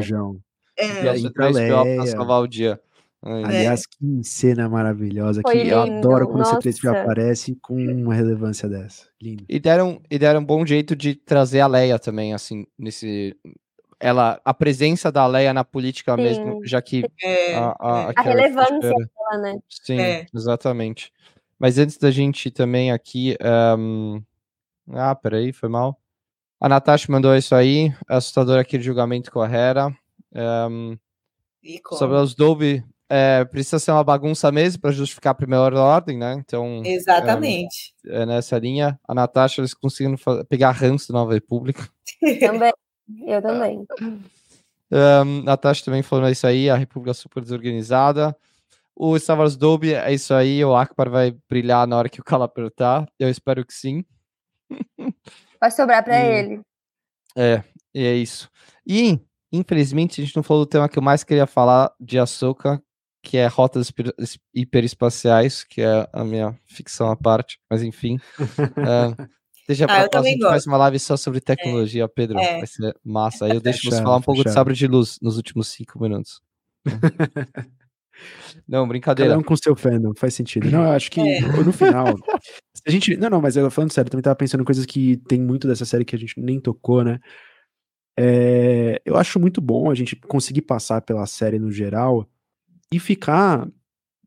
É. E aí entra a Leia. Pra salvar o dia. Aliás, é. que cena maravilhosa. Foi que lindo. eu adoro quando Nossa. C3PO aparece com uma relevância dessa. Lindo. E deram, e deram um bom jeito de trazer a Leia também, assim, nesse. Ela, a presença da Leia na política Sim. mesmo, já que é, a, a, a, a relevância dela, né? Sim, é. exatamente. Mas antes da gente também aqui. Um... Ah, peraí, foi mal. A Natasha mandou isso aí. Assustador aquele julgamento com a Hera. Um... Sobre os Dolby. é, precisa ser uma bagunça mesmo para justificar a primeira ordem, né? Então. Exatamente. É, é nessa linha. A Natasha, eles conseguiram pegar ranço da Nova República. (laughs) Também. Eu também. Um, Natasha também falou isso aí, a República super desorganizada. O Star Wars Dolby é isso aí, o Akbar vai brilhar na hora que o Cala apertar. Eu espero que sim. (laughs) Vai sobrar para ele. É, e é isso. E, infelizmente, a gente não falou do tema que eu mais queria falar de Ahsoka, que é rotas hiperespaciais, que é a minha ficção à parte, mas enfim. uh, (laughs) Deixa ah, pra a gente faz uma live só sobre tecnologia, é. Pedro. É. Vai ser massa. Aí eu deixo você falar um pouco de sabre de luz nos últimos cinco minutos. (laughs) não, brincadeira. Cada um com seu fandom, faz sentido. Não, eu acho que é. no final. a gente. Não, não, mas eu falando sério, também tava pensando em coisas que tem muito dessa série que a gente nem tocou, né? É, eu acho muito bom a gente conseguir passar pela série no geral e ficar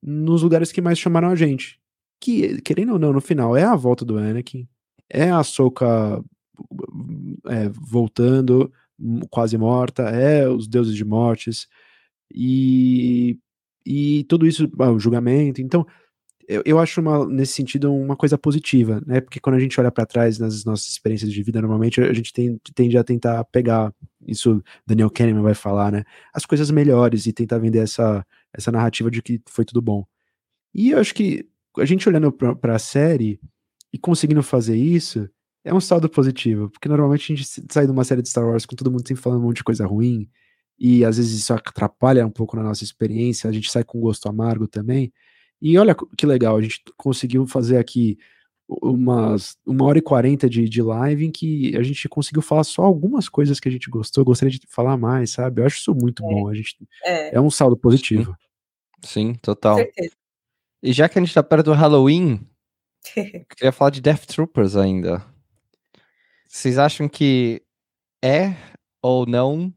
nos lugares que mais chamaram a gente. Que, querendo ou não, no final, é a volta do Anakin, é a Soca é, voltando, quase morta, é os deuses de mortes, e, e tudo isso, o julgamento. Então, eu, eu acho uma, nesse sentido uma coisa positiva, né? Porque quando a gente olha para trás nas nossas experiências de vida, normalmente a gente tem, tende a tentar pegar, isso Daniel Kahneman vai falar, né? As coisas melhores e tentar vender essa, essa narrativa de que foi tudo bom. E eu acho que a gente olhando para a série, e conseguindo fazer isso, é um saldo positivo, porque normalmente a gente sai de uma série de Star Wars com todo mundo sempre falando um monte de coisa ruim, e às vezes isso atrapalha um pouco na nossa experiência, a gente sai com gosto amargo também. E olha que legal, a gente conseguiu fazer aqui umas uma hora e quarenta de, de live em que a gente conseguiu falar só algumas coisas que a gente gostou, gostaria de falar mais, sabe? Eu acho isso muito é. bom. A gente é. é um saldo positivo. Sim, Sim total. E já que a gente tá perto do Halloween, (laughs) queria falar de Death Troopers ainda. Vocês acham que é ou não?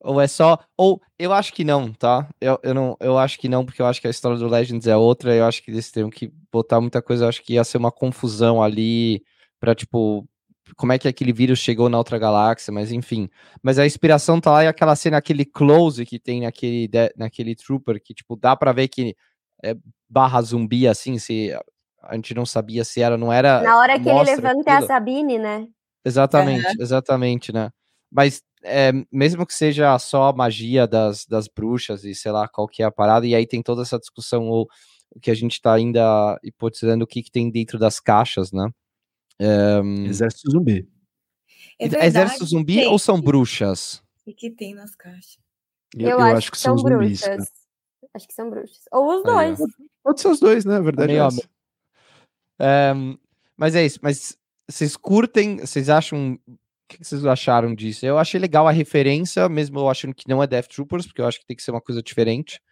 Ou é só. Ou eu acho que não, tá? Eu, eu, não, eu acho que não, porque eu acho que a história do Legends é outra. Eu acho que eles teriam que botar muita coisa. Eu acho que ia ser uma confusão ali pra, tipo, como é que aquele vírus chegou na outra galáxia, mas enfim. Mas a inspiração tá lá e aquela cena, aquele close que tem naquele, naquele trooper, que, tipo, dá pra ver que é barra zumbi, assim, se a gente não sabia se era, não era. Na hora que ele levanta aquilo. a Sabine, né? Exatamente, uhum. exatamente, né? Mas é, mesmo que seja só a magia das, das bruxas e sei lá qual que é a parada, e aí tem toda essa discussão, ou o que a gente tá ainda hipotizando o que, que tem dentro das caixas, né? É, Exército zumbi. É verdade, Exército zumbi tem. ou são bruxas? O que tem nas caixas? Eu, eu, eu acho, acho, que são, bruxas. Zumbis, né? Acho que são bruxas. Ou os dois. Pode ser os dois, né? A verdade é, é um, mas é isso. Mas vocês curtem? Vocês acham? O que vocês acharam disso? Eu achei legal a referência, mesmo eu achando que não é Death Troopers, porque eu acho que tem que ser uma coisa diferente.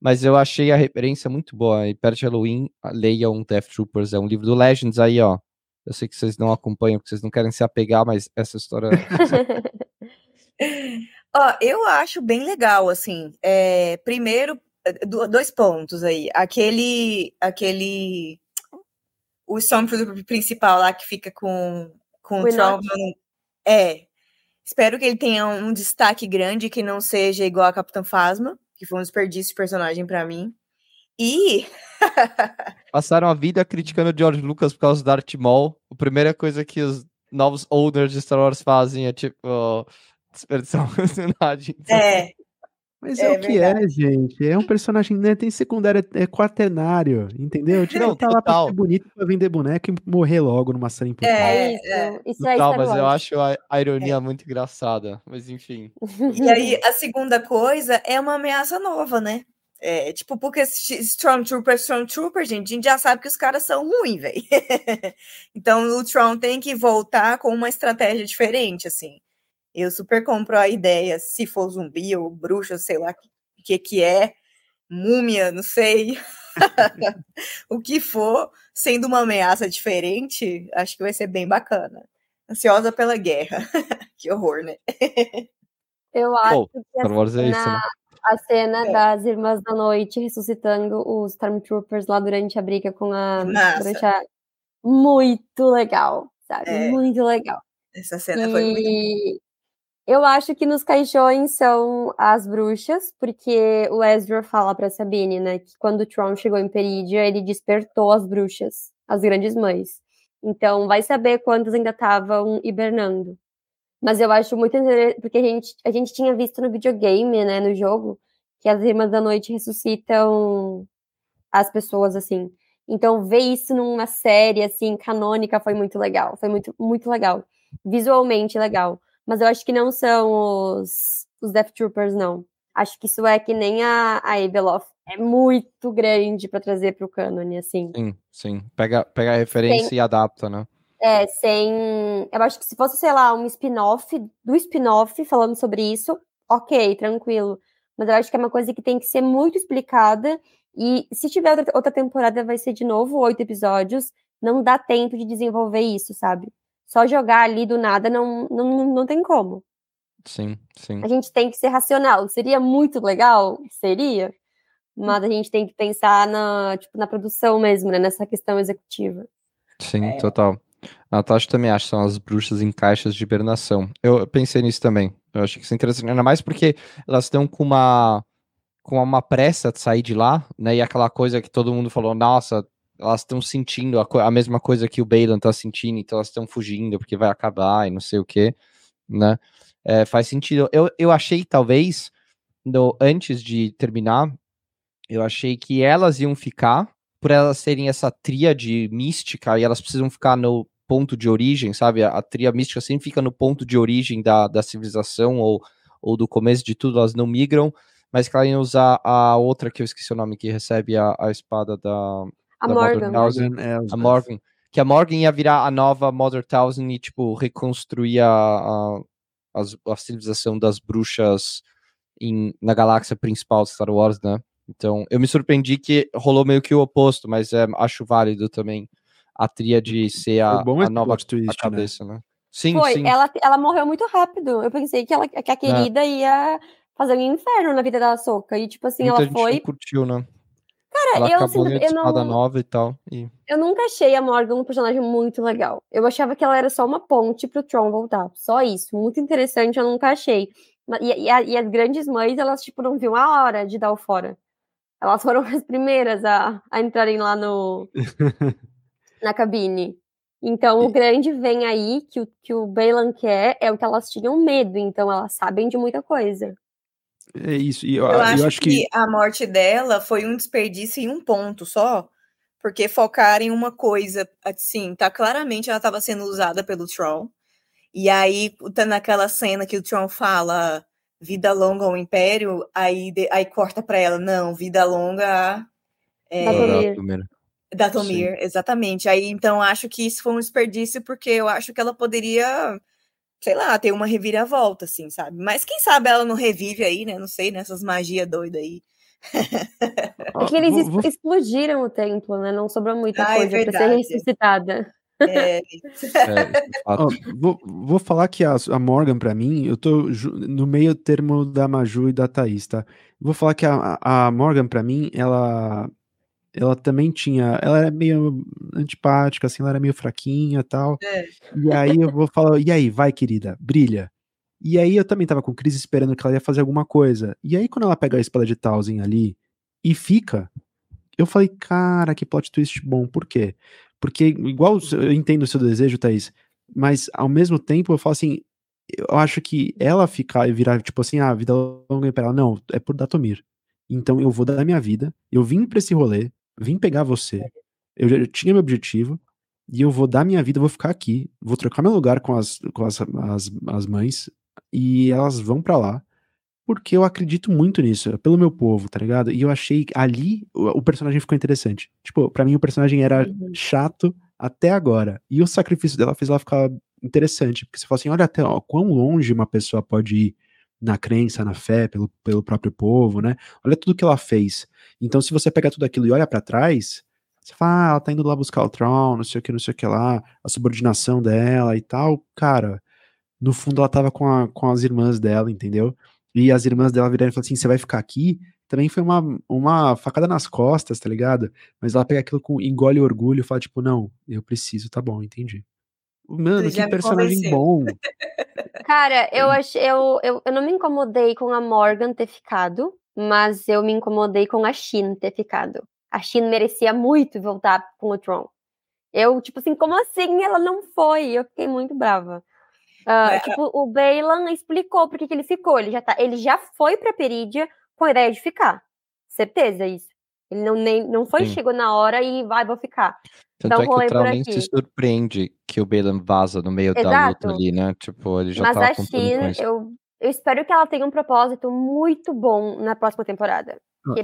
Mas eu achei a referência muito boa. E perto de Halloween, leiam Death Troopers, é um livro do Legends aí, ó. Eu sei que vocês não acompanham, porque vocês não querem se apegar, mas essa história. (laughs) ó, eu acho bem legal, assim. É, primeiro, dois pontos aí. Aquele, aquele o Stormtrooper principal lá que fica com, com o Trump. É. Espero que ele tenha um destaque grande que não seja igual a Capitão Phasma, que foi um desperdício de personagem para mim. E. (laughs) Passaram a vida criticando o George Lucas por causa do Darth Maul. A primeira coisa que os novos owners de Star Wars fazem é tipo. desperdiçar (laughs) um personagem. É. Mas é, é o que é, gente. É um personagem, né? Tem secundário, é quaternário, entendeu? Tipo, não, tá lá pra ser bonito pra vender boneco e morrer logo numa cena importante. É, é. isso é Total, mas eu acho a, a ironia é. muito engraçada. Mas enfim. E aí, a segunda coisa é uma ameaça nova, né? É, tipo, porque Stormtrooper, Stormtrooper, gente, a gente já sabe que os caras são ruins, (laughs) velho. então o Tron tem que voltar com uma estratégia diferente, assim. Eu super compro a ideia, se for zumbi ou bruxa, sei lá o que que é, múmia, não sei. (laughs) o que for, sendo uma ameaça diferente, acho que vai ser bem bacana. Ansiosa pela guerra. (laughs) que horror, né? Eu acho oh, que a cena, é isso, né? a cena é. das Irmãs da Noite ressuscitando os Stormtroopers lá durante a briga com a. Durante a... Muito legal, sabe? É. Muito legal. Essa cena e... foi muito Eu acho que nos caixões são as bruxas, porque o Ezra fala pra Sabine, né, que quando o Tron chegou em Peridia, ele despertou as bruxas, as grandes mães. Então, vai saber quantas ainda estavam hibernando. Mas eu acho muito interessante, porque a gente, a gente tinha visto no videogame, né, no jogo, que as Irmãs da Noite ressuscitam as pessoas, assim. Então, ver isso numa série, assim, canônica foi muito legal. Foi muito, muito legal. Visualmente legal. Mas eu acho que não são os, os Death Troopers, não. Acho que isso é que nem a, a Abeloth. É muito grande para trazer para o cânone, assim. Sim, sim. Pega, pega a referência sem, e adapta, né? É, sem. Eu acho que se fosse, sei lá, um spin-off do spin-off falando sobre isso, ok, tranquilo. Mas eu acho que é uma coisa que tem que ser muito explicada e se tiver outra, outra temporada, vai ser de novo oito episódios. Não dá tempo de desenvolver isso, sabe? Só jogar ali do nada não, não, não tem como. Sim, sim. A gente tem que ser racional. Seria muito legal? Seria. Mas a gente tem que pensar na, tipo, na produção mesmo, né? Nessa questão executiva. Sim, é. total. A Natasha também acha que são as bruxas em caixas de hibernação. Eu pensei nisso também. Eu acho que isso é interessante, ainda mais porque elas estão com uma com uma pressa de sair de lá, né? E aquela coisa que todo mundo falou, nossa, elas estão sentindo a, a, mesma coisa que o Balan tá sentindo, então elas estão fugindo porque vai acabar e não sei o que, né? É, faz sentido. Eu, eu achei, talvez, no, antes de terminar, eu achei que elas iam ficar, por elas serem essa tríade mística, e elas precisam ficar no ponto de origem, sabe? A, a tria mística sempre fica no ponto de origem da, da civilização ou, ou do começo de tudo, elas não migram mas que ela ia usar a outra que eu esqueci o nome, que recebe a, a espada da. A Morgan. A Morgan. Que a Morgan ia virar a nova Mother Thousand e, tipo, reconstruir a, a, a, a civilização das bruxas em, na galáxia principal de Star Wars, né? Então, eu me surpreendi que rolou meio que o oposto, mas é, acho válido também a tríade ser a, a nova twist, a né? cabeça, né? né? Sim, Foi, sim. Ela, ela morreu muito rápido. Eu pensei que, ela, que a é. querida é. ia fazer um inferno na vida da Soca. E, tipo assim, Muita ela foi. curtiu, né? Cara, ela eu, assim, eu não. nova e tal. E... Eu nunca achei a Morgan um personagem muito legal. Eu achava que ela era só uma ponte pro Tron voltar. Só isso. Muito interessante, eu nunca achei. E, e, e as grandes mães, elas, tipo, não viam a hora de dar o fora. Elas foram (laughs) as primeiras a, a entrarem lá no. (laughs) na cabine. Então, o grande vem aí, que o, que o Baylan quer, é o que elas tinham medo. Então, elas sabem de muita coisa. É isso. E eu, eu, acho, eu acho que... que... a morte dela foi um desperdício em um ponto só, porque focar em uma coisa, assim, tá claramente ela estava sendo usada pelo Troll. E aí, tá naquela cena que o Tron fala vida longa ao Império, aí, de, aí corta para ela, não, vida longa é, Datomir. Datomir, exatamente. Aí, então, acho que isso foi um desperdício, porque eu acho que ela poderia sei lá, tem uma reviravolta, assim, sabe? Mas quem sabe ela não revive aí, né? Não sei, nessas magias doidas aí. É que eles vou, vou... explodiram o templo, né? Não sobrou muita ah, é coisa é para ser ressuscitada. É. (laughs) é oh, vou, vou falar que a, a Morgan, para mim, eu tô no meio termo da Maju e da Thaís, tá? Vou falar que a, a Morgan, para mim, ela ela também tinha. Ela era meio antipática, assim, ela era meio fraquinha tal. É. E aí eu vou falar, e aí, vai, querida, brilha. E aí eu também tava com crise esperando que ela ia fazer alguma coisa. E aí, quando ela pega a espada de Tausen ali e fica, eu falei, cara, que plot twist bom. Por quê? Porque, igual eu entendo o seu desejo, Thaís, mas ao mesmo tempo eu falo assim, eu acho que ela ficar e virar, tipo assim, ah, vida longa pra ela, não, é por Datomir. Então eu vou dar minha vida, eu vim pra esse rolê, vim pegar você, eu já tinha meu objetivo, e eu vou dar minha vida, vou ficar aqui, vou trocar meu lugar com as, com as, as, as mães, e elas vão para lá, porque eu acredito muito nisso, pelo meu povo, tá ligado? E eu achei ali o, o personagem ficou interessante. Tipo, para mim o personagem era uhum. chato até agora, e o sacrifício dela fez ela ficar interessante, porque você fala assim, olha até ó, quão longe uma pessoa pode ir na crença, na fé, pelo, pelo próprio povo, né? Olha tudo que ela fez. Então, se você pega tudo aquilo e olha para trás, você fala, ah, ela tá indo lá buscar o Tron, não sei o que, não sei o que lá, a subordinação dela e tal. Cara, no fundo ela tava com, a, com as irmãs dela, entendeu? E as irmãs dela viraram e falaram assim: você vai ficar aqui? Também foi uma, uma facada nas costas, tá ligado? Mas ela pega aquilo com engole orgulho e fala, tipo, não, eu preciso, tá bom, entendi. Mano, que personagem bom. (laughs) Cara, eu, achei, eu, eu, eu não me incomodei com a Morgan ter ficado, mas eu me incomodei com a Shin ter ficado. A Shin merecia muito voltar com o Tron. Eu, tipo assim, como assim ela não foi? Eu fiquei muito brava. Uh, é, tipo, o Baylan explicou por que ele ficou. Ele já, tá, ele já foi pra Perídia com a ideia de ficar. Certeza isso. Ele não, nem, não foi, Sim. chegou na hora e vai, vou ficar. Tanto então, é que o Troll nem se surpreende que o Baylan vaza no meio Exato. da luta ali, né? Tipo, ele já Mas tava a Shin, eu, eu espero que ela tenha um propósito muito bom na próxima temporada.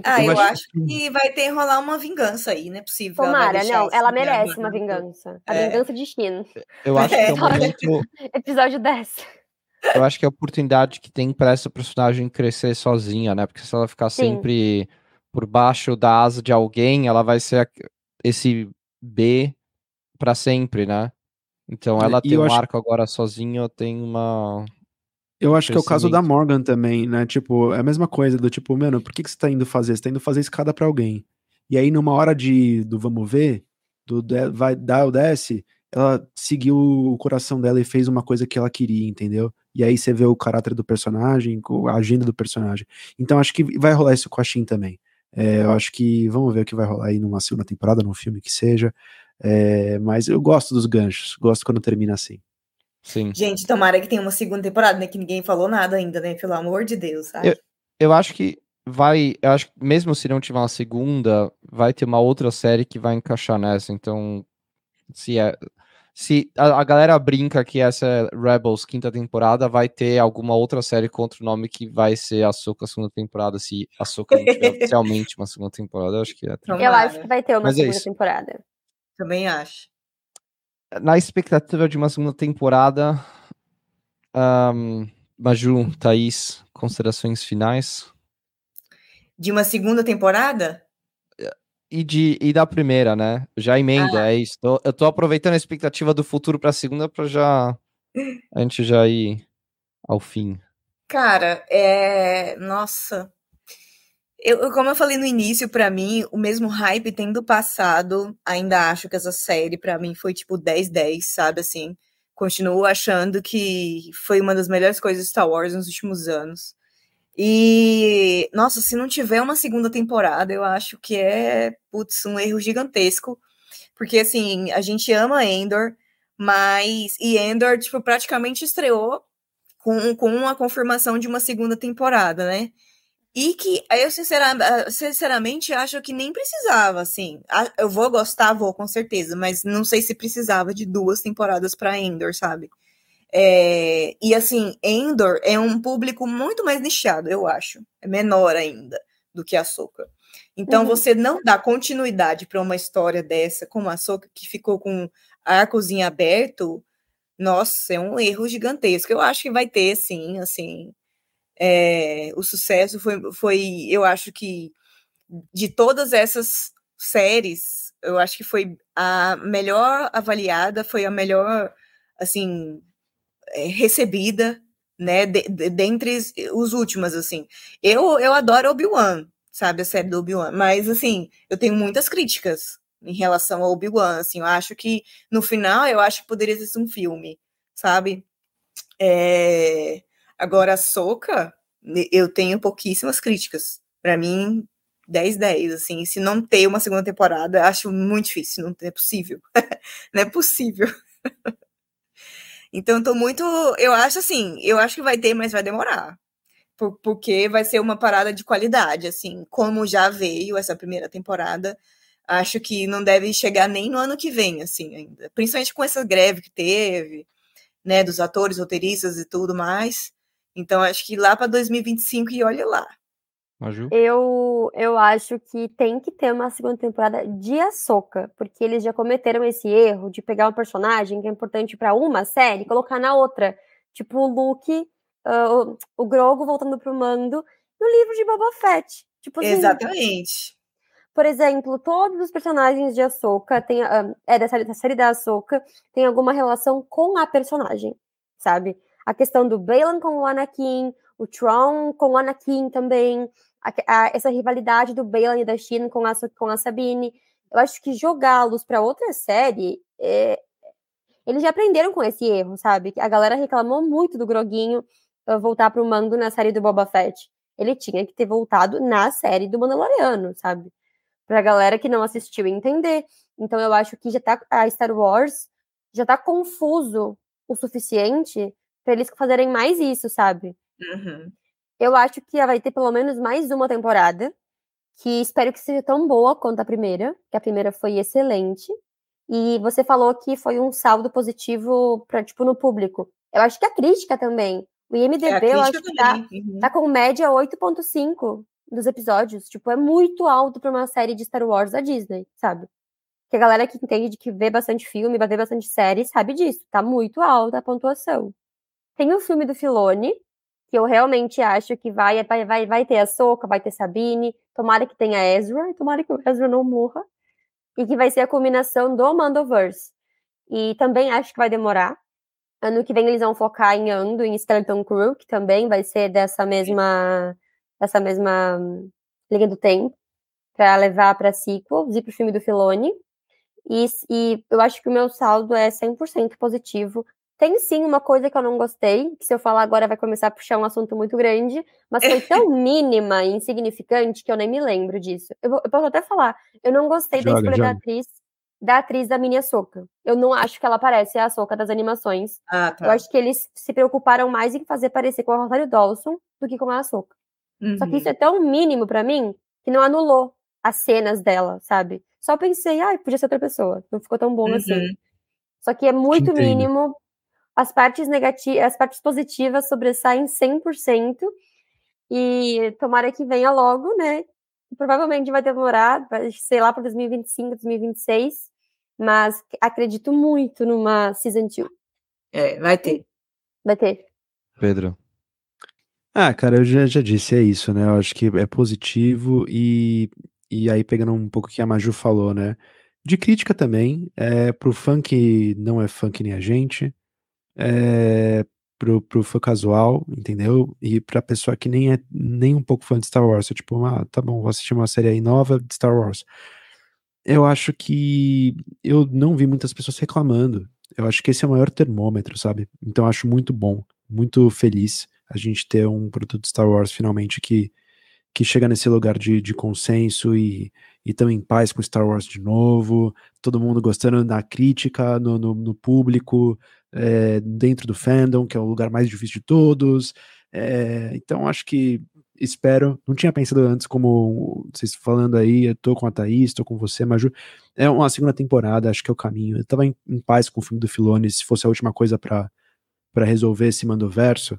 Ah, eu, eu acho que vai ter rolar uma vingança aí, não é possível. Tomara, não, ela merece uma vingança. A é. vingança de Shin. Eu acho é. que é um (laughs) momento. (laughs) Episódio 10. Eu acho que é a oportunidade que tem para essa personagem crescer sozinha, né? Porque se ela ficar Sim. sempre por baixo da asa de alguém, ela vai ser esse B para sempre, né? Então ela e tem um acho... arco agora sozinha, tem uma. Eu acho que é o caso da Morgan também, né? Tipo, é a mesma coisa, do tipo, mano, por que, que você tá indo fazer? Você tá indo fazer escada para alguém. E aí, numa hora de do vamos ver, do vai dar ou desce, ela seguiu o coração dela e fez uma coisa que ela queria, entendeu? E aí você vê o caráter do personagem, a agenda do personagem. Então acho que vai rolar isso com a Shin também. É, eu acho que vamos ver o que vai rolar aí numa segunda temporada, num filme que seja. É, mas eu gosto dos ganchos, gosto quando termina assim. Sim. Gente, tomara que tenha uma segunda temporada, né? Que ninguém falou nada ainda, né? Pelo amor de Deus, sabe? Eu, eu acho que vai. Eu acho que mesmo se não tiver uma segunda, vai ter uma outra série que vai encaixar nessa. Então, se é se a, a, galera brinca que essa é Rebels quinta temporada, vai ter alguma outra série com outro nome que vai ser a Soca segunda temporada, se a Soca não tiver (laughs) oficialmente uma segunda temporada, eu acho que é. Eu acho que vai ter uma Mas é segunda é temporada. Também acho. Na expectativa de uma segunda temporada, um, Maju, Thaís, considerações finais? De uma segunda temporada? E, de, e da primeira, né? Já emenda, ah. é isso. Tô, eu tô aproveitando a expectativa do futuro pra segunda pra já. A gente já ir ao fim. Cara, é. Nossa. Eu, como eu falei no início, para mim, o mesmo hype tendo passado, ainda acho que essa série, para mim, foi tipo 10-10, sabe? Assim, continuo achando que foi uma das melhores coisas de Star Wars nos últimos anos. E, nossa, se não tiver uma segunda temporada, eu acho que é, putz, um erro gigantesco. Porque, assim, a gente ama Endor, mas. E Endor, tipo, praticamente estreou com, com a confirmação de uma segunda temporada, né? E que eu, sinceramente, sinceramente, acho que nem precisava, assim. Eu vou gostar, vou, com certeza, mas não sei se precisava de duas temporadas para Endor, sabe? É, e assim, Endor é um público muito mais nichado, eu acho. É menor ainda do que a Soca. Então, uhum. você não dá continuidade para uma história dessa, como a Soca, que ficou com arcos em aberto, nossa, é um erro gigantesco. Eu acho que vai ter, sim, assim. É, o sucesso foi, foi, eu acho que de todas essas séries, eu acho que foi a melhor avaliada, foi a melhor, assim, recebida, né, de, de, dentre os últimos, assim. Eu, eu adoro Obi-Wan, sabe, a série do Obi-Wan, mas, assim, eu tenho muitas críticas em relação ao Obi-Wan, assim, eu acho que, no final, eu acho que poderia ser um filme, sabe? É... Agora, a Soca, eu tenho pouquíssimas críticas. Para mim, 10 10, assim, se não ter uma segunda temporada, acho muito difícil, não é possível. (laughs) não é possível. (laughs) Então, tô muito. Eu acho assim, eu acho que vai ter, mas vai demorar. Por, porque vai ser uma parada de qualidade, assim, como já veio essa primeira temporada. Acho que não deve chegar nem no ano que vem, assim, ainda. Principalmente com essa greve que teve, né, dos atores, roteiristas e tudo mais. Então, acho que lá para 2025 e olha lá. Maju? Eu, eu acho que tem que ter uma segunda temporada de Ahsoka, porque eles já cometeram esse erro de pegar um personagem que é importante para uma série e colocar na outra. Tipo o Luke, uh, o Grogo voltando pro Mando no livro de Boba Fett. Tipo assim, Exatamente. Por exemplo, todos os personagens de Ahsoka tem, uh, é da série, da série da Ahsoka tem alguma relação com a personagem, sabe? A questão do Baylan com o Anakin, o Tron com o Anakin também, a, a, essa rivalidade do e da Shin com a, com a Sabine. Eu acho que jogá-los para outra série é, eles já aprenderam com esse erro, sabe? A galera reclamou muito do Groguinho uh, voltar pro mando na série do Boba Fett. Ele tinha que ter voltado na série do Mandaloriano, sabe? Pra galera que não assistiu entender. Então eu acho que já tá a Star Wars já tá confuso o suficiente para eles fazerem mais isso, sabe? Uhum. Eu acho que vai ter pelo menos mais uma temporada, que espero que seja tão boa quanto a primeira, que a primeira foi excelente. E você falou que foi um saldo positivo para tipo no público. Eu acho que a crítica também. O IMDb é, eu acho que tá, uhum. tá com média 8.5 dos episódios. Tipo, é muito alto para uma série de Star Wars da Disney, sabe? Que a galera que entende que vê bastante filme, vai ver bastante série, sabe disso. Tá muito alta a pontuação. Tem o filme do Filone, que eu realmente acho que vai, vai, vai, ter a Soca, vai ter Sabine, tomara que tenha Ezra, tomara que o Ezra não morra e que vai ser a culminação do Mandoverse. E também acho que vai demorar. Ano que vem eles vão focar em Ando, em Skeleton Crew, que também vai ser dessa mesma dessa mesma linha do tempo, para levar para sequels e para o filme do Filoni. E, e eu acho que o meu saldo é 100% positivo tem sim uma coisa que eu não gostei, que se eu falar agora vai começar a puxar um assunto muito grande, mas foi (laughs) tão mínima e insignificante que eu nem me lembro disso. Eu, eu posso até falar, eu não gostei joga, da escolha joga. da atriz da atriz da Mini Soca. Eu não acho que ela parece a Soca das animações. Ah, tá. Eu acho que eles se preocuparam mais em fazer parecer com a Rosário Dawson do que com a Soca. Uhum. Só que isso uhum. é tão mínimo para mim que não anulou as cenas dela, sabe? Só pensei, ai, ah, podia ser outra pessoa. Não ficou tão bom assim. uhum. assim. Só que é muito mínimo as partes negativas, as partes positivas sobressaem 100%, e tomara que venha logo, né? Provavelmente vai demorar, sei lá, para 2025, 2026, mas acredito muito numa Season 2. É, vai ter. Vai ter. Pedro. Ah, cara, eu já, já disse, é isso, né? Eu acho que é positivo e, e aí pegando um pouco o que a Maju falou, né? De crítica também, é, pro fã que não é fã que nem a gente, é, pro, pro fã casual, entendeu? E pra pessoa que nem é nem um pouco fã de Star Wars, é tipo, ah, tá bom, vou assistir uma série aí nova de Star Wars. Eu acho que eu não vi muitas pessoas reclamando. Eu acho que esse é o maior termômetro, sabe? Então eu acho muito bom, muito feliz a gente ter um produto de Star Wars finalmente que, que chega nesse lugar de, de consenso e, e tão em paz com Star Wars de novo, todo mundo gostando da crítica no, no, no público, é, dentro do fandom, que é o lugar mais difícil de todos. É, então, acho que espero. Não tinha pensado antes, como vocês falando aí, eu tô com a Thaís, tô com você, Maju. É uma segunda temporada, acho que é o caminho. Eu tava em, em paz com o filme do Filone, se fosse a última coisa para resolver esse mandoverso.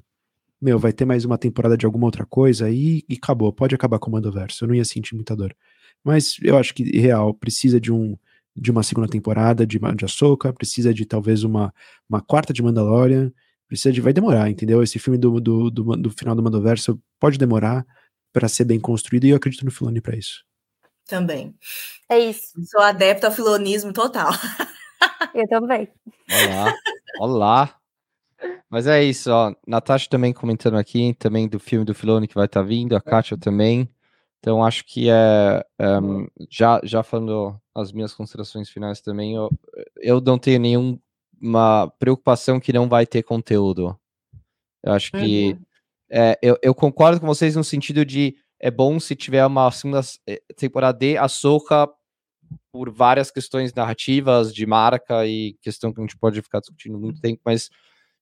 Meu, vai ter mais uma temporada de alguma outra coisa e, e acabou. Pode acabar com o mandoverso. Eu não ia sentir muita dor. Mas eu acho que, real, precisa de um de uma segunda temporada de, de Ahsoka, precisa de talvez uma, uma quarta de Mandalorian, precisa de. Vai demorar, entendeu? Esse filme do, do, do, do final do Mandoverso pode demorar para ser bem construído e eu acredito no Filoni para isso. Também. É isso. Sou adepto ao filonismo total. eu também. Olá. Olá. Mas é isso, ó. Natasha também comentando aqui, também do filme do Filoni que vai estar tá vindo, a Kátia também. Então, acho que é. Um, ehm, já, já falando as minhas considerações finais também, eu, eu não tenho nenhuma preocupação que não vai ter conteúdo. Eu acho que. Uhum. É, eu, eu concordo com vocês no sentido de é bom se tiver uma segunda eh, temporada de Ahsoka por várias questões narrativas, de marca e questão que a gente pode ficar discutindo muito tempo, mas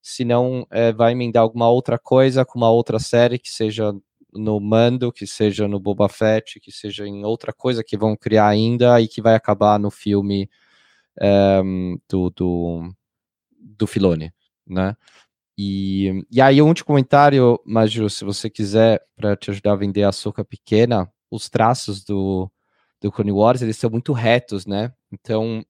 se não é, vai emendar alguma outra coisa com uma outra série que seja no Mando, que seja no Boba Fett, que seja em outra coisa que vão criar ainda e que vai acabar no filme um, do, do, do Filone, né? E, e aí, um último comentário, Maju, se você quiser, para te ajudar a vender a soca pequena, os traços do, do Clone Wars, eles são muito retos, né? Então,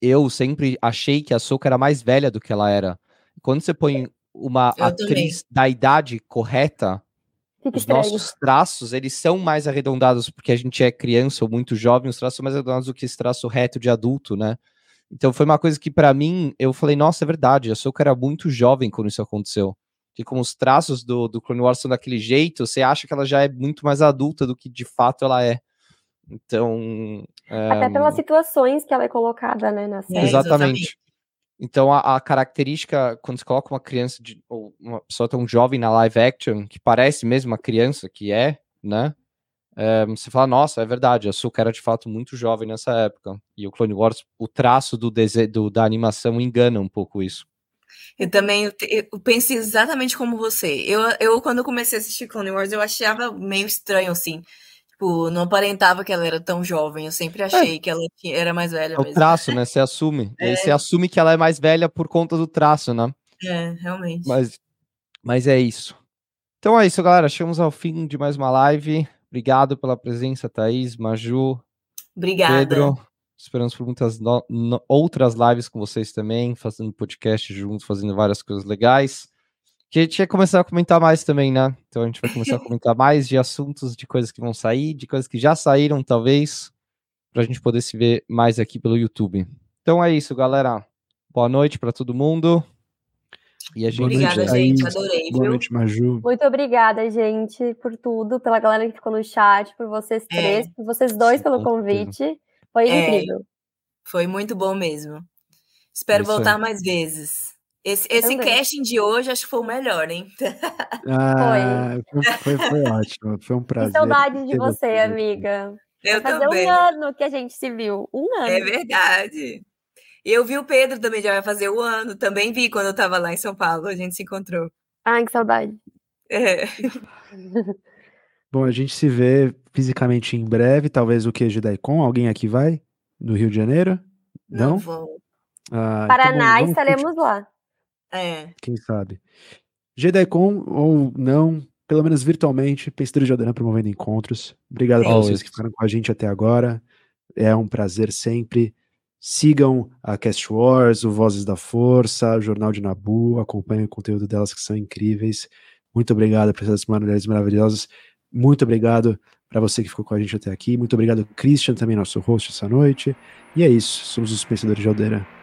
eu sempre achei que a Soca era mais velha do que ela era. Quando você põe uma eu atriz também. da idade correta, Fica os estranho. nossos traços, eles são mais arredondados porque a gente é criança ou muito jovem, os traços são mais arredondados do que esse traço reto de adulto, né? Então foi uma coisa que para mim, eu falei, nossa, é verdade, a Soka era muito jovem quando isso aconteceu. Que como os traços do, do Clone Wars são daquele jeito, você acha que ela já é muito mais adulta do que de fato ela é. Então. É... Até pelas situações que ela é colocada, né, na série. Exatamente. Então a, a, característica, quando você coloca uma criança, de, ou uma pessoa tão jovem na live action, que parece mesmo uma criança, que é, né? É, você fala, nossa, é verdade, a Suka era de fato muito jovem nessa época. E o Clone Wars, o traço do, do da animação engana um pouco isso. Eu também eu penso exatamente como você. Eu, eu, quando comecei a assistir Clone Wars, eu achava meio estranho, assim. Tipo, não aparentava que ela era tão jovem. Eu sempre é. achei é. que ela era mais velha. É o traço, né? Você assume. (laughs) É. você assume que ela é mais velha por conta do traço, né? É, realmente. Mas, mas é isso. Então é isso, galera. Chegamos ao fim de mais uma live. Obrigado pela presença, Thaís, Maju. Obrigada. Pedro. Esperamos por muitas no, outras lives com vocês também, fazendo podcast juntos, fazendo várias coisas legais. Que a gente ia começar a comentar mais também, né? Então a gente vai começar a (laughs) comentar mais de assuntos, de coisas que vão sair, de coisas que já saíram, talvez, para a gente poder se ver mais aqui pelo YouTube. Então é isso, galera. Boa noite para todo mundo. E a gente obrigada, gente. Adorei. Boa noite, Maju. Muito obrigada, gente, por tudo, pela galera que ficou no chat, por vocês é. três, é. por vocês dois Sim, pelo convite. Foi é, incrível. Foi muito bom mesmo. Espero Isso voltar mais vezes. Esse, esse casting de hoje acho que foi o melhor, hein? Ah, foi. (laughs) Foi, foi ótimo. Foi um prazer. Que saudade de você, amiga. Eu Vai fazer também. um ano que a gente se viu. Um ano. É verdade. Eu vi o Pedro também, já vai fazer o um ano. Também vi quando eu estava lá em São Paulo. A gente se encontrou. Ai, que saudade. É. (laughs) Bom, a gente se vê fisicamente em breve, talvez o queijo Daikon. Alguém aqui vai? No Rio de Janeiro? Não? Não vou. Ah, Paraná, então, estaremos lá. É. Quem sabe? JediCon ou não, pelo menos virtualmente, Pensador Jordana promovendo encontros. Obrigado a vocês que ficaram com a gente até agora. É um prazer sempre. Sigam a Cast Wars, o Vozes da Força, o Jornal de Nabu, acompanhem o conteúdo delas que são incríveis. Muito obrigado por essas mulheres maravilhosas. Muito obrigado para você que ficou com a gente até aqui. Muito obrigado, Christian, também nosso host essa noite. E é isso, somos os Pensadores de Aldeira.